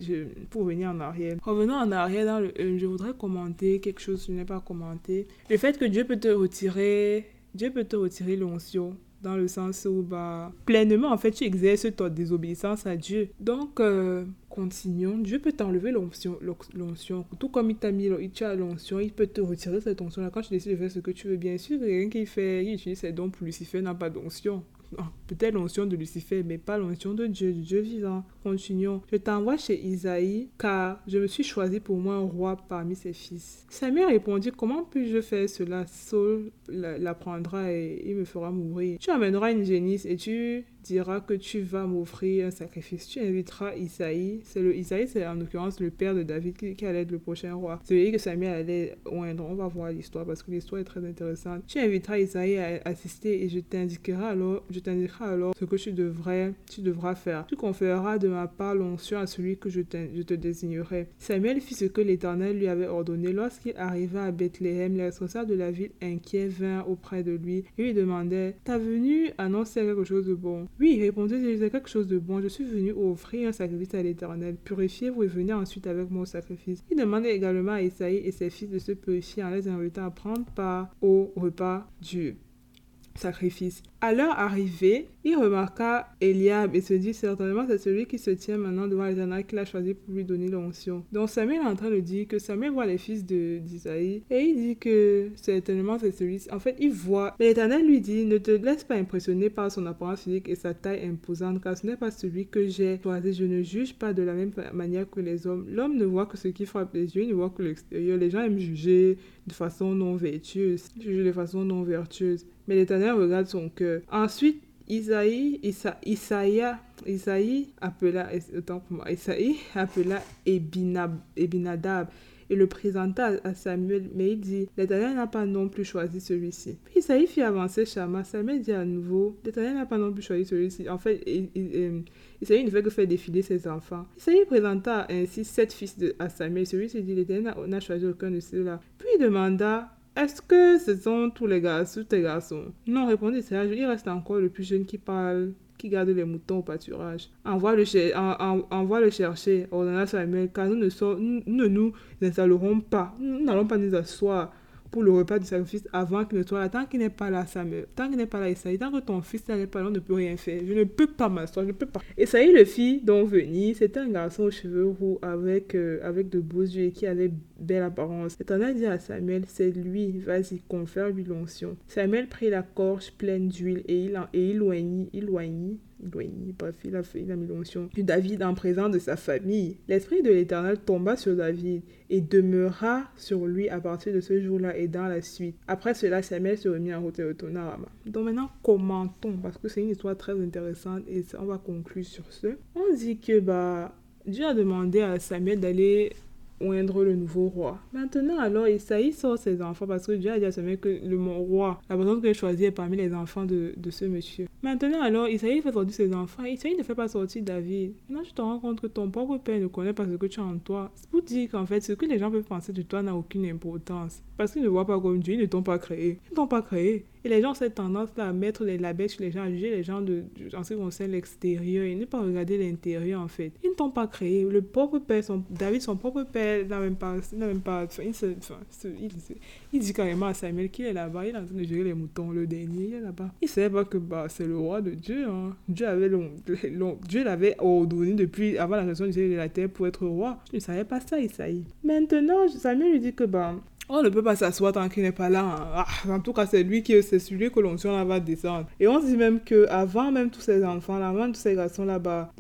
pour revenir en arrière. Revenons en arrière, dans le, euh, je voudrais commenter quelque chose que je n'ai pas commenté. Le fait que Dieu peut te retirer Dieu peut te retirer l'onction dans le sens où bah, pleinement en fait tu exerces ta désobéissance à Dieu. Donc euh, continuons, Dieu peut t'enlever l'onction, tout comme il t'a mis l'onction, il peut te retirer cette onction là quand tu décides de faire ce que tu veux. Bien sûr, quelqu'un qui fait, qui utilise ses dons pour Lucifer n'a pas d'onction. Ah, peut-être l'onction de Lucifer, mais pas l'onction de Dieu, du Dieu vivant. Continuons. Je t'envoie chez Isaïe, car je me suis choisi pour moi un roi parmi ses fils. Samuel répondit, comment puis-je faire cela? Saul l'apprendra et il me fera mourir. Tu amèneras une génisse et tu diras que tu vas m'offrir un sacrifice. Tu inviteras Isaïe. C'est le Isaïe, c'est en l'occurrence le père de David qui, allait être le prochain roi. Celui que Samuel allait oindre. On va voir l'histoire parce que l'histoire est très intéressante. Tu inviteras Isaïe à assister et je t'indiquerai alors, je t'indiquerai alors ce que tu devrais, tu devras faire. Tu conféreras de ma part l'onction à celui que je, te désignerai. Samuel fit ce que l'Éternel lui avait ordonné. Lorsqu'il arriva à Bethléem, les responsables de la ville inquiets vinrent auprès de lui et lui demandaient Ta venue annonçait quelque chose de bon? Oui, il répondait, c'est quelque chose de bon. Je suis venu offrir un sacrifice à l'Éternel. Purifiez-vous et venez ensuite avec mon sacrifice. Il demandait également à Isaïe et ses fils de se purifier en les invitant à prendre part au repas du sacrifice. À leur arrivée, il remarqua Eliab et se dit certainement c'est celui qui se tient maintenant devant l'Éternel qu'il a choisi pour lui donner l'onction. Donc Samuel est en train de dire que Samuel voit les fils d'Isaïe et il dit que certainement c'est celui En fait, il voit. l'Éternel lui dit ne te laisse pas impressionner par son apparence physique et sa taille imposante car ce n'est pas celui que j'ai choisi. Je ne juge pas de la même manière que les hommes. L'homme ne voit que ce qui frappe les yeux, il ne voit que l'extérieur. Les gens aiment juger de façon non vertueuse, juger de façon non vertueuse. Mais l'Éternel regarde son cœur. Ensuite, Isaïe, Isa, Isaïa, Isaïe appela, autant pour moi, Isaïe appela Ebinadab et le présenta à Samuel, mais il dit, l'Éternel n'a pas non plus choisi celui-ci. Puis Isaïe fit avancer Shama. Samuel dit à nouveau, l'Éternel n'a pas non plus choisi celui-ci. En fait, Isaïe ne fait que faire défiler ses enfants. Isaïe présenta ainsi sept fils de, à Samuel. Celui-ci dit, l'Éternel n'a choisi aucun de ceux-là. Puis il demanda, est-ce que ce sont tous les garçons, tous Non, répondit il reste encore le plus jeune qui parle, qui garde les moutons au pâturage. Envoie le, envoie le chercher, ordonna Samuel, car nous ne, nous, ne nous installerons pas, nous n'allons pas nous asseoir pour le repas du sacrifice avant qu'il ne soit là. Tant qu'il n'est pas là, Samuel, tant qu'il n'est pas là, Isaïe, tant que ton fils n'est pas là, on ne peut rien faire. Je ne peux pas m'asseoir, je ne peux pas. Isaïe, le fils dont venir, c'était un garçon aux cheveux roux avec, euh, avec de beaux yeux et qui avait belle apparence. L'Éternel dit à Samuel, c'est lui, vas-y, confère-lui l'onction. Samuel prit la corche pleine d'huile et il, et il oignit, il il a, mis l'onction David en présence de sa famille. L'Esprit de l'Éternel tomba sur David et demeura sur lui à partir de ce jour-là et dans la suite. Après cela, Samuel se remit en route et retourna à. Donc maintenant, commentons, parce que c'est une histoire très intéressante et on va conclure sur ce. On dit que bah, Dieu a demandé à Samuel d'aller oindre le nouveau roi. Maintenant, alors, Isaïe sort ses enfants parce que Dieu a dit à Samuel que le roi, la personne qu'il choisit est parmi les enfants de, de ce monsieur. Maintenant, alors, Isaïe fait sortir ses enfants. Isaïe ne fait pas sortir David. Maintenant, tu te rends compte que ton propre père ne connaît pas ce que tu as en toi. C'est pour dire qu'en fait, ce que les gens peuvent penser de toi n'a aucune importance. Parce qu'ils ne voient pas comme Dieu, ils ne t'ont pas créé. Ils ne t'ont pas créé. Et les gens ont cette tendance-là à mettre les labels sur les gens, à juger les gens de, en ce qui concerne l'extérieur et ne pas regarder l'intérieur en fait. Ils ne t'ont pas créé. Le propre père, David, son propre père, n'a même pas. N'a même pas il, se, il, dit carrément à Samuel qu'il est là-bas, il est en train de gérer les moutons, le dernier, il est là-bas. Il ne savait pas que bah, c'est le roi de Dieu. Hein. Dieu avait long, Dieu l'avait ordonné depuis avant la création du ciel et de la terre pour être roi. Je ne savais pas ça, Isaïe. Maintenant, Samuel lui dit que bah, on ne peut pas s'asseoir tant qu'il n'est pas là. Hein. Ah, en tout cas, c'est lui qui c'est celui que l'onction va descendre. Et on dit même que avant même tous ces enfants avant tous ces garçons là-bas,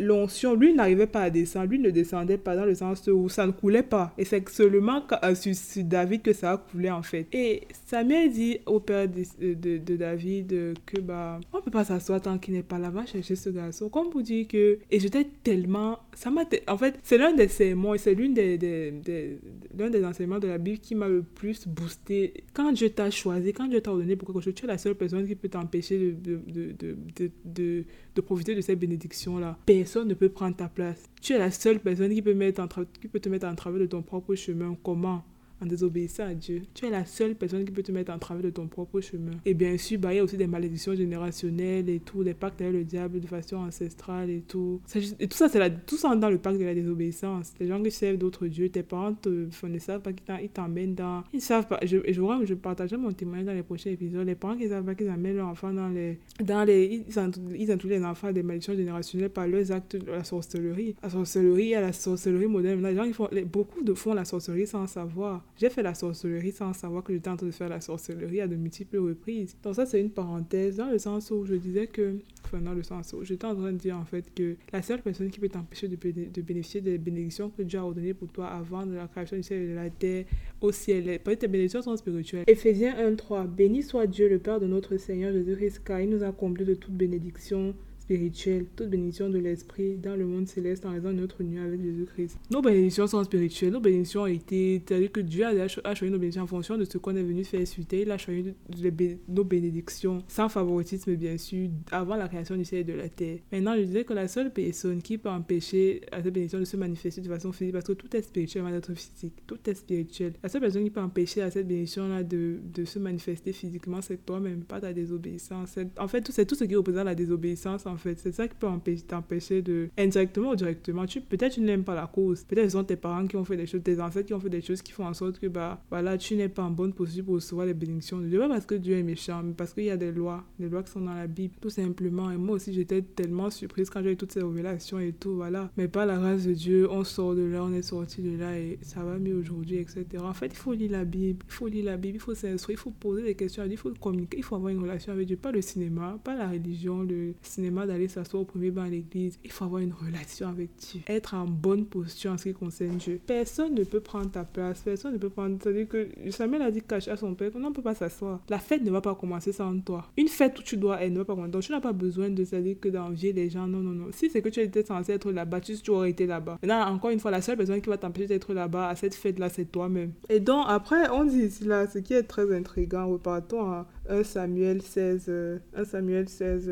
l'onction, lui n'arrivait pas à descendre, lui ne descendait pas dans le sens où ça ne coulait pas. Et c'est seulement euh, sur, David que ça a coulé en fait. Et Samuel dit au père de, de, David que bah on peut pas s'asseoir tant qu'il n'est pas là, va chercher ce garçon. Comme vous dire que et j'étais tellement ça m'a en fait c'est l'un des sermons et c'est l'une des, des l'un des enseignements de la Bible qui m'a le plus boosté. Quand Dieu t'a choisi, quand Dieu t'a ordonné pour quelque chose, tu es la seule personne qui peut t'empêcher de, de, de, de, de profiter de cette bénédiction-là. Personne ne peut prendre ta place. Tu es la seule personne qui peut, mettre en qui peut te mettre en travers de ton propre chemin. Comment? En désobéissant à Dieu. Tu es la seule personne qui peut te mettre en travers de ton propre chemin. Et bien sûr, bah, il y a aussi des malédictions générationnelles et tout, des pactes avec le diable de façon ancestrale et tout. Et tout ça, c'est tout ça dans le pacte de la désobéissance. Les gens qui servent d'autres dieux, tes parents te, ne savent pas qu'ils t'emmènent dans... Ils savent pas. Je, je, je partagerai mon témoignage dans les prochains épisodes. Les parents qui savent pas qu'ils amènent leurs enfants dans les... Dans les ils, introduisent les enfants des malédictions générationnelles par leurs actes de la sorcellerie. La sorcellerie, à la sorcellerie moderne. Les gens, ils font, beaucoup de font la sorcellerie sans savoir. J'ai fait la sorcellerie sans savoir que j'étais en train de faire la sorcellerie à de multiples reprises. Donc ça, c'est une parenthèse dans le sens où je disais que, enfin dans le sens où j'étais en train de dire en fait que la seule personne qui peut t'empêcher de, bénéficier des bénédictions que Dieu a ordonnées pour toi avant de la création du ciel et de la terre au ciel, peut-être tes bénédictions sont spirituelles. Éphésiens 1.3 Béni soit Dieu le Père de notre Seigneur Jésus-Christ car il nous a comblés de toute bénédiction spirituelle, toute bénédiction de l'Esprit dans le monde céleste en raison de notre union avec Jésus-Christ. Nos bénédictions sont spirituelles. Nos bénédictions ont été, c'est-à-dire que Dieu a, choisi nos bénédictions en fonction de ce qu'on est venu faire suite. Il a choisi nos bénédictions sans favoritisme, bien sûr, avant la création du ciel et de la terre. Maintenant, je disais que la seule personne qui peut empêcher à cette bénédiction de se manifester de façon physique, parce que tout est spirituel avant d'être physique, tout est spirituel. La seule personne qui peut empêcher à cette bénédiction-là de, se manifester physiquement, c'est toi-même, pas ta désobéissance. En fait, c'est tout ce qui représente la désobéissance fait. C'est ça qui peut t'empêcher de, indirectement ou directement, tu, peut-être tu n'aimes pas la cause. Peut-être ce sont tes parents qui ont fait des choses, tes ancêtres qui ont fait des choses qui font en sorte que, bah, voilà, tu n'es pas en bonne position pour recevoir les bénédictions de Dieu. Pas parce que Dieu est méchant, mais parce qu'il y a des lois, des lois qui sont dans la Bible, tout simplement. Et moi aussi, j'étais tellement surprise quand j'ai eu toutes ces révélations et tout, voilà. Mais par la grâce de Dieu, on sort de là, on est sorti de là et ça va mieux aujourd'hui, etc. En fait, il faut lire la Bible, il faut lire la Bible, il faut s'instruire, il faut poser des questions, il faut communiquer, il faut avoir une relation avec Dieu, pas le cinéma, pas la religion, le cinéma d'aller s'asseoir au premier banc à l'église. Il faut avoir une relation avec Dieu. Être en bonne posture en ce qui concerne Dieu. Personne ne peut prendre ta place. Personne ne peut prendre. C'est-à-dire que Samuel a dit caché à son père qu'on ne peut pas s'asseoir. La fête ne va pas commencer sans toi. Une fête où tu dois elle ne va pas commencer. Donc tu n'as pas besoin de dire que d'envier les gens. Non, non, non. Si c'est que tu étais censé être là-bas, tu, aurais été là-bas. Maintenant, encore une fois, la seule personne qui va t'empêcher d'être là-bas à cette fête-là, c'est toi-même. Et donc, après, on dit ici là, ce qui est très intriguant, repartons à 1 Samuel 16. 1 Samuel 16.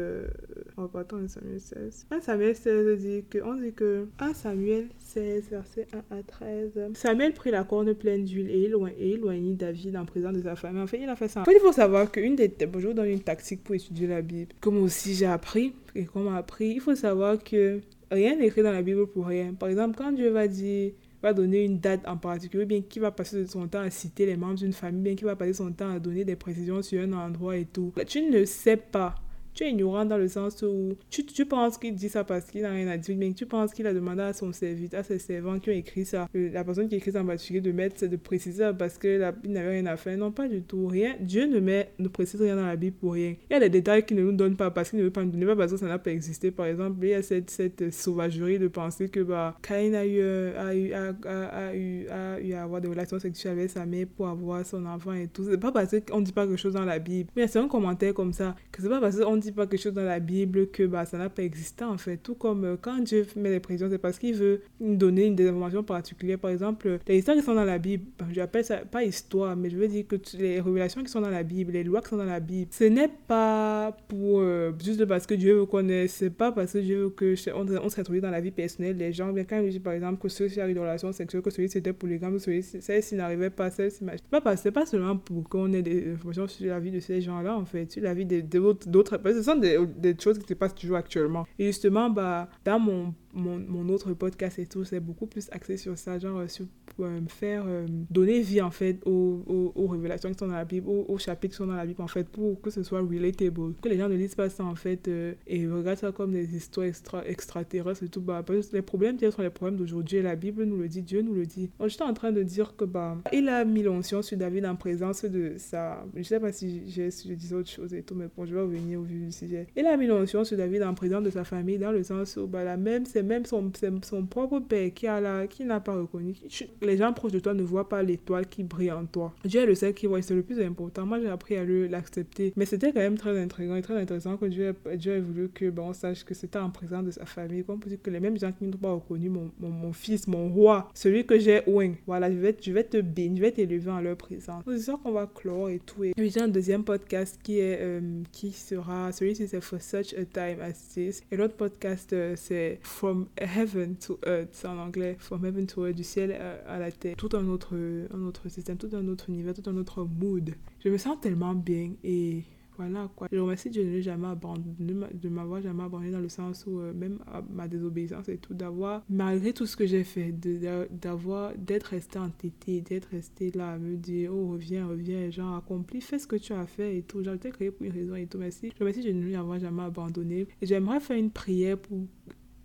Repartons à 1 Samuel 16. 1 Samuel 16 dit que, on dit que 1 Samuel 16, verset 1 à 13. Samuel prit la corne pleine d'huile et il éloignit David en présence de sa femme. En fait, il a fait ça. En fait, il faut savoir qu'une des. je vous donne une tactique pour étudier la Bible. Comme aussi j'ai appris, et comme appris, il faut savoir que rien n'est écrit dans la Bible pour rien. Par exemple, quand Dieu va dire va donner une date en particulier, bien qui va passer son temps à citer les membres d'une famille, bien qui va passer son temps à donner des précisions sur un endroit et tout. Tu ne sais pas tu es ignorant dans le sens où tu, tu penses qu'il dit ça parce qu'il n'a rien à dire, mais tu penses qu'il a demandé à son serviteur, à ses servants qui ont écrit ça, la personne qui écrit ça en particulier, de mettre, de préciser parce qu'il n'avait rien à faire. Non, pas du tout. Rien. Dieu ne, met, ne précise rien dans la Bible pour rien. Il y a des détails qu'il ne nous donne pas parce qu'il ne veut pas nous donner, pas parce que ça n'a pas existé. Par exemple, il y a cette, cette sauvagerie de penser que bah, Caïn a eu, a, eu, a, a, eu, a eu à avoir des relations sexuelles avec sa mère pour avoir son enfant et tout. C'est pas parce qu'on ne dit pas quelque chose dans la Bible. Mais c'est un commentaire comme ça que c'est pas parce qu'on pas quelque chose dans la Bible que bah, ça n'a pas existé en fait. Tout comme euh, quand Dieu met des prévisions, c'est parce qu'il veut donner une des informations particulières. Par exemple, les histoires qui sont dans la Bible, bah, je appelle ça pas histoire, mais je veux dire que les révélations qui sont dans la Bible, les lois qui sont dans la Bible, ce n'est pas pour euh, juste parce que Dieu veut ait, c'est pas parce que Dieu veut que on, on se retrouve dans la vie personnelle des gens. Bien quand il dit par exemple que ceux qui ont une relation sexuelle, que celui c'était pour les gars, celle-ci n'arrivait pas, celle-ci pas, pas, pas seulement pour qu'on ait des informations sur la vie de ces gens-là en fait, sur la vie d'autres personnes. Ce sont des choses qui se passent toujours actuellement. Et justement, bah, dans mon mon, mon, autre podcast et tout, c'est beaucoup plus axé sur ça, genre euh, sur euh, faire euh, donner vie en fait aux, aux, révélations qui sont dans la Bible, aux, chapitres qui sont dans la Bible en fait, pour que ce soit relatable, que les gens ne lisent pas ça en fait et regardent ça comme des histoires extra, extraterrestres et tout. Bah, parce que les problèmes, sont les problèmes d'aujourd'hui la Bible nous le dit, Dieu nous le dit. Donc j'étais en train de dire que bah, il a mis l'onction sur David en présence de ça. Je sais pas si, si je disais autre chose et tout, mais bon, je vais revenir au sujet. Il a mis l'onction sur David en présence de sa famille dans le sens où bah, la même, c'est même son, son propre père qui a la, qui n'a pas reconnu. Les gens proches de toi ne voient pas l'étoile qui brille en toi. Dieu est le seul qui voit, c'est le plus important. Moi, j'ai appris à l'accepter. Mais c'était quand même très intriguant et très intéressant que Dieu, Dieu ait voulu que bon, on sache que c'était en présence de sa famille. Comme pour dire que les mêmes gens qui n'ont pas reconnu mon, mon, fils, mon roi, celui que j'ai ouin, voilà, je vais, je vais te bénir, je vais t'élever en leur présence. C'est ça qu'on va clore et tout. Et j'ai un deuxième podcast qui est, euh, qui sera, celui-ci c'est For Such a Time as This. Et l'autre podcast, euh, c'est From heaven to earth en anglais, from heaven to earth, du ciel à, la terre, tout un autre, un autre système, tout un autre univers, tout un autre mood. Je me sens tellement bien et voilà quoi. Je remercie Dieu de ne jamais abandonné, de m'avoir jamais abandonné dans le sens où euh, même ma désobéissance et tout, d'avoir, malgré tout ce que j'ai fait, d'avoir, d'être resté entêté, d'être resté là à me dire, oh reviens, reviens, genre accomplis, fais ce que tu as fait et tout. J'ai été créé pour une raison et tout. Merci. Je remercie Dieu de ne l'avoir jamais abandonné. J'aimerais faire une prière pour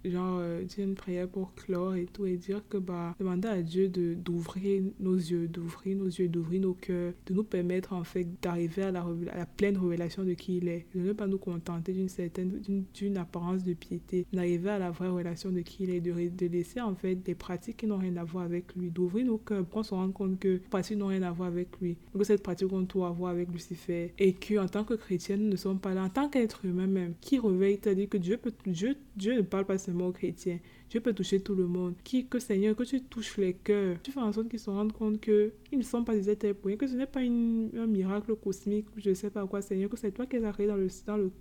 genre euh, dire une prière pour clore et tout et dire que bah demander à Dieu de d'ouvrir nos yeux d'ouvrir nos yeux d'ouvrir nos cœurs de nous permettre en fait d'arriver à la, à la pleine révélation de qui il est. De ne pas nous contenter d'une certaine d'une apparence de piété. D'arriver à la vraie relation de qui il est de, de laisser en fait des pratiques qui n'ont rien à voir avec lui d'ouvrir nos cœurs pour qu'on se rende compte que les pratiques n'ont rien à voir avec lui. Que cette pratique on doit avoir avec Lucifer et que en tant que chrétien nous ne sommes pas là. En tant qu'être humain même qui réveille c'est-à-dire que Dieu Dieu Dieu ne parle pas seulement aux chrétiens. Dieu peut toucher tout le monde. Qui, que Seigneur, que tu touches les cœurs. Tu fais en sorte qu'ils se rendent compte qu'ils ne sont pas des êtres pour que ce n'est pas un miracle cosmique, je ne sais pas quoi, Seigneur, que c'est toi qui les as créés dans le,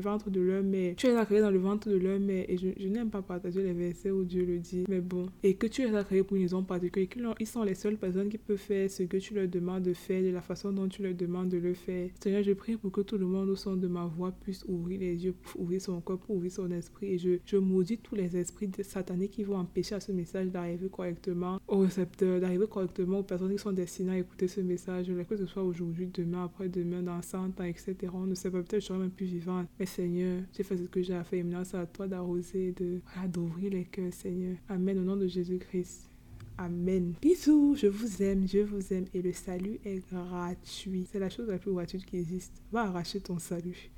ventre de leur mère. Tu les as créés dans le ventre de leur mère. Et je, n'aime pas partager les versets où Dieu le dit. Mais bon. Et que tu les as créés pour une raison particulière. Ils sont les seules personnes qui peuvent faire ce que tu leur demandes de faire de la façon dont tu leur demandes de le faire. Seigneur, je prie pour que tout le monde au son de ma voix puisse ouvrir les yeux, ouvrir son corps, ouvrir son esprit. Et je, je maudis tous les esprits de sataniques qui vont empêcher à ce message d'arriver correctement au récepteur, d'arriver correctement aux personnes qui sont destinées à écouter ce message, que ce soit aujourd'hui, demain, après-demain, dans 100 ans, etc. On ne sait pas, peut-être je serai même plus vivante. Mais Seigneur, j'ai fait ce que j'ai à faire. Maintenant, c'est à toi d'arroser, de, d'ouvrir les cœurs, Seigneur. Amen. Au nom de Jésus-Christ. Amen. Bisous, je vous aime, je vous aime et le salut est gratuit. C'est la chose la plus gratuite qui existe. Va arracher ton salut.